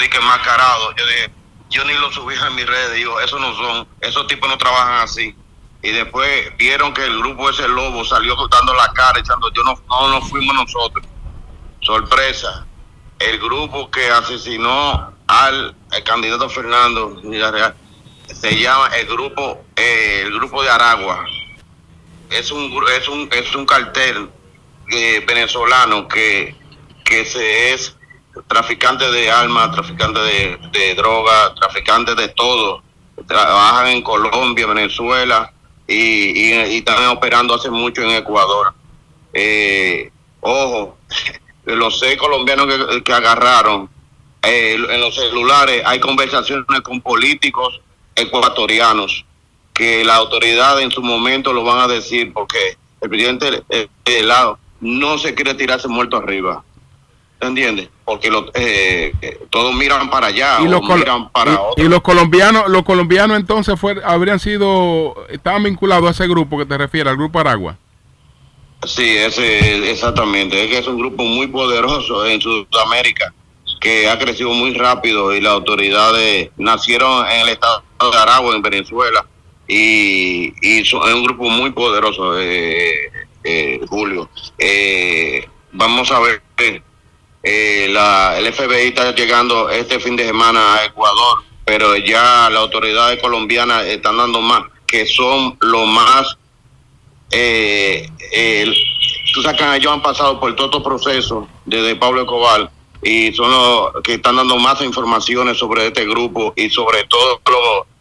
dije mascarados, yo dije, yo ni lo subí a mis redes, digo, esos no son, esos tipos no trabajan así. Y después vieron que el grupo ese lobo salió dando la cara, echando, yo no, no, no fuimos nosotros. Sorpresa. El grupo que asesinó al el candidato Fernando Villarreal se llama el grupo eh, el grupo de Aragua. Es un es un es un cartel eh, venezolano que que se es traficante de armas, traficante de, de droga, traficante de todo. Trabajan en Colombia, Venezuela y, y, y están operando hace mucho en Ecuador. Eh, ojo, los seis colombianos que, que agarraron, eh, en los celulares hay conversaciones con políticos ecuatorianos que la autoridad en su momento lo van a decir porque el presidente eh, de lado no se quiere tirarse muerto arriba. ¿Entiendes? Porque lo- eh, eh, todos miran para allá y o los, miran para y- otro. y los colombianos, los colombianos entonces fue, habrían sido, estaban vinculados a ese grupo que te refieres, al grupo Aragua. Sí, ese, exactamente. Es que es un grupo muy poderoso en Sudamérica que ha crecido muy rápido y las autoridades nacieron en el estado de Aragua, en Venezuela, y, es un grupo muy poderoso, eh, eh, Julio. Eh, vamos a ver, eh, la, el FBI está llegando este fin de semana a Ecuador, pero ya las autoridades colombianas están dando más, que son lo más eh, el- tú sabes que ellos han pasado por todo estos procesos desde Pablo Escobar y son los que están dando más informaciones sobre este grupo y sobre todo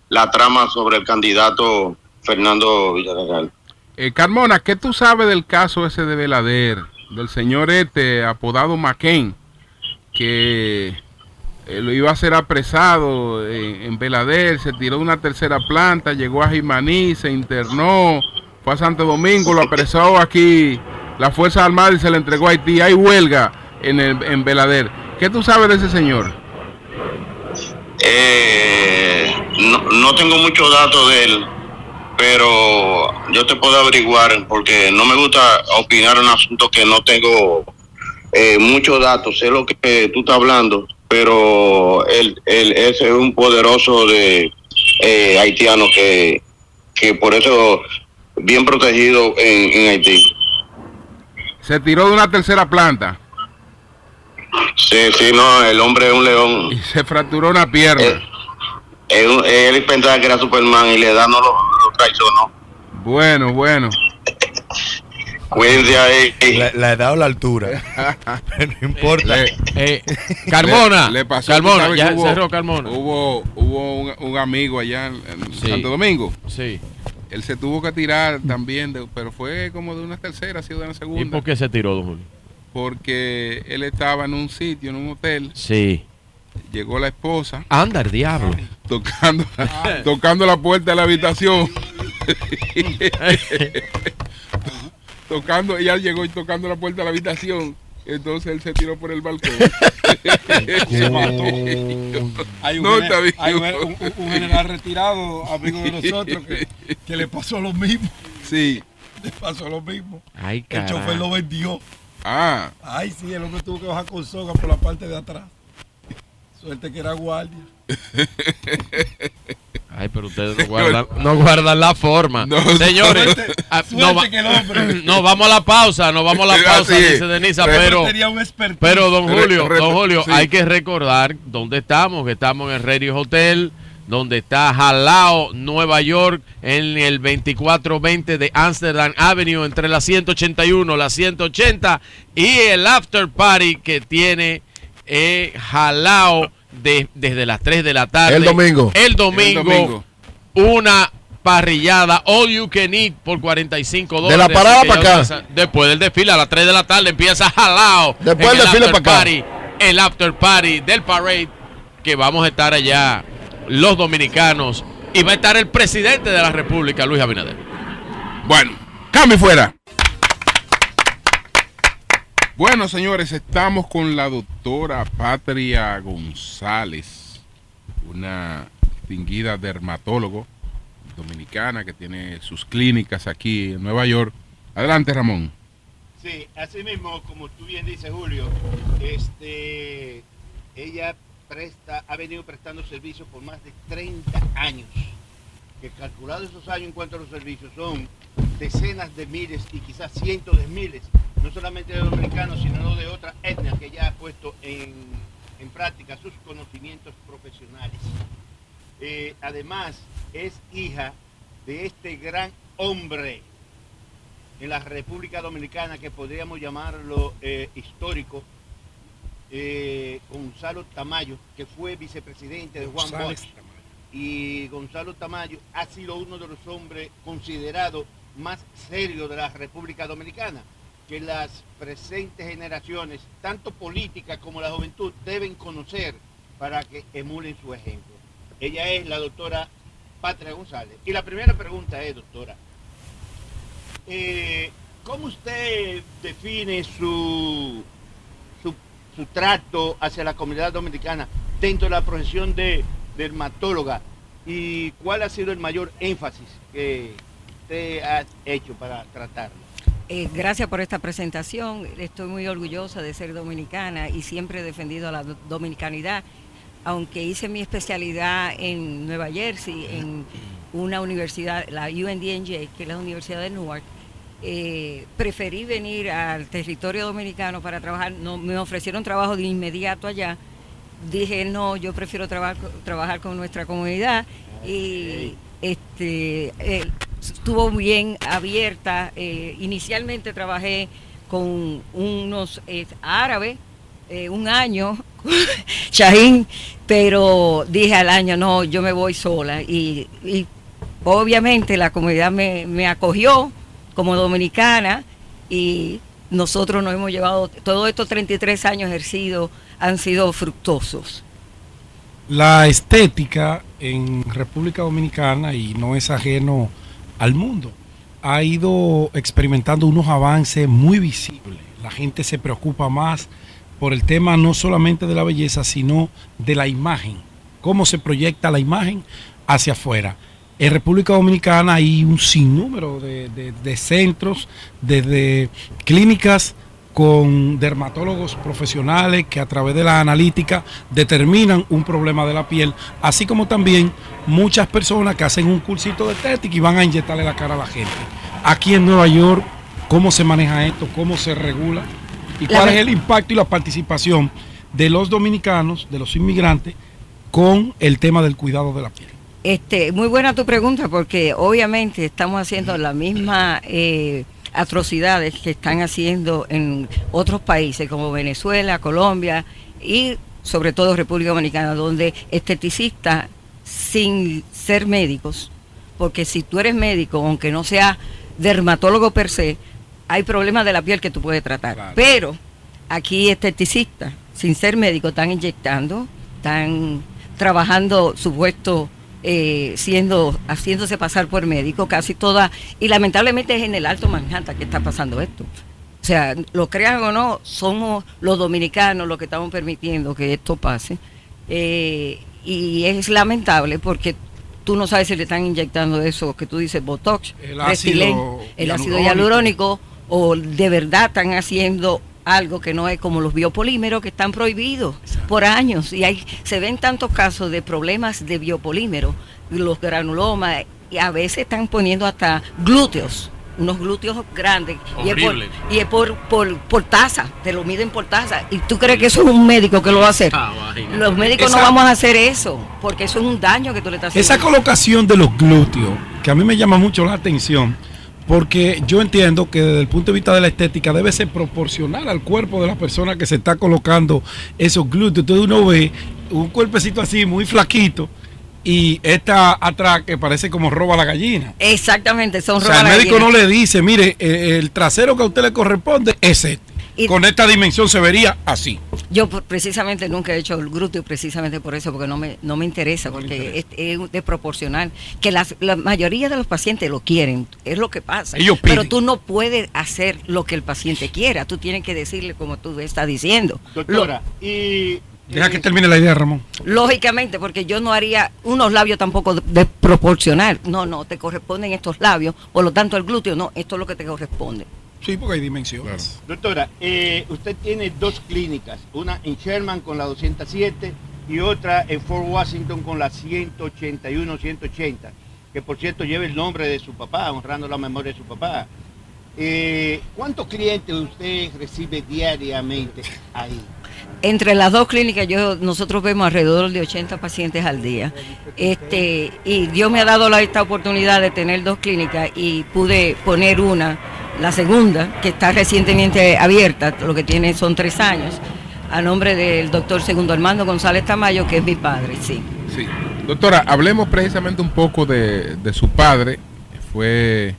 la trama sobre el candidato Fernando Villarreal. Eh, Carmona, ¿qué tú sabes del caso ese de Belader, del señor este apodado McCain, que eh, lo iba a ser apresado en, en se tiró de una tercera planta, llegó a Jimaní, se internó, fue Santo Domingo, lo apresó aquí la Fuerza Armada y se le entregó a Haití. Hay huelga en, el, en Belader. ¿Qué tú sabes de ese señor? Eh, no, no tengo muchos datos de él, pero yo te puedo averiguar porque no me gusta opinar un asunto que no tengo eh, muchos datos. Sé lo que tú estás hablando, pero él, él es un poderoso de eh, haitiano que, que por eso bien protegido en, en Haití. Se tiró de una tercera planta Sí, sí, no, el hombre es un león. y se fracturó una pierna. Eh, él pensaba que era Superman y le da no lo, lo traicionó. Bueno, bueno. Cuídense ahí. La, la edad o la altura. Pero no importa. Le- Eh, Carmona. Le, le pasó, Carmona, ya hubo- cerró Carmona. Hubo, hubo un, un amigo allá en, en Sí. Santo Domingo. Sí. Él se tuvo que tirar también, de- pero fue como de una tercera, ha sido de una ¿Y segunda. por qué se tiró, don Julio? Porque él estaba en un sitio, en un hotel, Sí. llegó la esposa Anda, el diablo. tocando, tocando la puerta de la habitación. tocando, ella llegó y tocando la puerta de la habitación. Entonces él se tiró por el balcón. Se mató. Hay un, No, gene- está bien. hay un, un- un general retirado, amigo de nosotros, que, que le pasó lo mismo. Sí. Le pasó lo mismo. Ay, El chofer lo vendió. Ah, Ay, sí, el hombre tuvo que bajar con soga por la parte de atrás. Suerte que era guardia. Ay, pero ustedes no guardan, no guardan la forma. No, Señores, Suerte- ah, suerte no, va- que el hombre- no, vamos a la pausa, no vamos a la pausa, dice Denisa, Pero- pero, don Julio, don Julio, sí. hay que recordar dónde estamos, que estamos en el Radio Hotel, donde está Jalao, Nueva York, en el 2420 de Amsterdam Avenue, entre la 181, la 180 y el After Party que tiene eh, Jalao de- desde las 3 de la tarde. El domingo. El el domingo, una parrillada all you can eat por 45 De dólares. la parada Así que pa' ya acá. Después del desfile, a las 3 de la tarde empieza jalao. Después del el desfile after pa' acá. party, El after party del parade, que vamos a estar allá los dominicanos. Y va a estar el presidente de la República, Luis Abinader. Bueno, cambio fuera. Bueno, señores, estamos con la doctora Patria González, una distinguida dermatólogo dominicana que tiene sus clínicas aquí en Nueva York. Adelante, Ramón. Sí, así mismo, como tú bien dices, Julio, este, ella presta, ha venido prestando servicios por más de 30 años. Que calculado esos años en cuanto a los servicios son decenas de miles y quizás cientos de miles, no solamente de dominicanos, sino de otras etnias que ella ha puesto en, en práctica sus conocimientos profesionales. Eh, además, es hija de este gran hombre en la República Dominicana que podríamos llamarlo eh, histórico, eh, Gonzalo Tamayo, que fue vicepresidente de Juan Bosch. Y Gonzalo Tamayo ha sido uno de los hombres considerados más serios de la República Dominicana, que las presentes generaciones, tanto políticas como la juventud, deben conocer para que emulen su ejemplo. Ella es la doctora Patria González. Y la primera pregunta es, doctora, eh, ¿cómo usted define su, su, su trato hacia la comunidad dominicana dentro de la profesión de dermatóloga? ¿Y cuál ha sido el mayor énfasis que usted ha hecho para tratarlo? Eh, gracias por esta presentación. Estoy muy orgullosa de ser dominicana y siempre he defendido la do- dominicanidad. Aunque hice mi especialidad en Nueva Jersey, en una universidad, la UNDNJ, que es la Universidad de Newark, eh, preferí venir al territorio dominicano para trabajar. No, me ofrecieron trabajo de inmediato allá. Dije, no, yo prefiero trabajar, trabajar con nuestra comunidad y este, eh, estuvo bien abierta. eh, inicialmente trabajé con unos eh, árabes eh, un año, Shahin, pero dije al año, no, yo me voy sola. Y, y obviamente la comunidad me, me acogió como dominicana y nosotros nos hemos llevado, todos estos 33 años ejercidos han sido fructuosos. La estética en República Dominicana, y no es ajeno al mundo, ha ido experimentando unos avances muy visibles. La gente se preocupa más por el tema no solamente de la belleza, sino de la imagen, cómo se proyecta la imagen hacia afuera. En República Dominicana hay un sinnúmero de, de- de centros, desde clínicas con dermatólogos profesionales que a través de la analítica determinan un problema de la piel, así como también muchas personas que hacen un cursito de estética y van a inyectarle la cara a la gente. Aquí en Nueva York, ¿cómo se maneja esto? ¿Cómo se regula? ¿Y cuál es el impacto y la participación de los dominicanos, de los inmigrantes, con el tema del cuidado de la piel? Este, muy buena tu pregunta porque obviamente estamos haciendo la misma eh, atrocidades que están haciendo en otros países como Venezuela, Colombia y sobre todo República Dominicana, donde esteticistas sin ser médicos, porque si tú eres médico, aunque no sea dermatólogo per se, hay problemas de la piel que tú puedes tratar. Pero aquí esteticistas, sin ser médicos, están inyectando, están trabajando supuesto eh, siendo haciéndose pasar por médico casi toda y lamentablemente es en el Alto Manhattan que está pasando esto. O sea, lo crean o no, somos los dominicanos los que estamos permitiendo que esto pase. Eh, y es lamentable porque tú no sabes si le están inyectando eso que tú dices, Botox, El ácido el ácido hialurónico, o de verdad están haciendo algo que no es como los biopolímeros que están prohibidos por años. Y hay, se ven tantos casos de problemas de biopolímeros, los granulomas, y a veces están poniendo hasta glúteos, unos glúteos grandes. Y es por, Horrible. y es por, por, por taza, te lo miden por taza. ¿Y tú crees que eso es un médico que lo va a hacer? Ah. Los médicos no vamos a hacer eso, porque eso es un daño que tú le estás haciendo. Esa colocación de los glúteos, que a mí me llama mucho la atención, porque yo entiendo que desde el punto de vista de la estética debe ser proporcional al cuerpo de la persona que se está colocando esos glúteos. Entonces uno ve un cuerpecito así, muy flaquito, y esta atrás que parece como roba la gallina. Exactamente, son O sea, el roba médico no le dice, mire, el trasero que a usted le corresponde es este. Y- Con esta dimensión se vería así. Yo precisamente nunca he hecho el glúteo precisamente por eso, porque no me, no me interesa, porque es, es desproporcional. Que las- la mayoría de los pacientes lo quieren, es lo que pasa. Ellos Pero tú no puedes hacer lo que el paciente quiera, tú tienes que decirle como tú estás diciendo. Doctora, y Deja que termine la idea, Ramón. Lógicamente, porque yo no haría unos labios tampoco de- desproporcional. No, no, te corresponden estos labios, por lo tanto el glúteo no, esto es lo que te corresponde. Sí, porque hay dimensiones. Doctora, eh, usted tiene dos clínicas, una en Sherman con la 207 y otra en Fort Washington con la 181-180, que por cierto lleva el nombre de su papá, honrando la memoria de su papá. Eh, ¿Cuántos clientes usted recibe diariamente ahí? Entre las dos clínicas yo nosotros vemos alrededor de 80 pacientes al día. Este, y Dios me ha dado la, esta oportunidad de tener dos clínicas y pude poner una, la segunda, que está recientemente abierta, lo que tiene son tres años, a nombre del doctor Segundo Armando González Tamayo, que es mi padre, sí. Sí. Doctora, hablemos precisamente un poco de, de su padre. Fue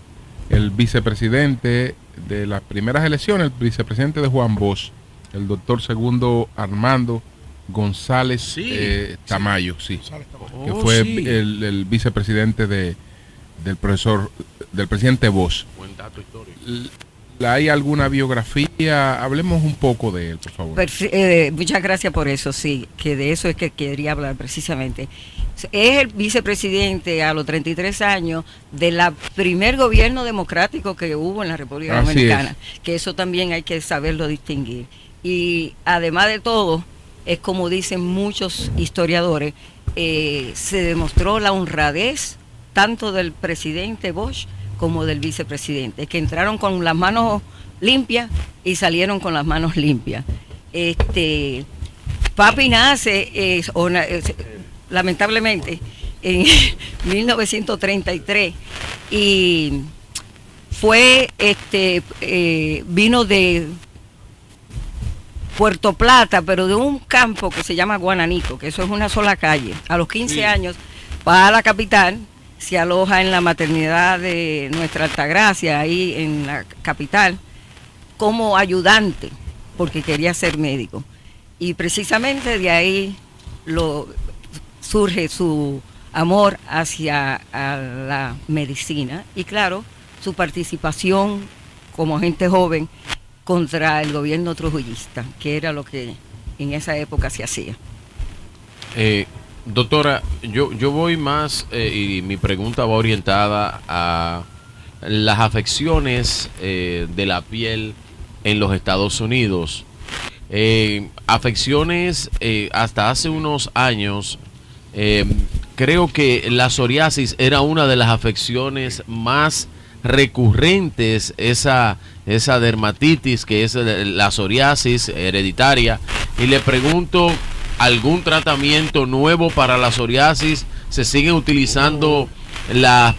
el vicepresidente de las primeras elecciones, el vicepresidente de Juan Bosch, el doctor segundo Armando González Sí, eh, Tamayo, sí, que Oh, fue sí. el, el vicepresidente de, del profesor, del presidente Bosch. Buen dato histórico. ¿Hay alguna biografía? Hablemos un poco de él, por favor. Perfe- eh, muchas gracias por eso, sí, que de eso es que quería hablar precisamente. Es el vicepresidente a los 33 años del primer gobierno democrático que hubo en la República Así Dominicana, que eso también hay que saberlo distinguir. Y además de todo, es como dicen muchos historiadores, eh, se demostró la honradez tanto del presidente Bosch como del vicepresidente, que entraron con las manos limpias y salieron con las manos limpias. Este, papi nace, eh, eh, lamentablemente, en 1933 y fue, este, vino de Puerto Plata, pero de un campo que se llama Guananico, que eso es una sola calle. A los 15 años va a la capital, se aloja en la maternidad de nuestra Altagracia, ahí en la capital, como ayudante, porque quería ser médico. Y precisamente de ahí lo surge su amor hacia a la medicina y claro, su participación como agente joven contra el gobierno trujillista, que era lo que en esa época se hacía. Eh, doctora, yo, yo voy más eh, y mi pregunta va orientada a las afecciones eh, de la piel en los Estados Unidos. Afecciones hasta hace unos años, creo que la psoriasis era una de las afecciones más recurrentes, esa, esa dermatitis que es la psoriasis hereditaria. Y le pregunto, ¿algún tratamiento nuevo para la psoriasis? ¿Se siguen utilizando las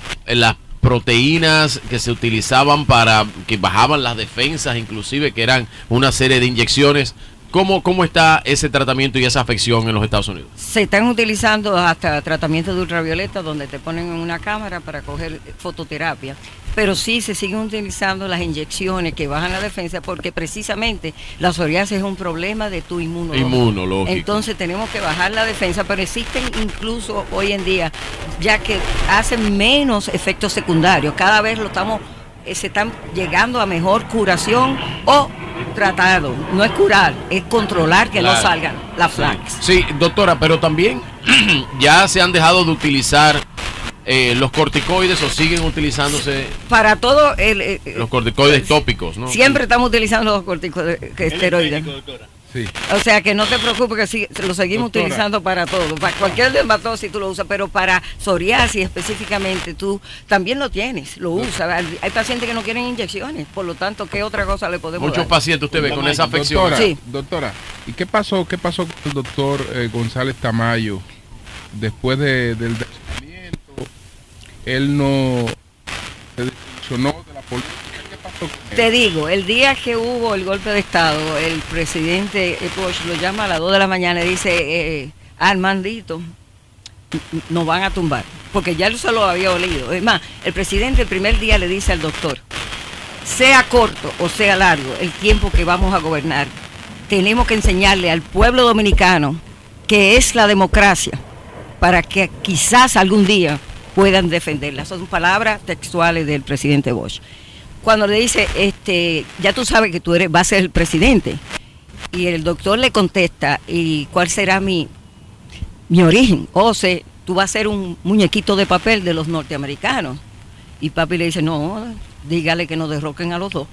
proteínas que se utilizaban para que bajaban las defensas, inclusive que eran una serie de inyecciones? ¿Cómo, ¿Cómo está ese tratamiento y esa afección en los Estados Unidos? Se están utilizando hasta tratamientos de ultravioleta donde te ponen en una cámara para coger fototerapia, pero sí se siguen utilizando las inyecciones que bajan la defensa porque precisamente la psoriasis es un problema de tu inmunológico. Inmunológico. Entonces tenemos que bajar la defensa, pero existen incluso hoy en día ya que hacen menos efectos secundarios. Cada vez lo estamos eh, se están llegando a mejor curación o tratado. No es curar, es controlar que no salgan las plagas. Sí, doctora, pero también ya se han dejado de utilizar eh, los corticoides o siguen utilizándose Para todo el, eh, eh, los corticoides tópicos, ¿no? siempre estamos utilizando los corticosteroides. Sí. O sea que no te preocupes que sí, lo seguimos Doctora. utilizando para todo. Para cualquier dermatosis tú lo usas, pero para psoriasis específicamente tú también lo tienes, lo usas. Hay- pacientes que no quieren inyecciones, por lo tanto, ¿qué otra cosa le podemos Muchos dar? pacientes usted ve con esa afección. Doctora, Sí. doctora, ¿y qué pasó, qué pasó con el doctor eh, González Tamayo después de- del? Él no se desilusionó de la política. ¿Qué pasó? Te digo, el día que hubo el golpe de Estado, el presidente Bush lo llama a las 2 de la mañana y dice, eh, Armandito, n- nos van a tumbar, porque ya él se lo había olido. Es más, el presidente el primer día le dice al doctor, sea corto o sea largo el tiempo que vamos a gobernar, tenemos que enseñarle al pueblo dominicano que es la democracia para que quizás algún día puedan defenderla. Son palabras textuales del presidente Bush. Cuando le dice, este, ya tú sabes que tú eres, vas a ser el presidente, y el doctor le contesta, ¿y cuál será mi, mi origen? O sea, tú vas a ser un muñequito de papel de los norteamericanos. Y papi le dice, no, dígale que nos derroquen a los dos.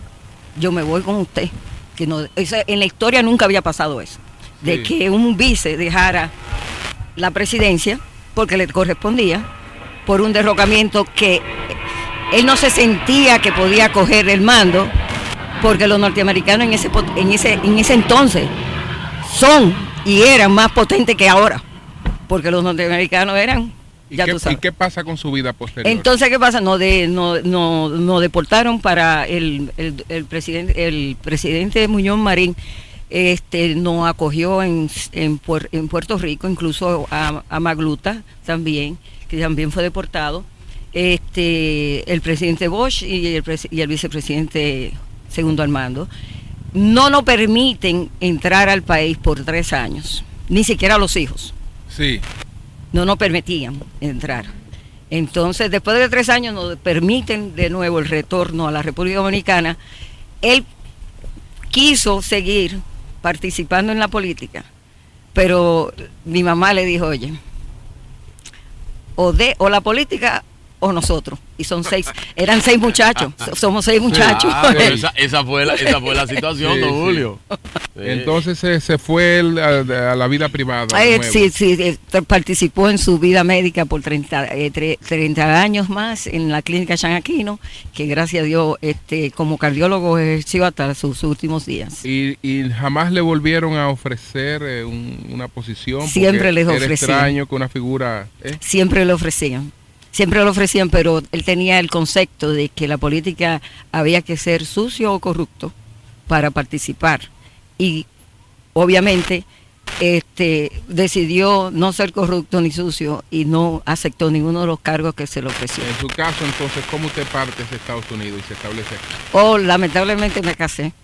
Yo me voy con usted. Que no, eso- en la historia nunca había pasado eso. De Sí. que un vice dejara la presidencia porque le correspondía por un derrocamiento que él no se sentía que podía coger el mando porque los norteamericanos en ese en ese en ese entonces son y eran más potentes que ahora porque los norteamericanos eran ¿Y, ya qué, tú sabes y qué pasa con su vida posterior? entonces, ¿qué pasa? No, de, no, no, no deportaron para el, el, el presidente, el presidente Muñoz Marín. Este, nos acogió en, en, Puer- en Puerto Rico, incluso a, a Magluta también, que también fue deportado. Este, el presidente Bosch y el, presi- y el vicepresidente segundo Armando no nos permiten entrar al país por tres años, ni siquiera los hijos Sí. no nos permitían entrar. Entonces, después de tres años nos permiten de nuevo el retorno a la República Dominicana. Él quiso seguir participando en la política, pero mi mamá le dijo, oye, o de o la política o nosotros. Y son seis, eran seis muchachos, somos seis muchachos. Ah, pero esa, esa fue la, esa fue la situación, Sí, don. Julio. Sí. Entonces se, se fue a, a la vida privada. Eh, sí, sí, eh, participó en su vida médica por 30, eh, tre- 30 años más en la clínica San Aquino, que gracias a Dios este, como cardiólogo ejerció hasta sus últimos días. Y, y jamás le volvieron a ofrecer eh, un- una posición. Siempre les Era ofrecían. extraño que una figura. ¿eh? Siempre le ofrecían, siempre le ofrecían, pero él tenía el concepto de que la política había que ser sucio o corrupto para participar. Y obviamente este, decidió no ser corrupto ni sucio y no aceptó ninguno de los cargos que se le ofreció. En su caso, entonces, ¿cómo usted parte de Estados Unidos y se establece aquí? Oh, lamentablemente me casé.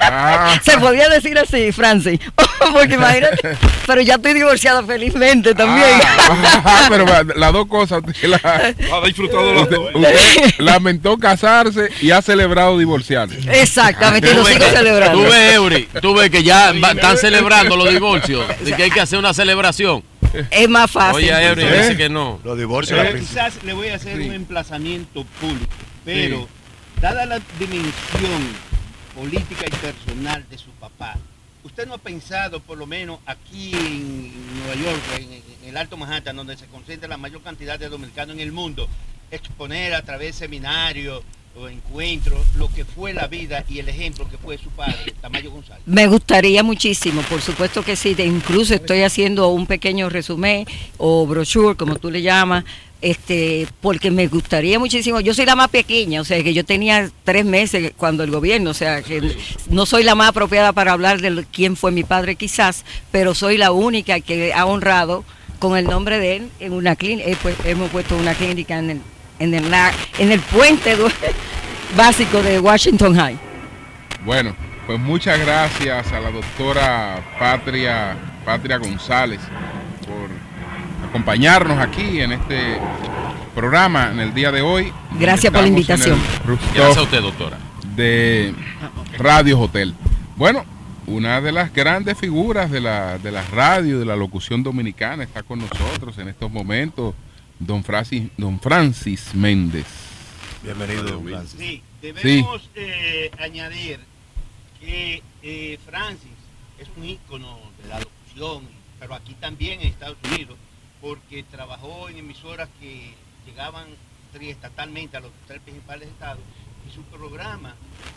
Ah. Se podía decir así, Francis. Porque imagínate. Pero ya estoy divorciada felizmente también. Ah, pero va, las dos cosas. la- Ha disfrutado dos. usted lamentó casarse y ha celebrado divorciarse. Exactamente, y lo Tú sigo ves- celebrando. Tú ves, Eury, tú ves que ya va- están celebrando los divorcios. De que hay que hacer una celebración. Es más fácil. Oye, Eury ¿Eh? dice que no. Los divorcios. Pero princi- quizás le voy a hacer un emplazamiento público, pero dada la dimensión política y personal de su papá, ¿usted no ha pensado, por lo menos aquí en Nueva York, en, el Alto Manhattan, donde se concentra la mayor cantidad de dominicanos en el mundo, exponer a través de seminarios lo que fue la vida y el ejemplo que fue su padre, Tamayo González? Me gustaría muchísimo, por supuesto que sí. incluso estoy haciendo un pequeño resumen o brochure, como tú le llamas, este, porque me gustaría muchísimo. Yo soy la más pequeña, o sea, que yo tenía tres meses cuando el gobierno, o sea, que no soy la más apropiada para hablar de quién fue mi padre quizás, pero soy la única que ha honrado con el nombre de él en una clínica. hemos puesto una clínica en el, en el, en el puente básico de Washington High. Bueno, pues muchas gracias a la doctora Patria, Patria González por acompañarnos aquí en este programa en el día de hoy. Gracias por la invitación. Gracias a usted, doctora. De Radio Hotel. Bueno, una de las grandes figuras de la, de la radio, de la locución dominicana, está con nosotros en estos momentos, don Francis, don Francis Méndez. Bienvenido, Francis. Sí, debemos eh, añadir que eh, Francis es un ícono de la locución, pero aquí también en Estados Unidos, porque trabajó en emisoras que llegaban triestatalmente a los tres principales estados y su programa,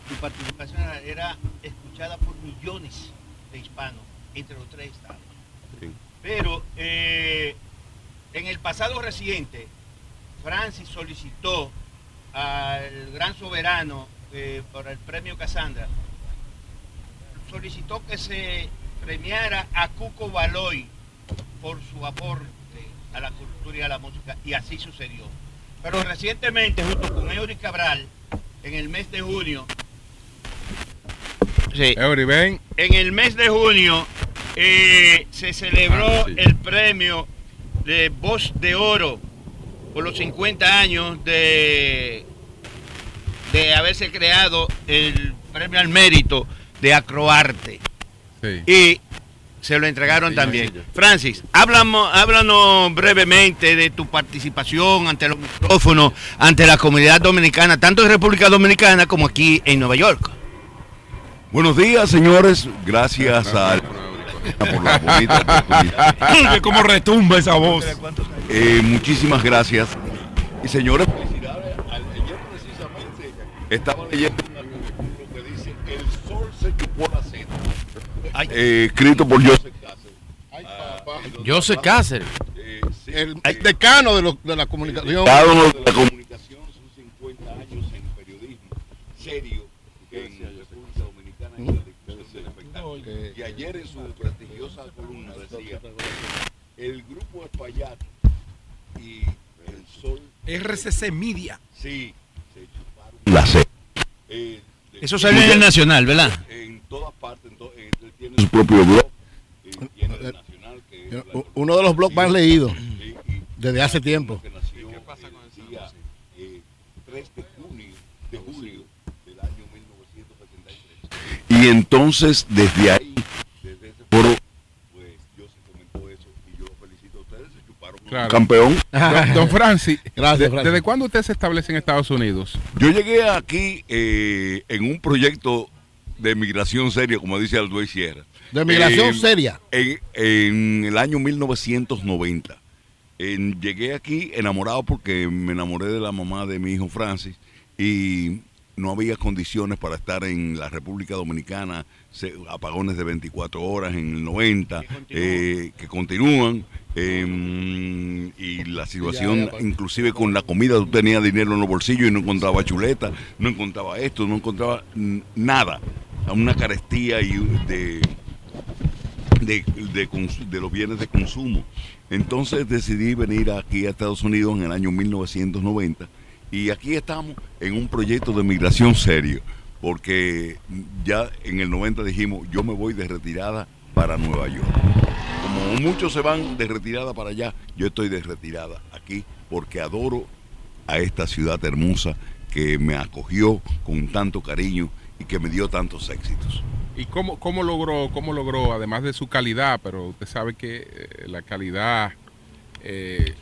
su participación era- era escuchada por millones de hispanos entre los tres estados. Pero eh, en el pasado reciente, Francis solicitó al gran soberano eh, por el premio Casandra, solicitó que se premiara a Cuco Baloy por su aporte a la cultura y a la música, y así sucedió. Pero recientemente, junto con Eury Cabral, en el mes de junio, sí, Eury, ven. en el mes de junio eh, se celebró Ah, sí. el premio de Voz de Oro por los 50 años de, de haberse creado el premio al mérito de Acroarte. Sí. Y se lo entregaron Sí, también. sí. Francis, háblamo- háblanos brevemente de tu participación ante los micrófonos, ante la comunidad dominicana, tanto en República Dominicana como aquí en Nueva York. Buenos días, señores. Gracias a por la bonita oportunidad. Como retumba esa voz. Eh, muchísimas gracias. Y señores, felicidades. Ayer precisamente estaba leyendo un artículo que dice El sol se chupó la seda. Eh, escrito por Joseph Cáceres. Ay, papá. Joseph Cáceres. Eh, sí. El, el decano de, lo- de la comunicación. Cada uno de la comunicación son 50 años en periodismo serio en República Dominicana y en la difusión del ayer en su prestigiosa columna decía, el grupo Espaillat y el sol, RCC Media. sí, se chuparon la sed. Eh, Eso salió en el Nacional, ¿verdad? En todas partes, en to- eh, él tiene su propio blog, eh, tiene el Nacional, que es la Uno de los blogs más leídos desde hace tiempo. que nació el día, eh, 3 de junio, de julio del año 1973. Y entonces, desde ahí, desde ese foro, pues yo se comentó eso y yo felicito a ustedes, se chuparon un Claro. campeón. Don, don Francis, Gracias, Francis. ¿desde cuándo usted se establece en Estados Unidos? Yo llegué aquí eh, en un proyecto de migración seria, como dice Alduey Sierra. De migración Eh, seria. En, en el año 1990. En- llegué aquí enamorado porque me enamoré de la mamá de mi hijo Francis y no había condiciones para estar en la República Dominicana, se- apagones de 24 horas en el 90, eh, que continúan. em, y la situación, inclusive con la comida, tú tenías dinero en los bolsillos y no encontraba chuleta, no encontraba esto, no encontraba nada. Una carestía y de, de, de de los bienes de consumo. Entonces decidí venir aquí a Estados Unidos en el año 1990 y aquí estamos en un proyecto de migración serio, porque ya en el 90 dijimos, yo me voy de retirada para Nueva York. Como muchos se van de retirada para allá, yo estoy de retirada aquí porque adoro a esta ciudad hermosa que me acogió con tanto cariño y que me dio tantos éxitos. ¿Y cómo, cómo logró, cómo logró, además de su calidad, pero usted sabe que eh, la calidad, eh,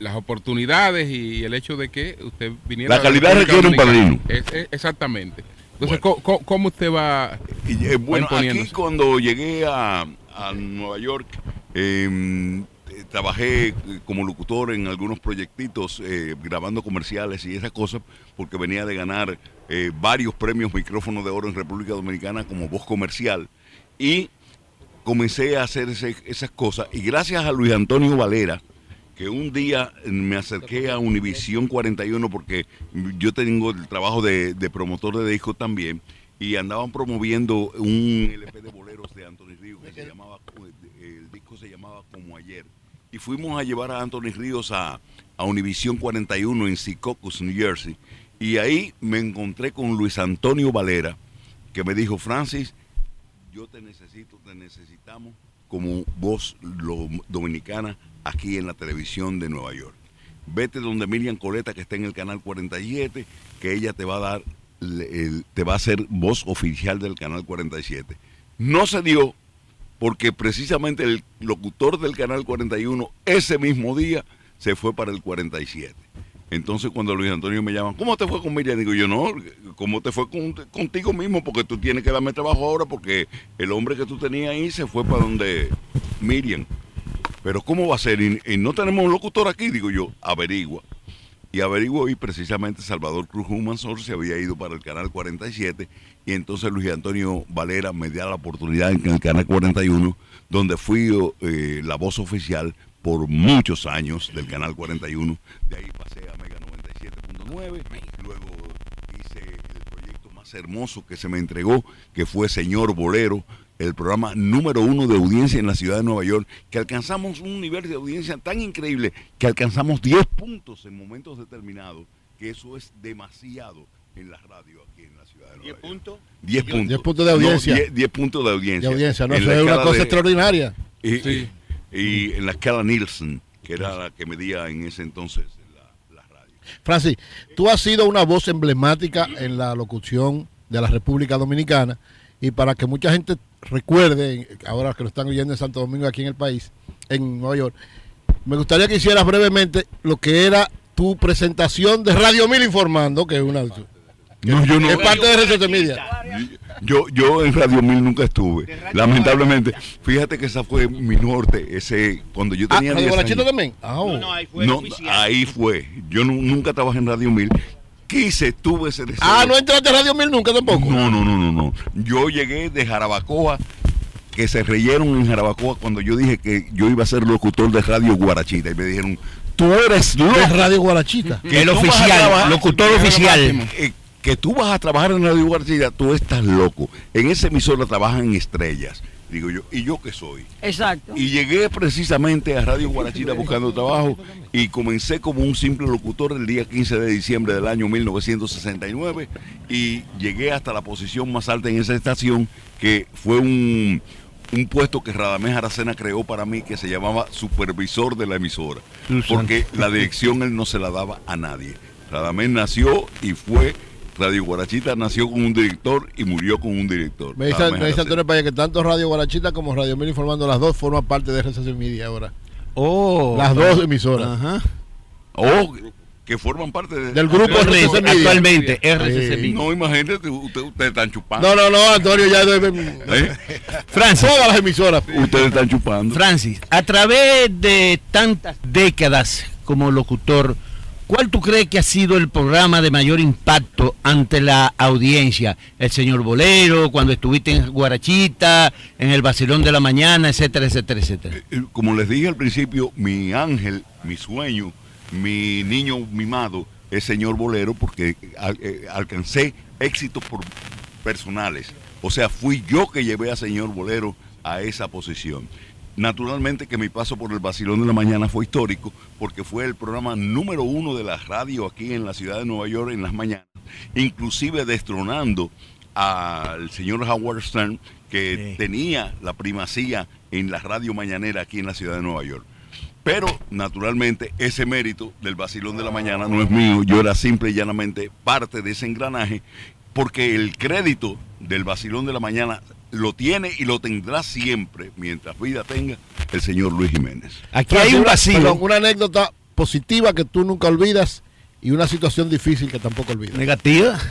las oportunidades y el hecho de que usted viniera... La calidad requiere un padrino. Es- es- exactamente. Entonces, ¿cómo, cómo- cómo usted va, eh, bueno, aquí cuando llegué a, a Nueva York, eh, eh, trabajé eh, como locutor en algunos proyectitos, eh, grabando comerciales y esas cosas, porque venía de ganar eh, varios premios micrófono de oro en República Dominicana como voz comercial. Y comencé a hacer ese- esas cosas. Y gracias a Luis Antonio Valera, que un día me acerqué a Univisión 41 porque yo tengo el trabajo de, promotor de discos también y andaban promoviendo un LP de boleros de Anthony Ríos que se llamaba, el disco se llamaba Como Ayer. Y fuimos a llevar a Anthony Ríos a, a Univisión 41 en Secaucus, New Jersey. Y ahí me encontré con Luis Antonio Valera, que me dijo, Francis, yo te necesito, te necesitamos como voz lo- dominicana aquí en la televisión de Nueva York. Vete donde Miriam Coleta, que está en el canal 47, que ella te va a dar, te va a ser voz oficial del canal 47. No se dio porque precisamente el locutor del canal 41 ese mismo día se fue para el 47. Entonces cuando Luis Antonio me llama, ¿cómo te fue con Miriam? Digo yo, no, ¿cómo te fue con- contigo mismo? Porque tú tienes que darme trabajo ahora porque el hombre que tú tenías ahí se fue para donde Miriam. Pero ¿cómo va a ser? Y, no tenemos un locutor aquí, digo yo, averigua. Y averiguo y precisamente Salvador Cruz Humansor se había ido para el canal 47 y entonces Luis Antonio Valera me da la oportunidad en el canal 41 donde fui eh, la voz oficial por muchos años del canal 41. De ahí pasé a Mega 97.9, luego hice el proyecto más hermoso que se me entregó, que fue Señor Bolero, el programa número uno de audiencia en la ciudad de Nueva York, que alcanzamos un nivel de audiencia tan increíble que alcanzamos 10 puntos en momentos determinados, que eso es demasiado en la radio aquí en la ciudad de Nueva York. puntos? 10 puntos. 10 puntos de audiencia. No, 10, 10 puntos de audiencia. De audiencia, ¿no? Eso la es una cosa de- extraordinaria. Y, Sí. y en la escala Nielsen, que era la que medía en ese entonces. Francis, tú has sido una voz emblemática en la locución de la República Dominicana y para que mucha gente recuerde, ahora que lo están oyendo en Santo Domingo, aquí en el país, en Nueva York, me gustaría que hicieras brevemente lo que era tu presentación de Radio Mil Informando, que es una... No, yo no. Es parte de Resorte Media. Yo, yo en Radio Mil nunca estuve. Lamentablemente. Fíjate que esa fue mi norte. Ese, cuando yo Ah, tenía ¿Radio 10 Guarachito años. también? Ah, oh. No, ahí fue. Yo nu- nunca trabajé en Radio Quise, tuve ese deseo. Ah, ¿no entraste a Radio Mil nunca tampoco? No, no, no, no, no. Yo llegué de Jarabacoa, que se reyeron en Jarabacoa cuando yo dije que yo iba a ser locutor de Radio Guarachita. Y me dijeron, tú eres loco. De Radio Guarachita. El vas a oficial, trabajar- locutor oficial. Eh, que tú vas a trabajar en Radio Guarachita, tú estás loco. En esa emisora trabajan estrellas. Digo yo, ¿y yo qué soy? Exacto. Y llegué precisamente a Radio Guarachita buscando trabajo y comencé como un simple locutor el día 15 de diciembre del año 1969 y llegué hasta la posición más alta en esa estación que fue un, un puesto que Radamés Aracena creó para mí que se llamaba supervisor de la emisora. Porque la dirección él no se la daba a nadie. Radamés nació y fue... Radio Guarachita nació con un director y murió con un director. Me dice, me. Antonio Paya que tanto Radio Guarachita como Radio Mil Informando, las dos forman parte de RCC Media ahora. Oh. Las dos emisoras. Ajá. Oh, que forman parte de- Del grupo RCC Media. actualmente, RCC Sí. Media. No, imagínate, ustedes ustedes están chupando. No, no, no, Antonio ya debe. ¿Eh? Francis. Todas las emisoras. Ustedes están chupando. Francis, a través de tantas décadas como locutor, ¿cuál tú crees que ha sido el programa de mayor impacto ante la audiencia? El señor Bolero, cuando estuviste en Guarachita, en el Vacilón de la Mañana, etcétera, etcétera, etcétera. Eh, Como les dije al principio, mi ángel, mi sueño, mi niño mimado es señor Bolero porque eh, alcancé éxitos por personales. O sea, fui yo que llevé a señor Bolero a esa posición. Naturalmente que mi paso por el Basilón de la Mañana fue histórico porque fue el programa número uno de la radio aquí en la ciudad de Nueva York en las mañanas, inclusive destronando al señor Howard Stern, que tenía la primacía en la radio mañanera aquí en la ciudad de Nueva York. Pero, naturalmente, ese mérito del vacilón de la mañana no es mío. Yo era simple y llanamente parte de ese engranaje, porque el crédito del vacilón de la mañana lo tiene y lo tendrá siempre, mientras vida tenga, el señor Luis Jiménez. Aquí hay un vacío. Perdón, una anécdota positiva que tú nunca olvidas y una situación difícil que tampoco olvidas. Negativa.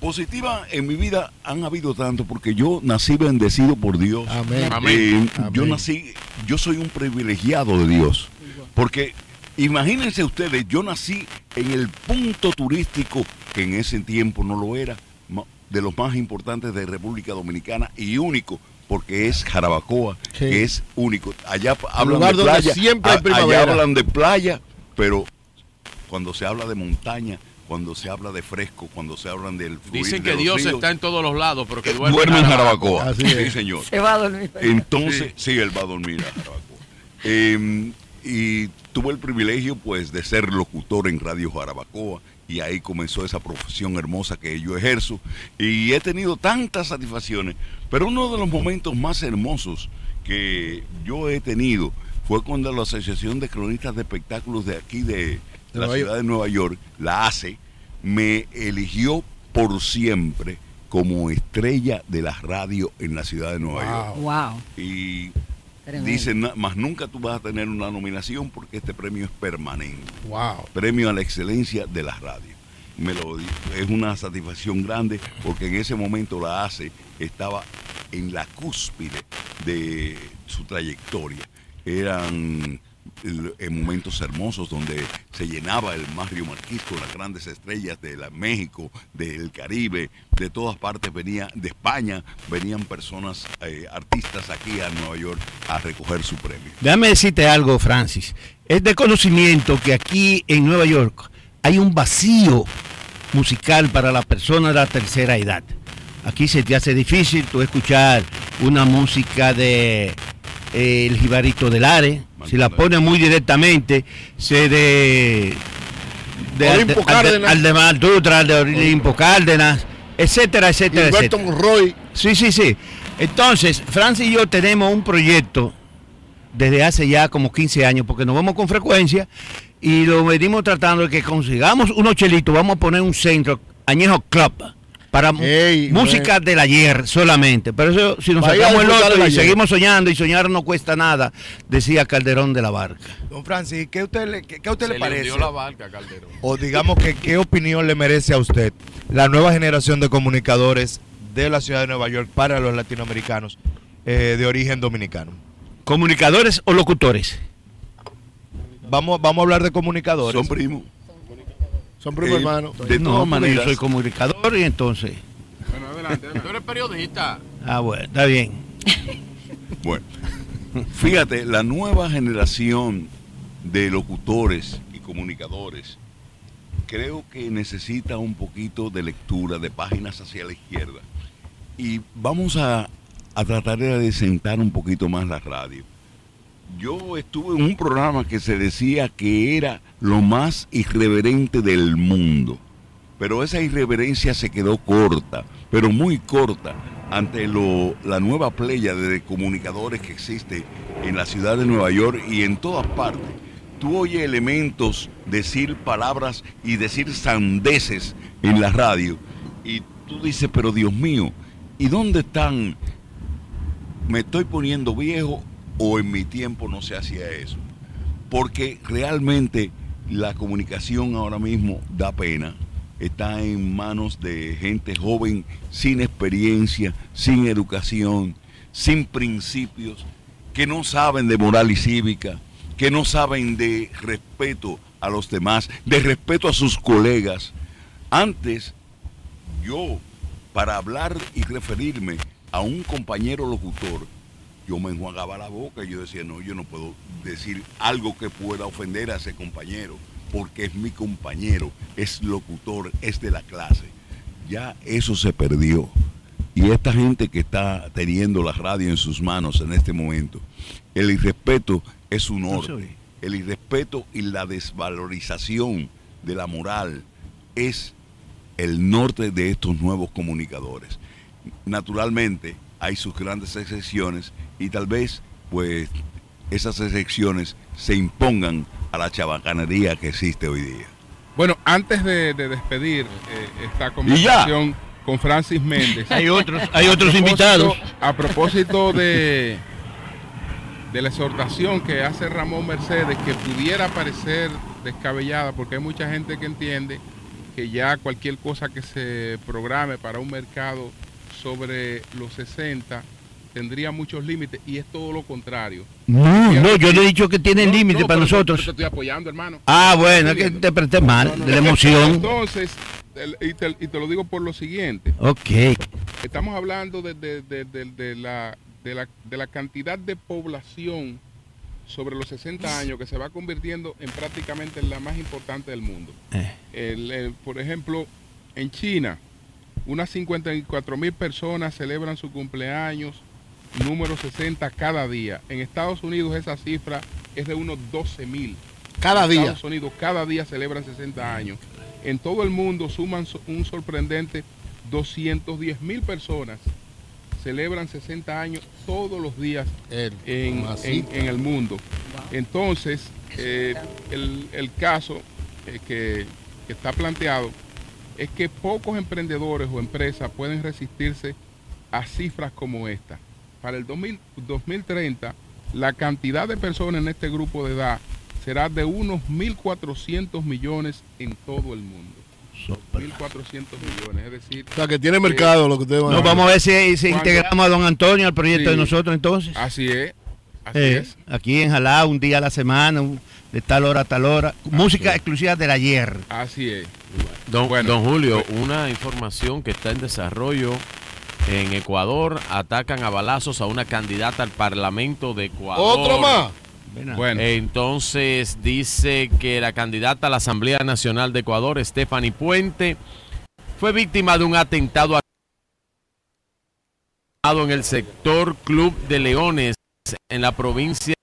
Positiva en mi vida han habido tanto porque yo nací bendecido por Dios. Amén. Eh, Amén. Yo nací, yo soy un privilegiado de Dios. Porque imagínense ustedes, yo nací en el punto turístico, que en ese tiempo no lo era, de los más importantes de República Dominicana y único, porque es Jarabacoa, Sí. que es único. Allá hablan lugar de donde playa, siempre hay a- primavera. allá hablan de playa, pero cuando se habla de montaña, cuando se habla de fresco, cuando se hablan del fluir Dicen de que los Dios ríos, está en todos los lados, pero que eh, duerme, duerme en Jarabacoa. Jarabacoa. Así Sí, es. señor. Se va a dormir. Entonces, sí. él va a dormir a Jarabacoa. Eh, y tuve el privilegio, pues, de ser locutor en Radio Jarabacoa. Y ahí comenzó esa profesión hermosa que yo ejerzo. Y he tenido tantas satisfacciones. Pero uno de los momentos más hermosos que yo he tenido fue cuando la Asociación de Cronistas de Espectáculos de aquí de la Nueva ciudad York. de Nueva York, la ACE, me eligió por siempre como estrella de la radio en la ciudad de Nueva York. Wow. Y Tremendo. dicen, "Na- más nunca tú vas a tener una nominación porque este premio es permanente. Wow. Premio a la excelencia de la radio. Me lo es una satisfacción grande porque en ese momento la ACE estaba en la cúspide de su trayectoria. Eran en momentos hermosos donde se llenaba el Mario Marquis con las grandes estrellas de la México, del Caribe, de todas partes venía, de España, venían personas, eh, artistas aquí a Nueva York a recoger su premio. Déjame decirte algo, Francis. Es de conocimiento que aquí en Nueva York hay un vacío musical para la persona de la tercera edad. Aquí se te hace difícil tú escuchar una música de eh, El Jibarito del Are. Si la pones muy directamente, se de... de Olimpo Alde- Cárdenas. Aldemar Dutra, al de Olimpo Cárdenas, etcétera, etcétera, Gilberto etcétera. Monroy. Sí, sí, sí. Entonces, Francis y yo tenemos un proyecto desde hace ya como 15 años, porque nos vemos con frecuencia y lo venimos tratando de que consigamos unos chelitos, vamos a poner un centro, Añejo Club, para música del ayer solamente. Pero eso, si nos Vaya sacamos el otro y ayer. seguimos soñando y soñar no cuesta nada, decía Calderón de la Barca. Don Francis, ¿qué, usted le, qué, qué a usted Se le parece? hundió la barca, Calderón. O digamos que qué opinión le merece a usted la nueva generación de comunicadores de la ciudad de Nueva York para los latinoamericanos eh, de origen dominicano. ¿Comunicadores o locutores? Vamos, vamos a hablar de comunicadores. Son primos. Son primos Eh, hermanos. De no, maneras, yo soy comunicador y entonces... Bueno, adelante. Tú eres periodista. Ah, bueno, está bien. Bueno, fíjate, la nueva generación de locutores y comunicadores creo que necesita un poquito de lectura de páginas hacia la izquierda. Y vamos a, a tratar de adecentar un poquito más la radio. Yo estuve en un programa que se decía que era lo más irreverente del mundo. Pero esa irreverencia se quedó corta, pero muy corta, ante lo, la nueva playa de comunicadores que existe en la ciudad de Nueva York y en todas partes. Tú oyes elementos, decir palabras y decir sandeces en la radio y tú dices, pero Dios mío, ¿y dónde están? ¿Me estoy poniendo viejo o en mi tiempo no se hacía eso? Porque realmente la comunicación ahora mismo da pena. Está en manos de gente joven, sin experiencia, sin educación, sin principios, que no saben de moral y cívica, que no saben de respeto a los demás, de respeto a sus colegas. Antes, yo, para hablar y referirme a un compañero locutor, yo me enjuagaba la boca y yo decía, no, yo no puedo decir algo que pueda ofender a ese compañero, porque es mi compañero, es locutor, es de la clase. Ya eso se perdió. Y esta gente que está teniendo la radio en sus manos en este momento, el irrespeto es un orden. El irrespeto y la desvalorización de la moral es el norte de estos nuevos comunicadores. Naturalmente hay sus grandes excepciones y tal vez pues esas excepciones se impongan a la chabacanería que existe hoy día. Bueno, antes de, de despedir eh, esta conversación con Francis Méndez. Hay otros- hay otros invitados. A propósito de, de la exhortación que hace Ramón Mercedes, que pudiera parecer descabellada, porque hay mucha gente que entiende que ya cualquier cosa que se programe para un mercado sobre los 60 tendría muchos límites y es todo lo contrario. No, no, yo le he dicho que tiene No, límite no, para nosotros. yo te estoy apoyando, hermano. Ah, bueno, es que te presté mal de la emoción. Entonces, y te, y te lo digo por lo siguiente. Ok. Estamos hablando de, de- de- la, de, la, de la cantidad de población sobre los 60 años que se va convirtiendo en prácticamente la más importante del mundo. Eh. El- el- por ejemplo, en China, unas 54 mil personas celebran su cumpleaños número 60 cada día. En Estados Unidos esa cifra es de unos 12 mil. Cada En día. Estados Unidos cada día celebran 60 años. En todo el mundo suman un sorprendente 210 mil personas celebran 60 años todos los días en, en- en el mundo. Entonces, eh, el, el caso eh, que, que está planteado es que pocos emprendedores o empresas pueden resistirse a cifras como esta. Para el 2000 2030, la cantidad de personas en este grupo de edad será de unos 1.400 millones en todo el mundo. 1.400 millones, es decir... O sea, que tiene mercado lo que ustedes van a No, vamos a ver si, integramos a don Antonio al proyecto Sí. de nosotros entonces. Así es, así Eh, es. Aquí en Jalá, un día a la semana, un- de tal hora a tal hora. Música exclusiva del ayer. Así es. Don, Bueno, don Julio, una información que está en desarrollo en Ecuador. Atacan a balazos a una candidata al Parlamento de Ecuador. Otro más. Bueno. Entonces dice que la candidata a la Asamblea Nacional de Ecuador, Stephanie Puente, fue víctima de un atentado armado en el sector Club de Leones en la provincia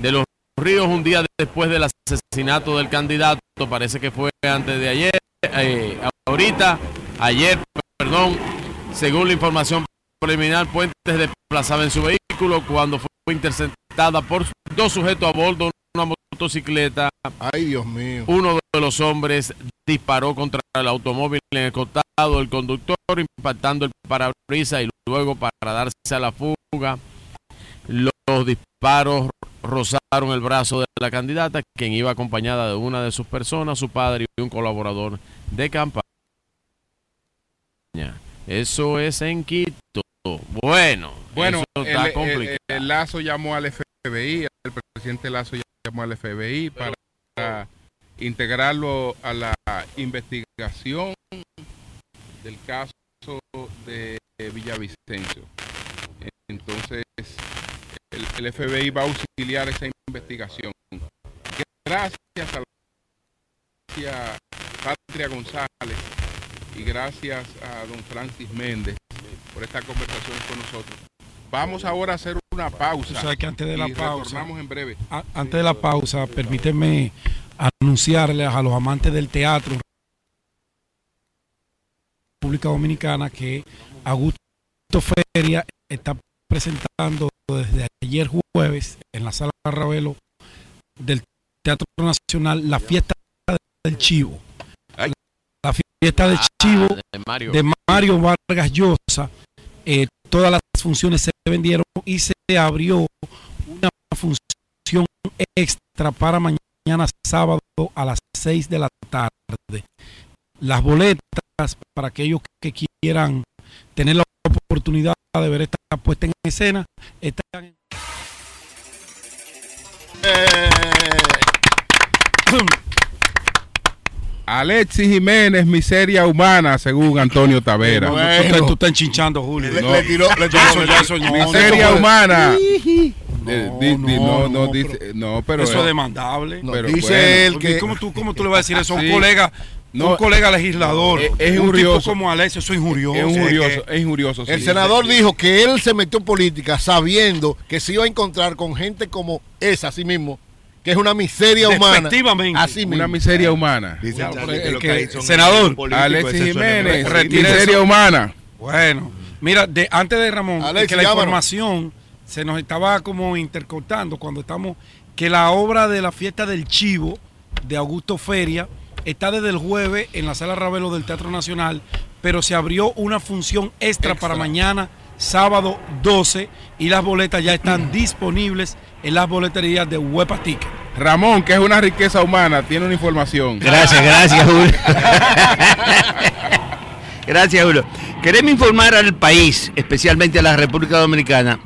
de Los Ríos un día después del asesinato del candidato. Parece que fue antes de ayer, eh, ahorita, ayer, perdón. Según la información preliminar, Puentes desplazaba en su vehículo cuando fue interceptada por dos sujetos a bordo de una motocicleta. Ay, Dios mío. Uno de los hombres disparó contra el automóvil en el costado del conductor, impactando el parabrisas y luego para darse a la fuga. Los disparos rozaron el brazo de la candidata, quien iba acompañada de una de sus personas, su padre y un colaborador de campaña. Eso es en Quito. Bueno, Bueno, eso el, está el- complicado. el Lazo llamó al FBI, el presidente Lazo llamó al FBI para, para integrarlo a la investigación del caso de Villavicencio. Entonces, el, el FBI va a auxiliar esa investigación. Gracias a la Patria González y gracias a don Francis Méndez por esta conversación con nosotros. Vamos ahora a hacer una pausa. Sabes que antes de la y pausa- en breve. A- Antes de la pausa, permíteme anunciarles a los amantes del teatro República Dominicana que Augusto Feria está presentando desde ayer jueves en la sala Ravelo del Teatro Nacional la fiesta del Chivo. La fiesta del Ah, de Mario. de Mario Vargas Llosa. Eh, todas las funciones se vendieron y se abrió una función extra para mañana sábado a las 6 de la tarde. Las boletas para aquellos que quieran tener la oportunidad de ver esta puesta en escena están en Alexis Jiménez, miseria humana, según Antonio Tavera. Bueno. Tú estás- tú estás enchinchando, Julio. No. Le- le tiró- le tiró- Eso, no, eso, no, miseria no, humana. No, Eh, di- di- no, pero eso es eh, demandable. pero dice bueno. él que ¿cómo tú, cómo tú le vas a decir eso a un Sí. colega, No, un colega legislador? es- es un injurioso. tipo como Alexio, eso es injurioso. Es injurioso, es injurioso. El sí. senador dijo que él se metió en política sabiendo que se iba a encontrar con gente como esa, así mismo, que es una miseria humana. Así mismo. Una miseria humana. Dice Ya, Charlie pero que es lo que, que hay son senador, Alexis Jiménez, miseria eso. humana. Bueno, mira, de, antes de Ramón, es Alex, que la información se nos estaba como intercortando cuando estamos, que la obra de la fiesta del Chivo de Augusto Feria está desde el jueves en la sala Ravelo del Teatro Nacional, pero se abrió una función extra, Extra. para mañana, sábado 12, y las boletas ya están disponibles en las boleterías de Huepa Ticket. Ramón, que es una riqueza humana, tiene una información. Gracias, gracias, Julio. gracias, Julio. Queremos informar al país, especialmente a la República Dominicana,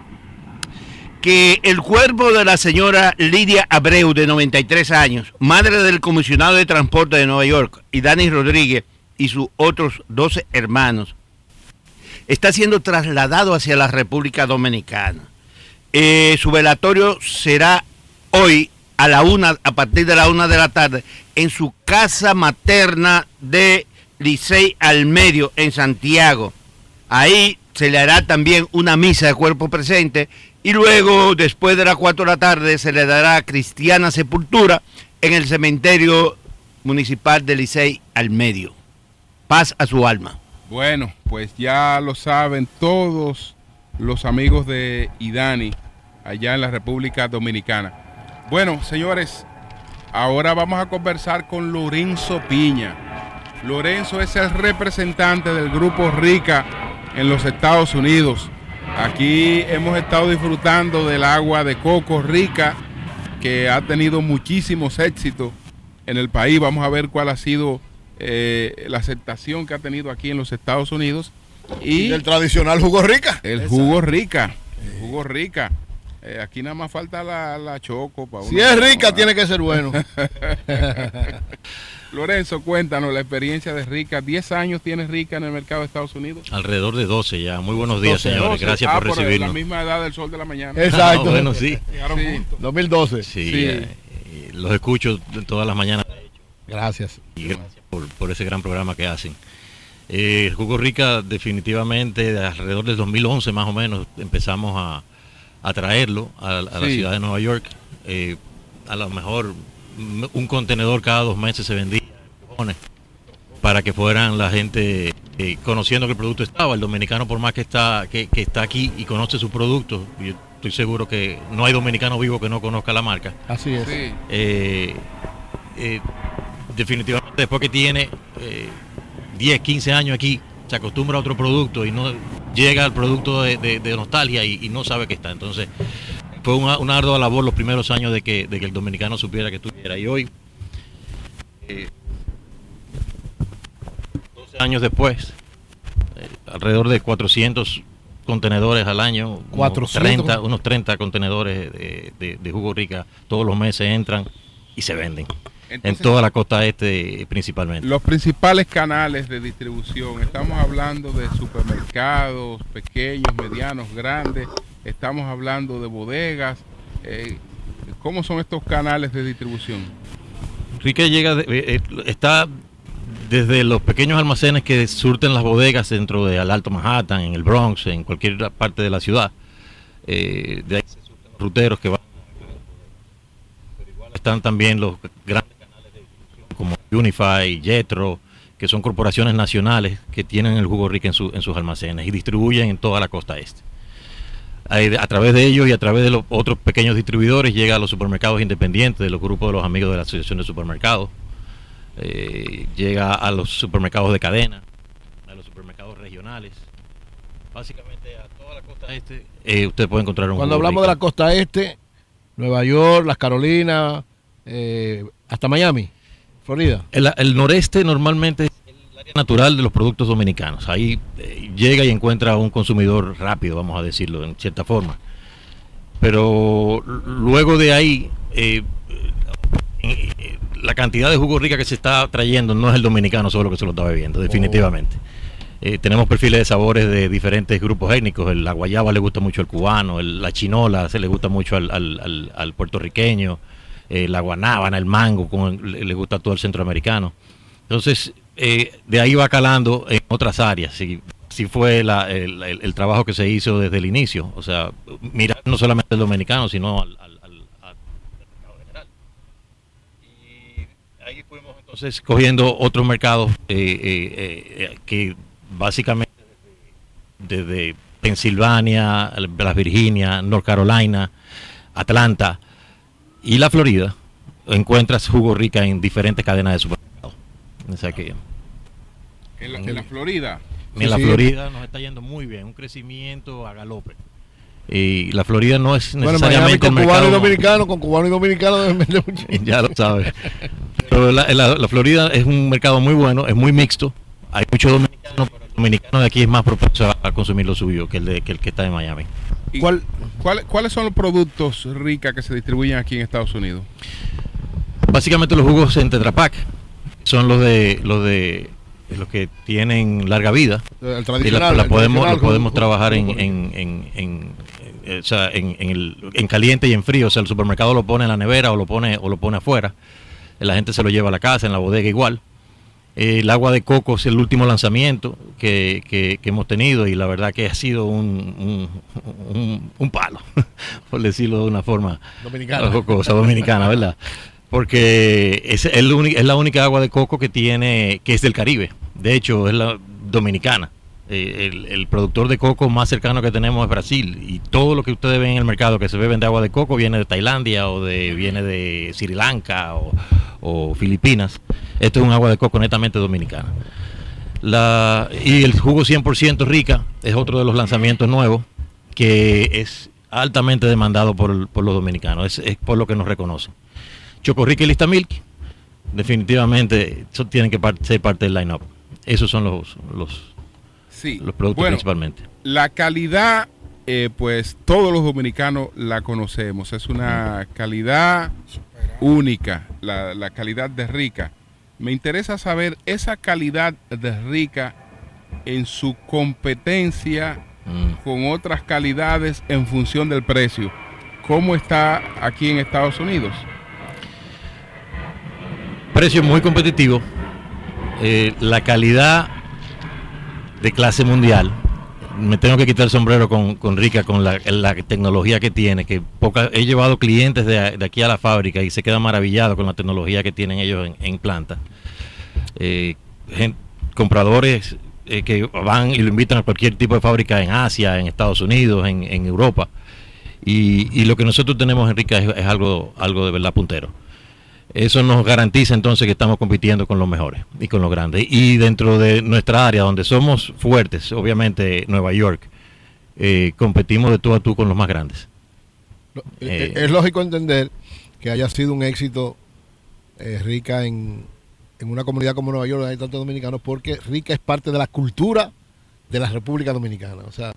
que el cuerpo de la señora Lidia Abreu, de 93 años, madre del comisionado de transporte de Nueva York, y Dani Rodríguez y sus otros 12 hermanos, está siendo trasladado hacia la República Dominicana. Eh, su velatorio será hoy a la una, a partir de la una de la tarde, en su casa materna de Licey al Medio, en Santiago. Ahí se le hará también una misa de cuerpo presente y luego, después de las cuatro de la tarde, se le dará cristiana sepultura en el cementerio municipal de Licey al Medio. Paz a su alma. Bueno, pues ya lo saben todos los amigos de Idani allá en la República Dominicana. Bueno, señores, ahora vamos a conversar con Lorenzo Piña. Lorenzo es el representante del grupo Rica en los Estados Unidos. Aquí hemos estado disfrutando del agua de coco rica que ha tenido muchísimos éxitos en el país. Vamos a ver cuál ha sido eh, la aceptación que ha tenido aquí en los Estados Unidos. Y El tradicional jugo rica. el jugo rica. El jugo rica. Eh, aquí nada más falta la, la choco. Si es tomar. rica, tiene que ser bueno. Lorenzo, cuéntanos la experiencia de Rica. ¿10 años tienes Rica en el mercado de Estados Unidos? Alrededor de 12 ya. Muy buenos días, 12, señores. 12. Gracias Ah, por la recibirnos. misma edad del sol de la mañana. Exacto. Ah, bueno, sí. Sí. 2012. Sí, Sí. eh, los escucho todas las mañanas Gracias. y gracias por, por ese gran programa que hacen. Eh, el Jugo Rica definitivamente de alrededor del 2011 más o menos empezamos a, a traerlo a, a la ciudad de Nueva York. Eh, a lo mejor un contenedor cada dos meses se vendía para que fueran la gente eh, conociendo que el producto estaba. El dominicano por más que está, que, que está aquí y conoce su producto, yo estoy seguro que no hay dominicano vivo que no conozca la marca. Así es. Sí. Eh, eh, definitivamente después que tiene eh, 10, 15 años aquí, se acostumbra a otro producto y no llega al producto de, de- de nostalgia y, y no sabe que está. Entonces, fue una, una ardua labor los primeros años de que, de que el dominicano supiera que estuviera. Y hoy, eh, 12 años después, eh, alrededor de 400 contenedores al año, unos 400. 30, unos 30 contenedores de, de- de jugo rica, todos los meses entran y se venden. En toda la costa este principalmente. Los principales canales de distribución, estamos hablando de supermercados, pequeños, medianos, grandes, estamos hablando de bodegas. eh, ¿Cómo son estos canales de distribución? Rique llega, de- eh, eh, está desde los pequeños almacenes que surten las bodegas dentro del Alto Manhattan, en el Bronx, en cualquier parte de la ciudad. Eh, de ahí se surten los ruteros que van. Pero igual están también los grandes como Unify, Jetro, que son corporaciones nacionales que tienen el jugo Rica en, su- en sus almacenes y distribuyen en toda la costa este. A través de ellos y a través de los otros pequeños distribuidores llega a los supermercados independientes, de los grupos de los amigos de la Asociación de Supermercados, eh, llega a los supermercados de cadena, a los supermercados regionales, básicamente a toda la costa este. eh, usted puede encontrar un Cuando hablamos de la costa este, Nueva York, las Carolinas, eh, hasta Miami, Florida. El, el noreste normalmente es el área natural de los productos dominicanos. Ahí eh, llega y encuentra a un consumidor rápido, vamos a decirlo, en cierta forma. Pero luego de ahí, eh, eh, la cantidad de jugo rica que se está trayendo no es el dominicano solo que se lo está bebiendo, definitivamente. Eh, tenemos perfiles de sabores de diferentes grupos étnicos. El, la guayaba le gusta mucho al cubano, el- la chinola se le gusta mucho al, al- al- al puertorriqueño, eh, la guanábana, el mango, como le, gusta a todo el centroamericano. Entonces, eh, de ahí va calando en otras áreas. Si, si fue la- el, el- el trabajo que se hizo desde el inicio. O sea, mirar no solamente el dominicano, sino al, al- al- al mercado general. Entonces, cogiendo otros mercados eh, eh, que básicamente desde Pensilvania, las Virginia, North Carolina, Atlanta y la Florida, encuentras jugo rica en diferentes cadenas de supermercados. O sea que En la, en la Florida. en la Florida nos está yendo muy bien, un crecimiento a galope. Y la Florida no es Bueno, Miami necesariamente con el cubano y dominicano, con cubano y dominicano ya lo sabes. Pero la, la- la Florida es un mercado muy bueno, es muy mixto. Hay muchos dominicanos, pero el dominicano de aquí es más propenso a, a consumir lo suyo que el, de, que el que está en Miami. ¿Y ¿Cuál, ¿Cuáles son los productos rica que se distribuyen aquí en Estados Unidos? Básicamente los jugos en Tetra Pak son los de los de los que tienen larga vida. El Y la, tradicional, la el podemos, tradicional lo podemos trabajar en, en, en, en- eh, o sea, en, en el, en caliente y en frío. O sea, el supermercado lo pone en la nevera o lo pone o lo pone afuera. La gente se lo lleva a la casa, en la bodega igual. Eh, el agua de coco es el último lanzamiento que, que- que hemos tenido y la verdad que ha sido un, un, un- un palo, por decirlo de una forma Dominicana. jocosa, dominicana, ¿verdad? Porque es, el es la única agua de coco que tiene, que es del Caribe. De hecho, es la dominicana. Eh, el, el productor de coco más cercano que tenemos es Brasil y todo lo que ustedes ven en el mercado que se beben de agua de coco viene de Tailandia o de viene de Sri Lanka o, o Filipinas. Esto es un agua de coco netamente dominicana. La, y el jugo 100% rica es otro de los lanzamientos nuevos que es altamente demandado por, por los dominicanos. Es, es por lo que nos reconocen. Choco Rica y Lista Milk, definitivamente eso tienen que ser parte del line-up. Esos son los, los, Sí. los productos Bueno, principalmente. La calidad, eh, pues todos los dominicanos la conocemos. Es una calidad única, la, la calidad de rica. Me interesa saber esa calidad de rica en su competencia con otras calidades en función del precio. ¿Cómo está aquí en Estados Unidos? Precio muy competitivo. eh, la calidad de clase mundial. Me tengo que quitar el sombrero con, con Rica, con la, tecnología que tiene, que poca, he llevado clientes de, de aquí a la fábrica y se quedan maravillados con la tecnología que tienen ellos en, en planta. Eh, compradores eh, que van y lo invitan a cualquier tipo de fábrica en Asia, en Estados Unidos, en, en Europa. Y, y lo que nosotros tenemos en Rica es, es algo, algo de verdad puntero. Eso nos garantiza entonces que estamos compitiendo con los mejores y con los grandes. Y dentro de nuestra área, donde somos fuertes, obviamente Nueva York, eh, competimos de tú a tú con los más grandes. Eh, Eh, es lógico entender que haya sido un éxito eh, rica en, en una comunidad como Nueva York, donde hay tantos dominicanos, porque rica es parte de la cultura de la República Dominicana. O sea,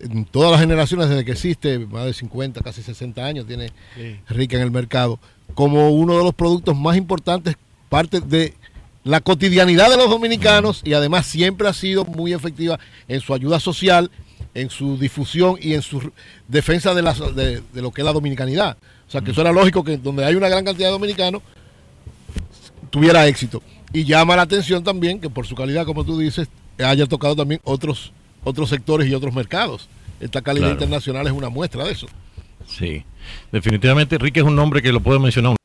en todas las generaciones desde que existe, más de 50, casi 60 años, tiene rica en el mercado, como uno de los productos más importantes, parte de la cotidianidad de los dominicanos y además siempre ha sido muy efectiva en su ayuda social, en su difusión y en su defensa de, la, de, de lo que es la dominicanidad. O sea, que eso era lógico que donde hay una gran cantidad de dominicanos tuviera éxito. Y llama la atención también que por su calidad, como tú dices, haya tocado también otros, otros sectores y otros mercados. Esta calidad Claro. internacional es una muestra de eso. Sí, definitivamente Rick es un nombre que lo puede mencionar un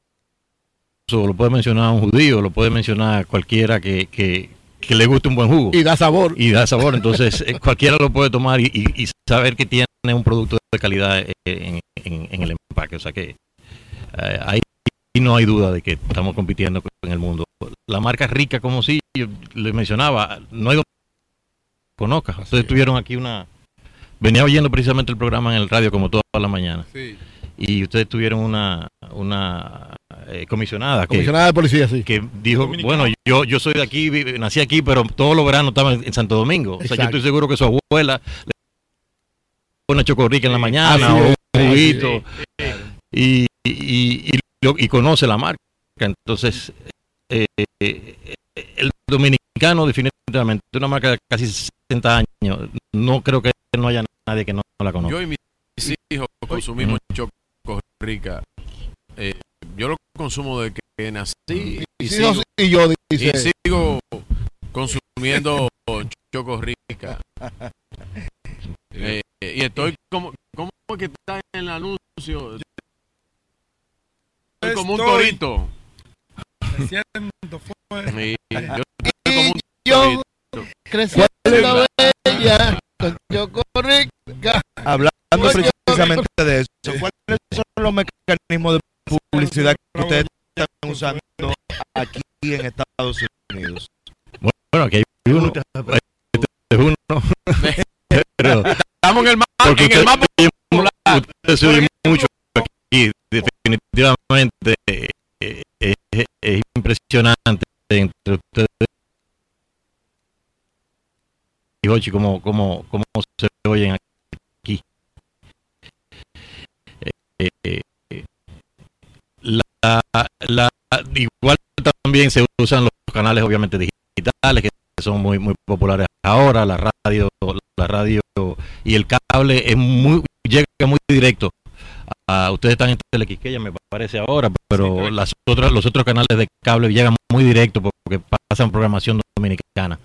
ruso, lo puede mencionar un judío, lo puede mencionar cualquiera que, que, que le guste un buen jugo. Y da sabor. Y da sabor, entonces eh, cualquiera lo puede tomar y, y- y saber que tiene un producto de calidad eh, en, en- en el empaque. O sea que eh, ahí no hay duda de que estamos compitiendo en el mundo. La marca rica, como si yo les mencionaba, no hay conozca. Ustedes tuvieron aquí una... Venía oyendo precisamente el programa en el radio como toda la mañana. Sí. Y ustedes tuvieron una, una eh, comisionada, que- Comisionada de policía, sí. que dijo, bueno, yo, yo soy de aquí, vi- nací aquí, pero todos los veranos estaba en, en Santo Domingo. O sea, yo estoy seguro que su abuela le pone una chocorrica en la mañana o un juguito y, y, y, y conoce la marca. Entonces, eh, eh, el dominicano definitivamente, una marca de casi 60 años, no creo que no haya nadie que no, la conozca. Yo y mis hijos consumimos mm. Choco Rica. Eh, yo lo consumo desde que nací. Y, sigo, yo dice. Y sigo consumiendo Choco Rica. Eh, y estoy como, como que está en el anuncio. Estoy como un torito. Creciendo fuerte. yo, como un torito. creciendo bella rica. Hablando precisamente de eso, ¿cuáles son los mecanismos de publicidad que ustedes están usando aquí en Estados Unidos? Bueno, aquí hay uno. Este es uno. Pero, Estamos en el mapa. porque En el mapa usted se oye mucho aquí. Definitivamente eh, es, es impresionante entre ustedes y Jochi cómo, cómo, cómo se oyen aquí. Eh, eh, la, la, igual también se usan los canales obviamente digitales que son muy muy populares ahora la radio la radio y el cable es muy llega muy directo. A, ustedes están en Telequisqueya me parece ahora pero las otras los otros canales de cable llegan muy directo porque pasan programación dominicana.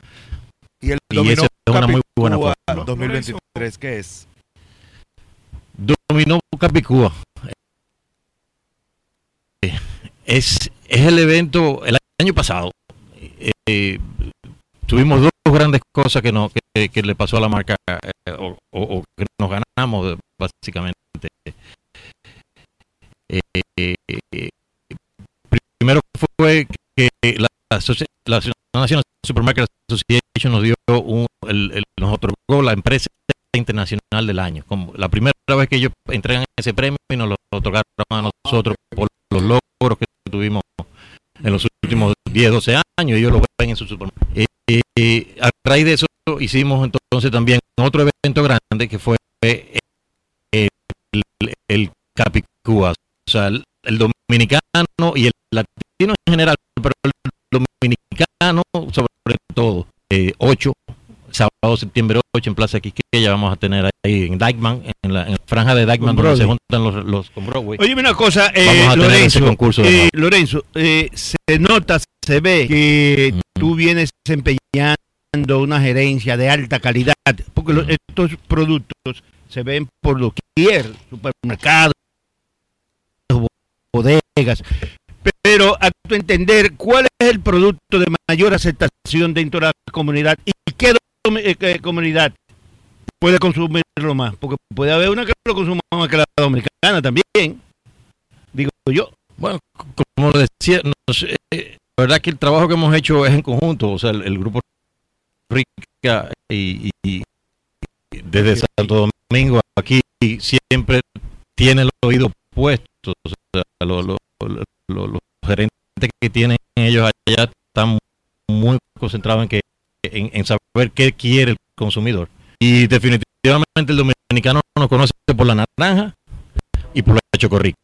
Y el y es una muy buena fórmula 2023, ¿qué es? Dominó Capicúa. Eh, Es, es el evento, el año pasado, eh, tuvimos dos grandes cosas que, no, que, que le pasó a la marca, eh, o, o- o que nos ganamos, básicamente. Eh, primero fue que la, National Supermarket Association nos dio un, el- el- la empresa internacional del año. Como la primera vez que ellos entregan ese premio y nos lo otorgaron a nosotros por los logros que tuvimos en los últimos 10, 12 años, ellos lo ven en su supermercado. Eh, eh, a raíz de eso hicimos entonces también otro evento grande que fue eh, el, el Capicúa, o sea, el, el dominicano y el latino en general, pero el dominicano sobre todo, eh, 8, sábado septiembre 8 en Plaza Quisqueya vamos a tener ahí en Dykeman, en la, en la franja de Dykeman Con donde se juntan los, los con Broadway. Oye, una cosa, eh, Vamos a tener ese Lorenzo, concurso eh. Lorenzo, eh, se nota, se ve que tú vienes desempeñando una gerencia de alta calidad, porque lo- estos productos se ven por doquier, supermercados, bodegas, pero a tu entender, ¿cuál es el producto de mayor aceptación dentro de la comunidad y qué eh, qué comunidad puede consumirlo más? Porque puede haber una que lo consuma más que la dominicana también, digo yo. Bueno, como decía, no sé, eh, la verdad que el trabajo que hemos hecho es en conjunto, o sea, el, el grupo Rica y, y- y desde Santo Domingo aquí siempre tiene el oído puesto, o sea, lo- lo- lo- lo- los gerentes que tienen ellos allá están muy concentrados en que en, en saber qué quiere el consumidor. Y definitivamente el dominicano nos conoce por la naranja y por la chocorrica.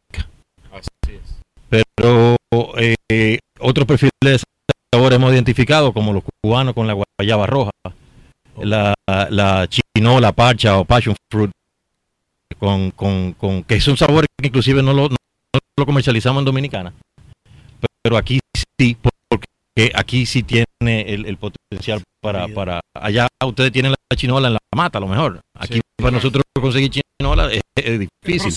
Así es. Pero eh, otros perfiles de sabor hemos identificado, como los cubanos con la guayaba roja, la, la chinola, parcha o passion fruit, con, con, con, que son sabores que inclusive no lo, lo comercializamos en Dominicana. Pero aquí sí, porque aquí sí tiene el, el potencial para, para... Allá ustedes tienen la chinola en la mata, a lo mejor. Aquí Sí. para nosotros conseguir chinola es, es difícil.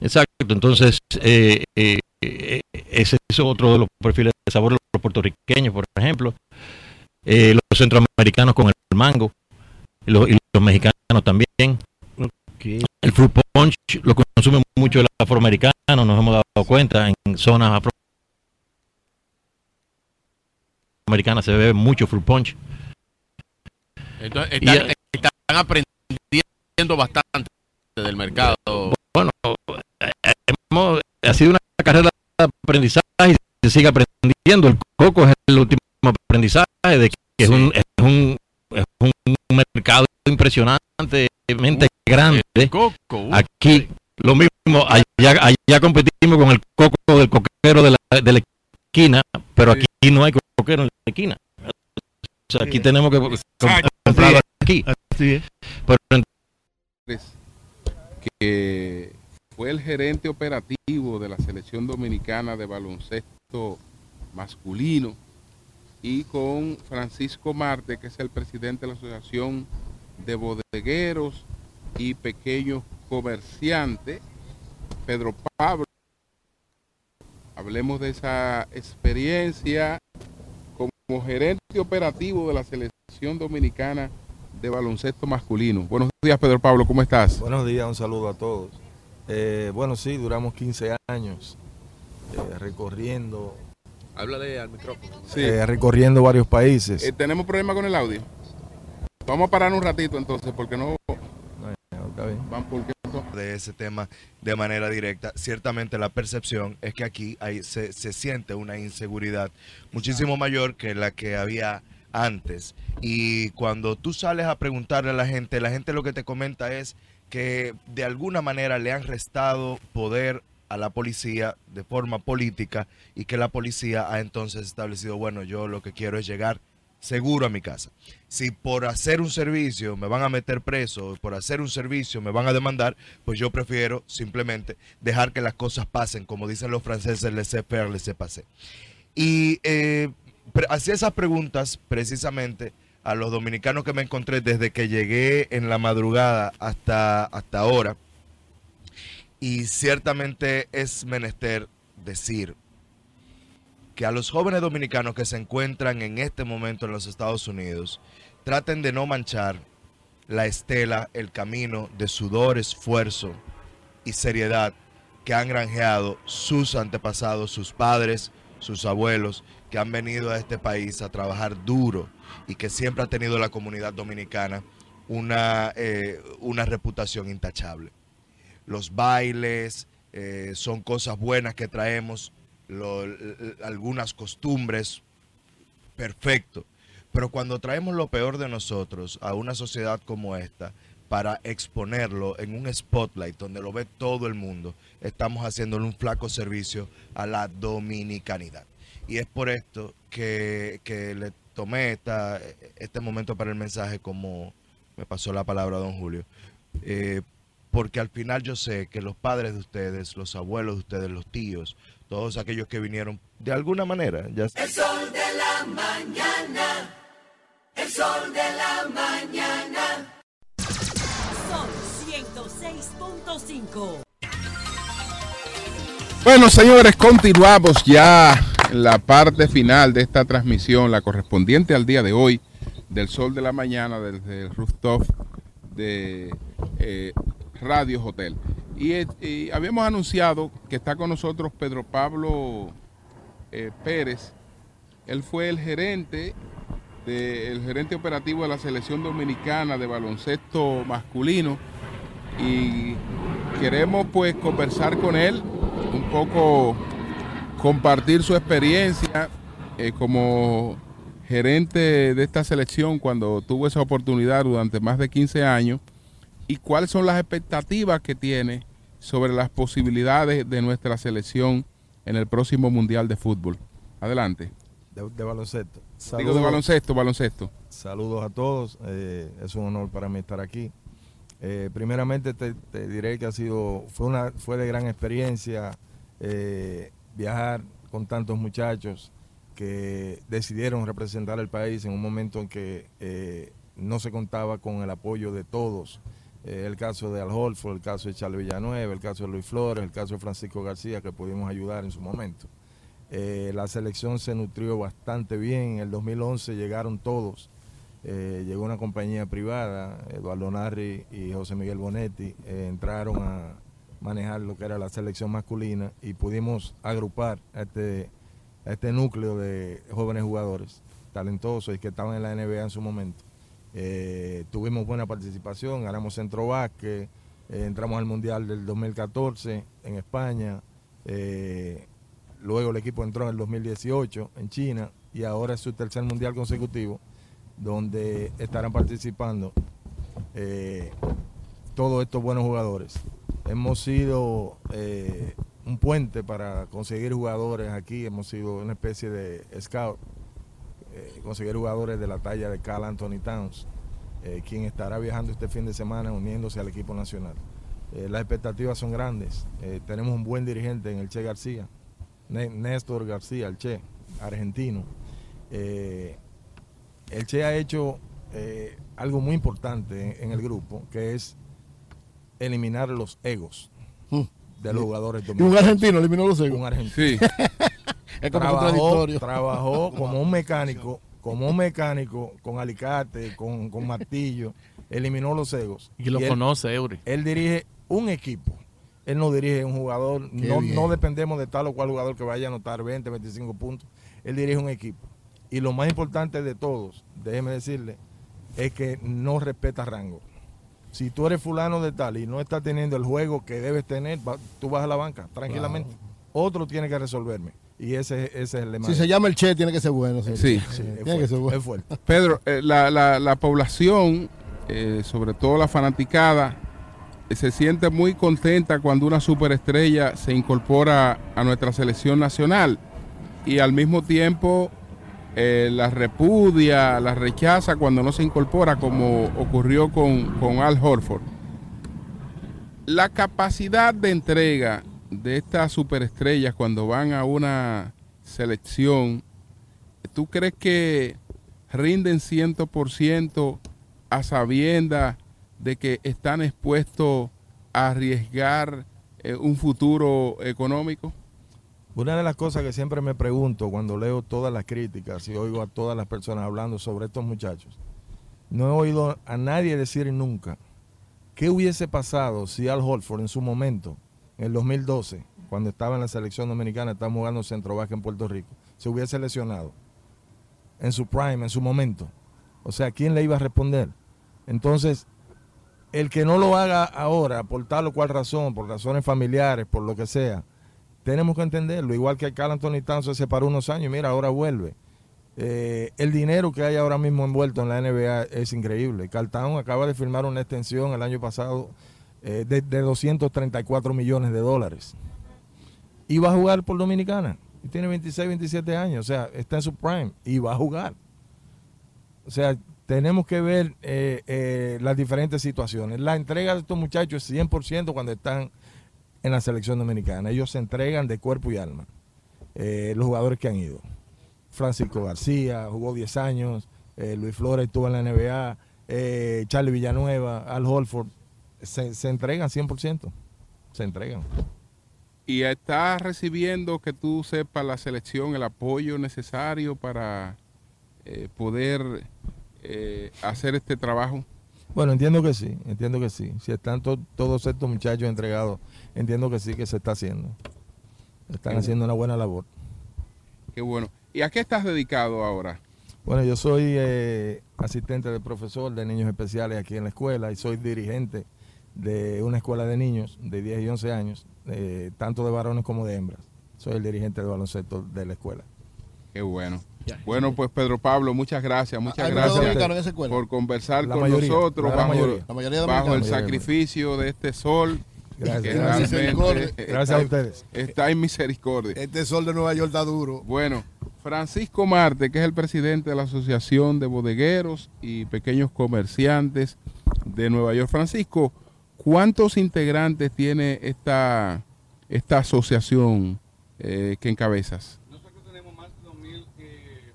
Exacto, entonces eh, eh, eh, ese es otro de los perfiles de sabor, los puertorriqueños, por ejemplo, eh, los centroamericanos con el mango, los, y los mexicanos también. El fruit punch lo consume mucho el afroamericano, nos hemos dado cuenta, en zonas afroamericanas se bebe mucho fruit punch. Entonces, están, están aprendiendo bastante del mercado. Bueno, hemos, ha sido una carrera de aprendizaje y se sigue aprendiendo. El coco es el último aprendizaje de que es, un, es, un, es un mercado impresionantemente grande. Aquí lo mismo, allá, allá competimos con el coco del coquero de la, de la esquina, pero aquí no hay coquero en la esquina. O sea, aquí tenemos que com- comprarlo aquí. Pero que fue el gerente operativo de la selección dominicana de baloncesto masculino y con Francisco Marte, que es el presidente de la Asociación de Bodegueros y Pequeños Comerciantes, Pedro Pablo. Hablemos de esa experiencia como gerente operativo de la selección Dominicana de Baloncesto Masculino. Buenos días, Pedro Pablo, ¿cómo estás? Buenos días, un saludo a todos. Eh, bueno, sí, duramos 15 años eh, recorriendo. Háblale al micrófono. Sí. eh, recorriendo varios países. Eh, ¿Tenemos problema con el audio? Vamos a parar un ratito entonces, porque no van por de ese tema de manera directa. Ciertamente la percepción es que aquí hay, se, se siente una inseguridad muchísimo mayor que la que había antes. Y cuando tú sales a preguntarle a la gente, la gente lo que te comenta es que de alguna manera le han restado poder a la policía de forma política y que la policía ha entonces establecido, bueno, yo lo que quiero es llegar seguro a mi casa. Si por hacer un servicio me van a meter preso, por hacer un servicio me van a demandar, pues yo prefiero simplemente dejar que las cosas pasen, como dicen los franceses, laissez faire, laissez passer. Y eh, hacía esas preguntas precisamente a los dominicanos que me encontré desde que llegué en la madrugada hasta, hasta ahora. Y ciertamente es menester decir que a los jóvenes dominicanos que se encuentran en este momento en los Estados Unidos traten de no manchar la estela, el camino de sudor, esfuerzo y seriedad que han granjeado sus antepasados, sus padres, sus abuelos, que han venido a este país a trabajar duro y que siempre ha tenido la comunidad dominicana una, eh, una reputación intachable. Los bailes eh, son cosas buenas que traemos, algunas costumbres, perfecto. Pero cuando traemos lo peor de nosotros a una sociedad como esta, para exponerlo en un spotlight donde lo ve todo el mundo, estamos haciéndole un flaco servicio a la dominicanidad. Y es por esto que, que le tomé esta, este momento para el mensaje como me pasó la palabra don Julio. Eh, porque al final yo sé que los padres de ustedes, los abuelos de ustedes, los tíos, todos aquellos que vinieron de alguna manera, ya El sol de la mañana. El sol de la mañana. Son 106.5. Bueno, señores, continuamos ya en la parte final de esta transmisión, la correspondiente al día de hoy, del Sol de la Mañana, desde el rooftop de eh, Radio Hotel. Y, eh, y habíamos anunciado que está con nosotros Pedro Pablo eh, Pérez. Él fue el gerente, el gerente operativo de la selección dominicana de baloncesto masculino y queremos pues conversar con él un poco compartir su experiencia eh, como gerente de esta selección cuando tuvo esa oportunidad durante más de 15 años y cuáles son las expectativas que tiene sobre las posibilidades de nuestra selección en el próximo Mundial de Fútbol. Adelante. De, de baloncesto. Digo de baloncesto, baloncesto. Saludos a todos. eh, es un honor para mí estar aquí. Eh, primeramente te, te diré que ha sido, fue una, fue de gran experiencia eh, viajar con tantos muchachos que decidieron representar al país en un momento en que no se contaba con el apoyo de todos. Eh, el caso de Al Holford, el caso de Charles Villanueva, el caso de Luis Flores, el caso de Francisco García, que pudimos ayudar en su momento. Eh, la selección se nutrió bastante bien. En el 2011 llegaron todos. Eh, llegó una compañía privada, Eduardo Narri y José Miguel Bonetti, entraron a manejar lo que era la selección masculina y pudimos agrupar a este, a este núcleo de jóvenes jugadores talentosos y que estaban en la NBA en su momento. Eh, tuvimos buena participación, ganamos centro básquet, eh, entramos al Mundial del 2014 en España, eh, luego el equipo entró en el 2018 en China y ahora es su tercer Mundial consecutivo donde estarán participando todos estos buenos jugadores. Hemos sido un puente para conseguir jugadores aquí, hemos sido una especie de scout, eh, conseguir jugadores de la talla de Carl Anthony Towns, eh, quien estará viajando este fin de semana uniéndose al equipo nacional. Eh, las expectativas son grandes, eh, tenemos un buen dirigente en el Che García, Né- Néstor García, el Che, argentino. Eh, el Che ha hecho eh, algo muy importante en, en el grupo, que es eliminar los egos de los jugadores y un dominicanos. argentino eliminó los egos. Un argentino. Sí. Es como trabajó, contradictorio. trabajó como un mecánico como un mecánico, con alicate, con, con martillo, eliminó los egos. Y lo él- conoce, Eury. Él dirige un equipo. Él no dirige un jugador. No, no dependemos de tal o cual jugador que vaya a anotar 20, 25 puntos. Él dirige un equipo. Y lo más importante de todos, déjeme decirle, es que no respeta rango. Si tú eres fulano de tal y no estás teniendo el juego que debes tener, va- tú vas a la banca tranquilamente. Otro tiene que resolverme. Y ese, ese es el lema. Si se llama el Che, tiene que ser bueno. señor. Sí. tiene que ser bueno. Es fuerte. Pedro, eh, la, la- la población, eh, sobre todo la fanaticada, eh, se siente muy contenta cuando una superestrella se incorpora a nuestra selección nacional y al mismo tiempo eh, la repudia, la rechaza cuando no se incorpora, como ocurrió con, con Al Horford. La capacidad de entrega de estas superestrellas cuando van a una selección, ¿tú crees que rinden 100% a sabiendas de que están expuestos a arriesgar eh, un futuro económico? Una de las cosas que siempre me pregunto cuando leo todas las críticas y oigo a todas las personas hablando sobre estos muchachos, no he oído a nadie decir nunca qué hubiese pasado si Al Holford en su momento, en el 2012, cuando estaba en la selección dominicana, estaba jugando centro baja en Puerto Rico, se hubiese lesionado en su prime, en su momento. O sea, ¿quién le iba a responder? Entonces, el que no lo haga ahora, por tal o cual razón, por razones familiares, por lo que sea, tenemos que entenderlo. Igual que Carl Anthony Towns se separó unos años, mira, ahora vuelve. Eh, el dinero que hay ahora mismo envuelto en la NBA es increíble. Carl acaba de firmar una extensión el año pasado eh, de, de 234 millones de dólares. Y va a jugar por Dominicana. Y tiene 26, 27 años. O sea, está en su prime y va a jugar. O sea, tenemos que ver eh, eh, las diferentes situaciones. La entrega de estos muchachos es 100% cuando están en la selección dominicana. Ellos se entregan de cuerpo y alma. Los jugadores que han ido. Francisco García jugó 10 años, Luis Flores estuvo en la NBA, Charlie Villanueva, Al Holford. Se, se entregan 100%. Se entregan. ¿Y está recibiendo, que tú sepas, la selección, el apoyo necesario para eh, poder eh, hacer este trabajo? Bueno, entiendo que sí, entiendo que sí. Si están to- todos estos muchachos entregados, entiendo que sí que se está haciendo. Están Qué haciendo una buena labor. Qué bueno. ¿Y a qué estás dedicado ahora? Bueno, yo soy eh, asistente de profesor de niños especiales aquí en la escuela y soy dirigente de una escuela de niños de 10 y 11 años, eh, tanto de varones como de hembras. Soy el dirigente de baloncesto de la escuela. Qué bueno. Bueno, pues Pedro Pablo, muchas gracias, muchas ¿Hay gracias dominicanos en esa escuela? por conversar La con mayoría, nosotros bajo, mayoría. La mayoría bajo el sacrificio de este sol. Gracias. Gracias. a ustedes. Está en misericordia. Este sol de Nueva York está duro. Bueno, Francisco Marte, que es el presidente de la Asociación de Bodegueros y Pequeños Comerciantes de Nueva York. Francisco, ¿cuántos integrantes tiene esta, esta asociación eh, que encabezas? Nosotros tenemos más de 2.000 eh,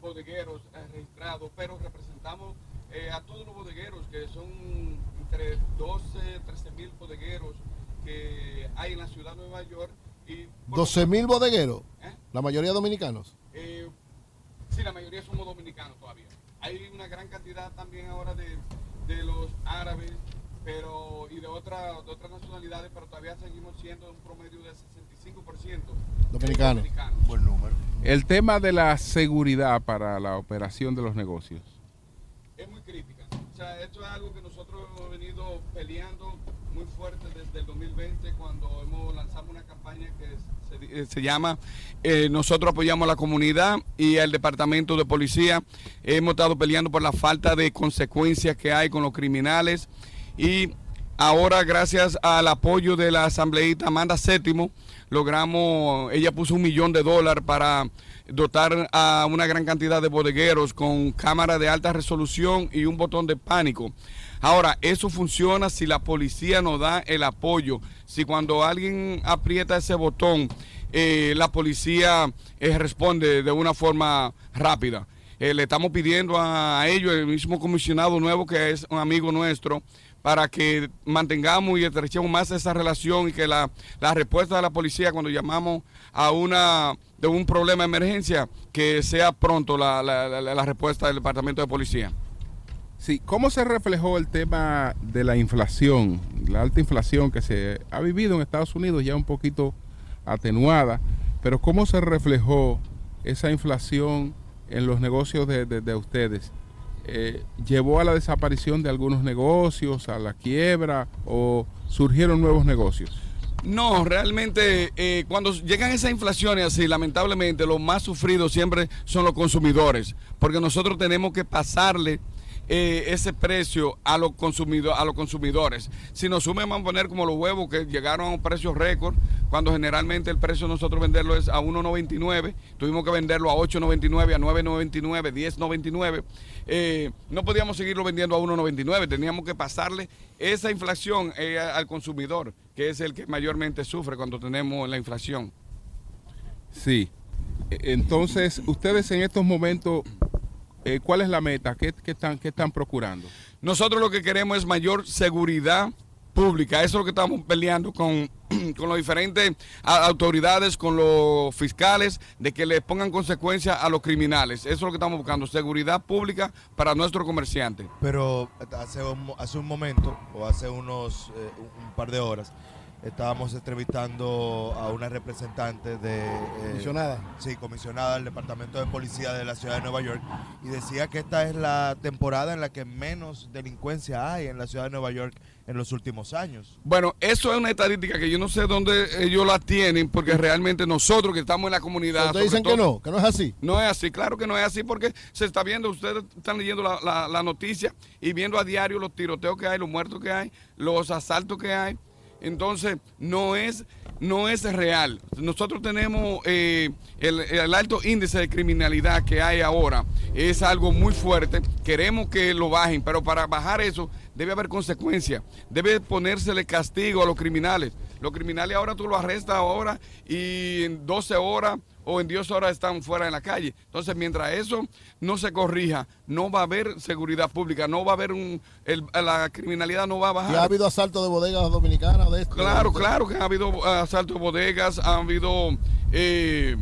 bodegueros eh, registrados, pero representamos eh, a todos los bodegueros, que son entre 12, 13 mil bodegueros que hay en la ciudad de Nueva York. Y, por 12 mil bodegueros. ¿Eh? La mayoría dominicanos. eh, sí, la mayoría somos dominicanos todavía. Hay una gran cantidad también ahora de, de los árabes pero y de, otra, de otras nacionalidades, pero todavía seguimos siendo un promedio de 65% Dominicano. dominicanos. Buen número. El tema de la seguridad para la operación de los negocios. es muy crítica. O sea, esto es algo que nosotros hemos venido peleando muy fuerte desde el 2020 cuando hemos lanzado una campaña que se, eh, se llama eh, Nosotros apoyamos a la comunidad y el departamento de policía. Hemos estado peleando por la falta de consecuencias que hay con los criminales y ahora gracias al apoyo de la asambleísta Amanda Séptimo logramos, ella puso un millón de dólares para dotar a una gran cantidad de bodegueros con cámaras de alta resolución y un botón de pánico. Ahora, eso funciona si la policía nos da el apoyo. Si cuando alguien aprieta ese botón, eh, la policía eh, responde de una forma rápida. Eh, le estamos pidiendo a ellos, el mismo comisionado nuevo que es un amigo nuestro, para que mantengamos y estrechemos más esa relación y que la, la respuesta de la policía cuando llamamos a una de un problema de emergencia, que sea pronto la, la- la- respuesta del Departamento de Policía. Sí, ¿cómo se reflejó el tema de la inflación, la alta inflación que se ha vivido en Estados Unidos ya un poquito atenuada, pero cómo se reflejó esa inflación en los negocios de- de ustedes? Eh, ¿Llevó a la desaparición de algunos negocios, a la quiebra o surgieron nuevos negocios? No, realmente eh, cuando llegan esas inflaciones así, lamentablemente los más sufridos siempre son los consumidores, porque nosotros tenemos que pasarle eh, ese precio a los, consumido- a los consumidores. Si nos sumen, vamos a poner como los huevos que llegaron a un precio récord, cuando generalmente el precio de nosotros venderlo es a 1.99, tuvimos que venderlo a 8.99, a 9.99, 10.99. Eh, no podíamos seguirlo vendiendo a 1.99, teníamos que pasarle esa inflación eh, al consumidor, que es el que mayormente sufre cuando tenemos la inflación. Sí. E- Entonces, ustedes en estos momentos, eh, ¿cuál es la meta? ¿Qué, qué están, qué están procurando? Nosotros lo que queremos es mayor seguridad pública. Eso es lo que estamos peleando con, con las diferentes autoridades, con los fiscales, de que le pongan consecuencias a los criminales. Eso es lo que estamos buscando, seguridad pública para nuestros comerciantes. Pero hace un, hace un momento, o hace unos eh, un par de horas, estábamos entrevistando a una representante de... eh, Comisionada. Sí, comisionada del Departamento de Policía de la Ciudad de Nueva York, y decía que esta es la temporada en la que menos delincuencia hay en la Ciudad de Nueva York en los últimos años. Bueno, eso es una estadística que yo no sé dónde ellos la tienen, porque realmente nosotros que estamos en la comunidad... Ustedes dicen que no, que no es así. No es así, claro que no es así porque se está viendo, ustedes están leyendo la, la- la noticia y viendo a diario los tiroteos que hay, los muertos que hay, los asaltos que hay. Entonces, no es, no es real. Nosotros tenemos eh, el, el alto índice de criminalidad que hay ahora, es algo muy fuerte. Queremos que lo bajen, pero para bajar eso debe haber consecuencias. Debe ponérsele castigo a los criminales. Los criminales ahora tú los arrestas ahora y en 12 horas o en 10 horas están fuera en la calle. Entonces, mientras eso no se corrija, no va a haber seguridad pública, no va a haber un... el- la criminalidad no va a bajar. ¿Y ha habido asalto de bodegas dominicanas de esto? Claro, claro que ha habido asaltos de bodegas, ha habido eh,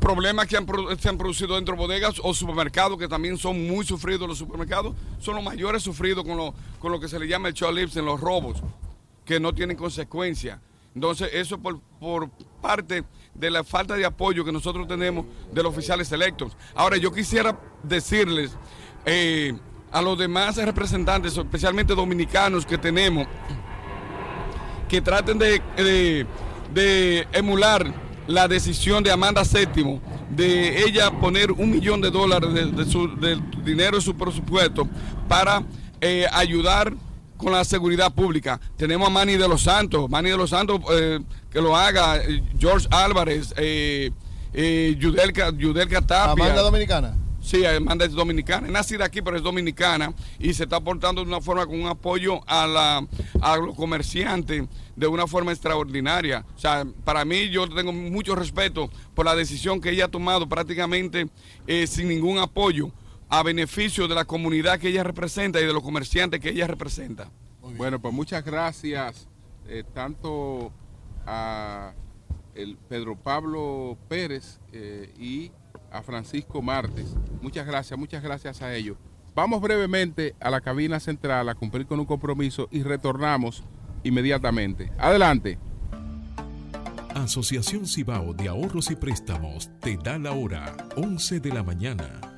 problemas que han se han producido dentro de bodegas o supermercados, que también son muy sufridos los supermercados, son los mayores sufridos con lo, con lo que se le llama el lips en los robos, que no tienen consecuencia. Entonces, eso por, por parte de la falta de apoyo que nosotros tenemos de los oficiales electos. Ahora, yo quisiera decirles eh, a los demás representantes, especialmente dominicanos que tenemos, que traten de, de- emular la decisión de Amanda Séptimo de ella poner un millón de dólares de, del dinero de su presupuesto para eh, ayudar con la seguridad pública. Tenemos a Manny de los Santos, Manny de los Santos eh, que lo haga, eh, George Álvarez, eh, eh, Yudelka, Yudelka Tapia. Amanda Dominicana. Sí, Amanda es dominicana, es nacida aquí, pero es dominicana y se está aportando de una forma con un apoyo a, la, a los comerciantes de una forma extraordinaria. O sea, para mí yo tengo mucho respeto por la decisión que ella ha tomado prácticamente eh, sin ningún apoyo a beneficio de la comunidad que ella representa y de los comerciantes que ella representa. Bueno, pues muchas gracias eh, tanto a el Pedro Pablo Pérez eh, y a Francisco Martes. Muchas gracias, muchas gracias a ellos. Vamos brevemente a la cabina central a cumplir con un compromiso y retornamos inmediatamente. Adelante. Asociación Cibao de Ahorros y Préstamos te da la hora 11 de la mañana.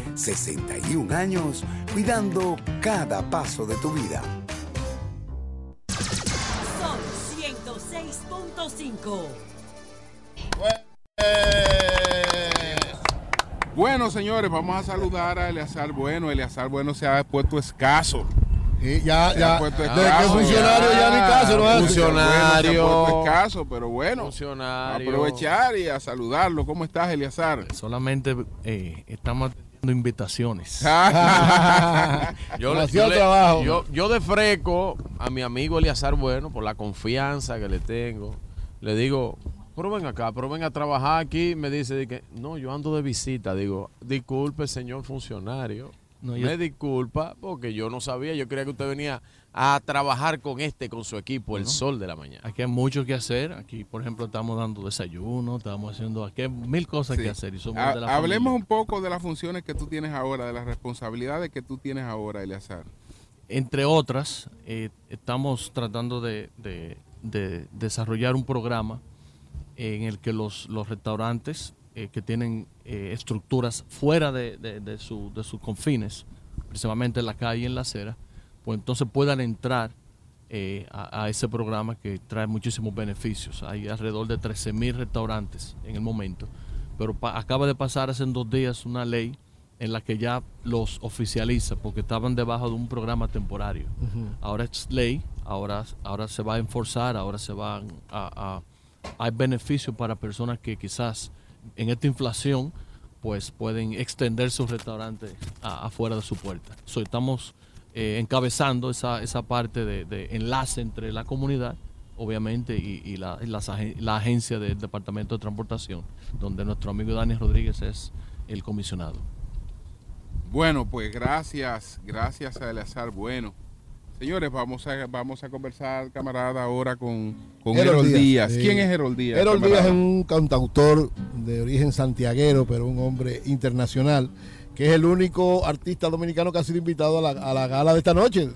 61 años cuidando cada paso de tu vida. Son 106.5. Bueno, señores, vamos a saludar a Eleazar Bueno. Eleazar Bueno se ha puesto escaso. Y ya, ya, ha puesto desde que escaso, funcionario ya ni caso no hace. Funcionario. se ha puesto escaso, pero bueno. Funcionario. Aprovechar y a saludarlo. ¿Cómo estás, Eliazar? Solamente eh, estamos invitaciones. yo, le- yo le- trabajo. yo- yo de freco a mi amigo Eliazar Bueno, por la confianza que le tengo, le digo, pero ven acá, pero ven a trabajar aquí. Me dice, que, no, yo ando de visita. Digo, disculpe, señor funcionario. No, yo- me disculpa porque yo no sabía. Yo creía que usted venía a trabajar con este, con su equipo, el sol de la mañana. Aquí hay mucho que hacer. Aquí, por ejemplo, estamos dando desayuno, estamos haciendo aquí hay mil cosas Sí. que hacer y somos Ha- de la hablemos familia. un poco de las funciones que tú tienes ahora, de las responsabilidades que tú tienes ahora, Eliazar. Entre otras, eh, estamos tratando de, de- de desarrollar un programa en el que los, los restaurantes eh, que tienen eh, estructuras fuera de, de- de su- de sus confines, principalmente en la calle y en la acera, pues entonces puedan entrar eh, a, a ese programa que trae muchísimos beneficios. Hay alrededor de 13 mil restaurantes en el momento, pero acaba de pasar hace dos días una ley en la que ya los oficializa porque estaban debajo de un programa temporario. Ahora es ley, ahora, ahora se va a enforzar, ahora se van a, a- hay beneficios para personas que quizás en esta inflación pues pueden extender sus restaurantes afuera de su puerta. So, estamos eh, encabezando esa, esa parte de, de enlace entre la comunidad, obviamente, y, y la, y las agen- la agencia del Departamento de Transportación, donde nuestro amigo Dani Rodríguez es el comisionado. Bueno, pues gracias, gracias a Eleazar Bueno. Señores, vamos a, vamos a conversar, camarada, ahora con, con Herold Díaz. ¿Quién es Herold Díaz? Herold Díaz es un cantautor de origen santiaguero, pero un hombre internacional, que es el único artista dominicano que ha sido invitado a la, gala de esta noche.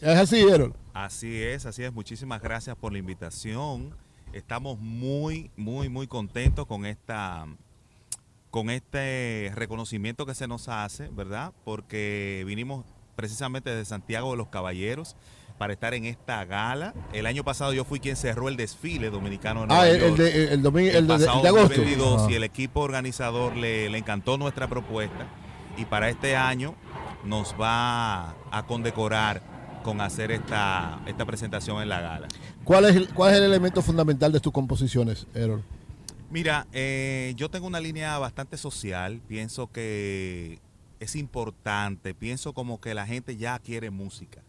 ¿Es así, Herold? Así es, así es. Muchísimas gracias por la invitación. Estamos muy, muy, muy contentos con esta con este reconocimiento que se nos hace, ¿verdad? Porque vinimos precisamente de Santiago de los Caballeros para estar en esta gala. El año pasado yo fui quien cerró el desfile dominicano Nueva Ah, el, el York. de, el, domingo, el de, de- pasado de agosto. 2022 Ajá. y el equipo organizador le, le encantó nuestra propuesta y para este año nos va a condecorar con hacer esta, esta presentación en la gala. ¿Cuál es, el, ¿Cuál es el elemento fundamental de tus composiciones, Herold? Mira, eh, yo tengo una línea bastante social, pienso que es importante, pienso como que la gente ya quiere música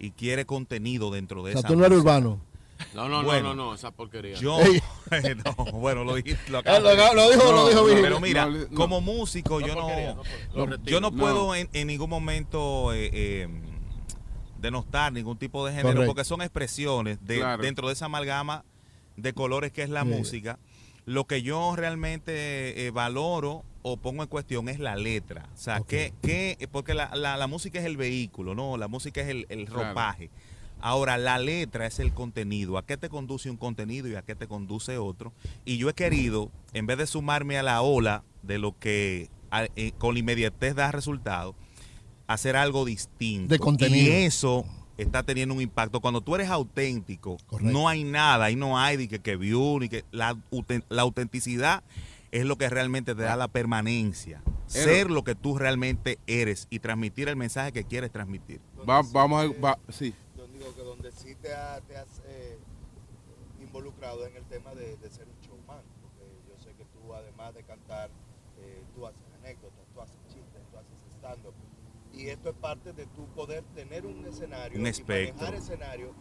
y quiere contenido dentro de O sea, esa tú no eres urbano. No, no, Bueno, no, no, no, esa porquería. Yo, no, bueno, lo dijiste. Lo, Eh, lo- lo dijo- lo dijo. Pero mira, No, no. como músico, No yo no, no yo no No. puedo en, en ningún momento eh, eh, denostar ningún tipo de género, porque son expresiones de, Claro. dentro de esa amalgama de colores que es la Sí. música. Lo que yo realmente eh, valoro o pongo en cuestión es la letra. O sea, que, que- porque la, la- la música es el vehículo, ¿no? La música es el, el Claro. ropaje. Ahora, la letra es el contenido. ¿A qué te conduce un contenido y a qué te conduce otro? Y yo he querido, en vez de sumarme a la ola de lo que a- eh, con inmediatez da resultado, hacer algo distinto. De contenido. Y eso está teniendo un impacto. Cuando tú eres auténtico, no hay nada, ahí no hay de que, que view, ni que la, la autenticidad es lo que realmente te da la permanencia. Ser lo que tú realmente eres y transmitir el mensaje que quieres transmitir. Va- vamos a... va- sí. Yo digo que donde sí te, ha- te has eh, involucrado en el tema de, de ser un showman, porque yo sé que tú además de cantar, eh, tú haces anécdotas, tú haces chistes, tú haces stand-up. Y esto es parte de tu poder tener un escenario Un y manejar escenario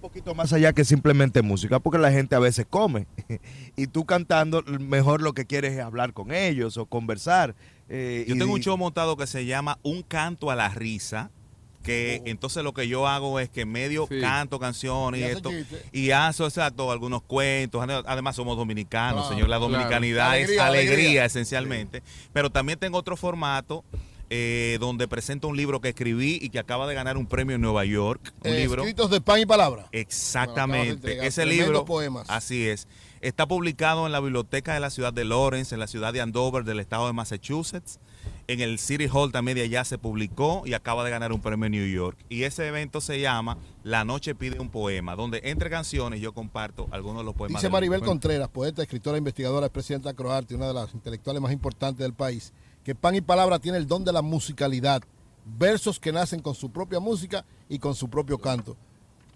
poquito más allá que simplemente música, porque la gente a veces come y tú cantando mejor lo que quieres es hablar con ellos o conversar. eh, Yo y- tengo un show montado que se llama Un canto a la risa. Que entonces lo que yo hago es que medio Sí. canto canciones y, esto y hago exacto algunos cuentos. Además somos dominicanos, Claro, señor. La claro. dominicanidad es Alegría, alegría, alegría. esencialmente. Pero también tengo otro formato eh, donde presento un libro que escribí y que acaba de ganar un premio en Nueva York. Un Eh, libro. Escritos de pan y palabra. Exactamente. entregar. Ese libro, poemas. así es, está publicado en la biblioteca de la ciudad de Lawrence, en la ciudad de Andover, del estado de Massachusetts. En el City Hall también de allá se publicó y acaba de ganar un premio en New York. Y ese evento se llama La Noche Pide un Poema, donde entre canciones yo comparto algunos de los poemas. Dice Maribel. Contreras, poeta, escritora, investigadora, es presidenta de Croarte, una de las intelectuales más importantes del país, que Pan y Palabra tiene el don de la musicalidad versos que nacen con su propia música y con su propio canto.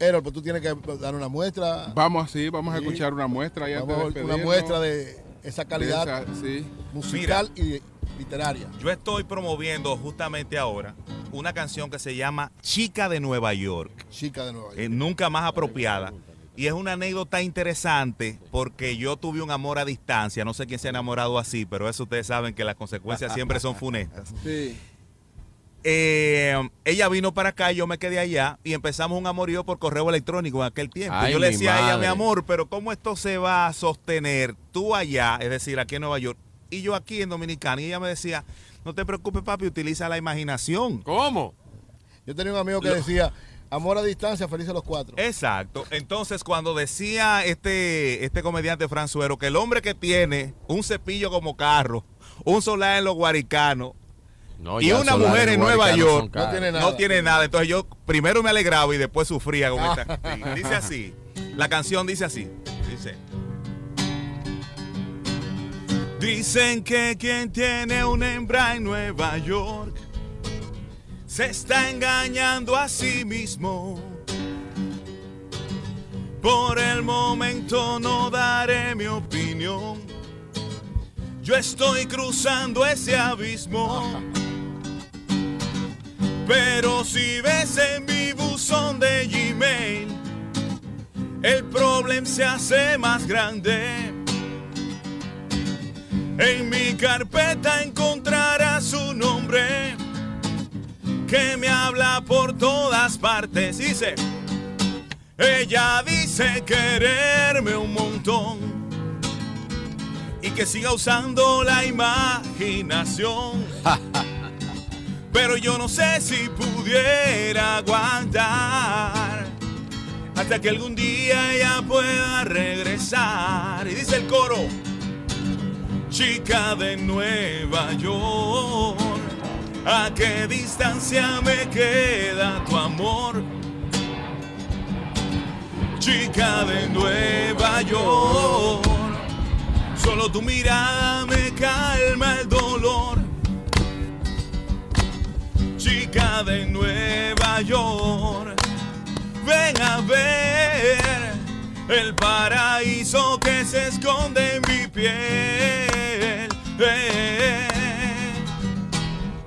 Errol, pues tú tienes que dar una muestra. Vamos así, vamos a Sí. escuchar una muestra. y antes de Vamos a ver una muestra de esa calidad De esa- sí. musical y literaria. Yo estoy promoviendo justamente ahora una canción que se llama Chica de Nueva York. Chica de Nueva York. Eh, nunca más apropiada. Y es una anécdota interesante porque yo tuve un amor a distancia. No sé quién se ha enamorado así, pero eso ustedes saben que las consecuencias siempre son funestas. Sí. Eh, ella vino para acá, yo me quedé allá y empezamos un amorío por correo electrónico en aquel tiempo. Ay, yo le decía a ella, mi amor, pero ¿cómo esto se va a sostener tú allá, es decir, aquí en Nueva York, y yo aquí en Dominicana? Y ella me decía, no te preocupes, papi, utiliza la imaginación. ¿Cómo? Yo tenía un amigo que Lo- decía, amor a distancia, felices los cuatro. Exacto. Entonces, cuando decía este, este comediante Franzuero que el hombre que tiene un cepillo como carro, un solar en los guaricanos No, y una mujer en Nueva York no tiene, nada. Entonces yo primero me alegraba y después sufría con esta castigo. Dice así. La canción dice así. Dice. Dicen que quien tiene una hembra en Nueva York se está engañando a sí mismo. Por el momento no daré mi opinión. Yo estoy cruzando ese abismo. Pero si ves en mi buzón de Gmail, el problema se hace más grande. En mi carpeta encontrarás su nombre que me habla por todas partes. Dice, ella dice quererme un montón y que siga usando la imaginación. Pero yo no sé si pudiera aguantar hasta que algún día ella pueda regresar. Y dice el coro, chica de Nueva York, ¿a qué distancia me queda tu amor? Chica de Nueva York, solo tu mirada me calma el dolor. Chica de Nueva York, ven a ver el paraíso que se esconde en mi piel. Eh,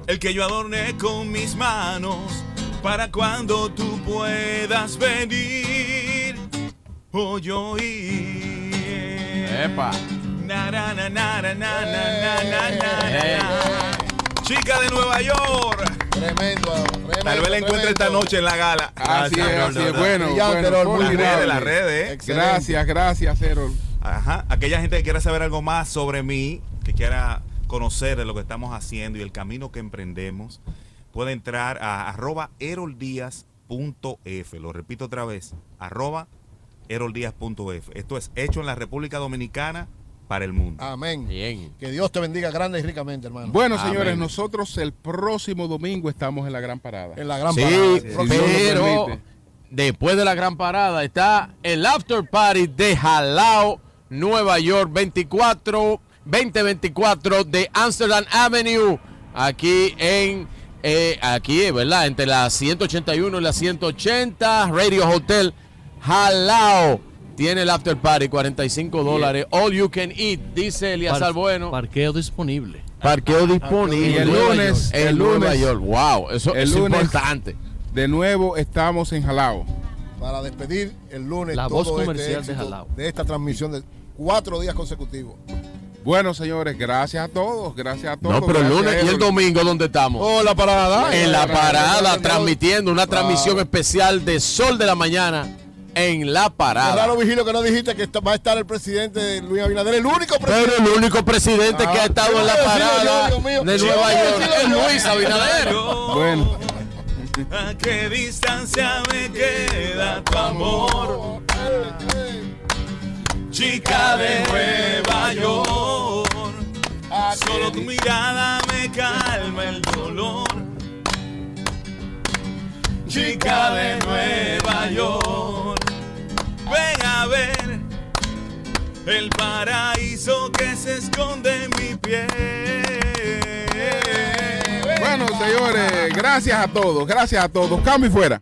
el que yo adorné con mis manos para cuando tú puedas venir o yo ir. Epa. Na, na, na, na, na, na, na, Chica de Nueva York. Tremendo, tremendo. Tal vez la encuentre esta noche en la gala. Así es, así es. Bueno, de las redes. ¿eh? Gracias, gracias, Erol. Ajá. Aquella gente que quiera saber algo más sobre mí, que quiera conocer de lo que estamos haciendo y el camino que emprendemos, puede entrar a arroba eroldías.f. Lo repito otra vez, arroba eroldías.f. Esto es hecho en la República Dominicana para el mundo. Amén. Bien. Que Dios te bendiga grande y ricamente, hermano. Bueno, señores, nosotros el próximo domingo estamos en la gran parada. En la gran Sí, parada. Lo pero después de la gran parada está el after party de Jalao, Nueva York, 24, 2024 de Amsterdam Avenue, aquí en, eh, aquí, eh, ¿verdad? Entre la 181 y la 180, Radio Hotel Jalao. Tiene el after party, 45 dólares, all you can eat, dice Eliazar Par- Bueno. Parqueo disponible. Parqueo disponible. Y el Nueva lunes, el Nueva lunes- York. Wow, eso el es lunes- importante. De nuevo estamos en Jalao. Para despedir el lunes La todo voz este comercial de éxito Jalao. de esta transmisión de cuatro días consecutivos. Bueno, señores, gracias a todos, gracias a todos. No, pero el lunes y el domingo, ¿dónde estamos? Oh, la parada. en la parada, transmitiendo una transmisión especial de Sol de la Mañana en la parada. raro, Vigilio, que no dijiste que va a estar el presidente Luis Abinader, el único Pero presidente. el único presidente que ha estado en la Ah, parada mío. de Nueva York es Luis. Abinader. Bueno, ¿A qué distancia me queda tu amor? Chica de Nueva York, solo tu mirada me calma el dolor. Chica de Nueva York, ven a ver el paraíso que se esconde en mi piel. Bueno, señores, gracias a todos, gracias a todos. Cambio y fuera.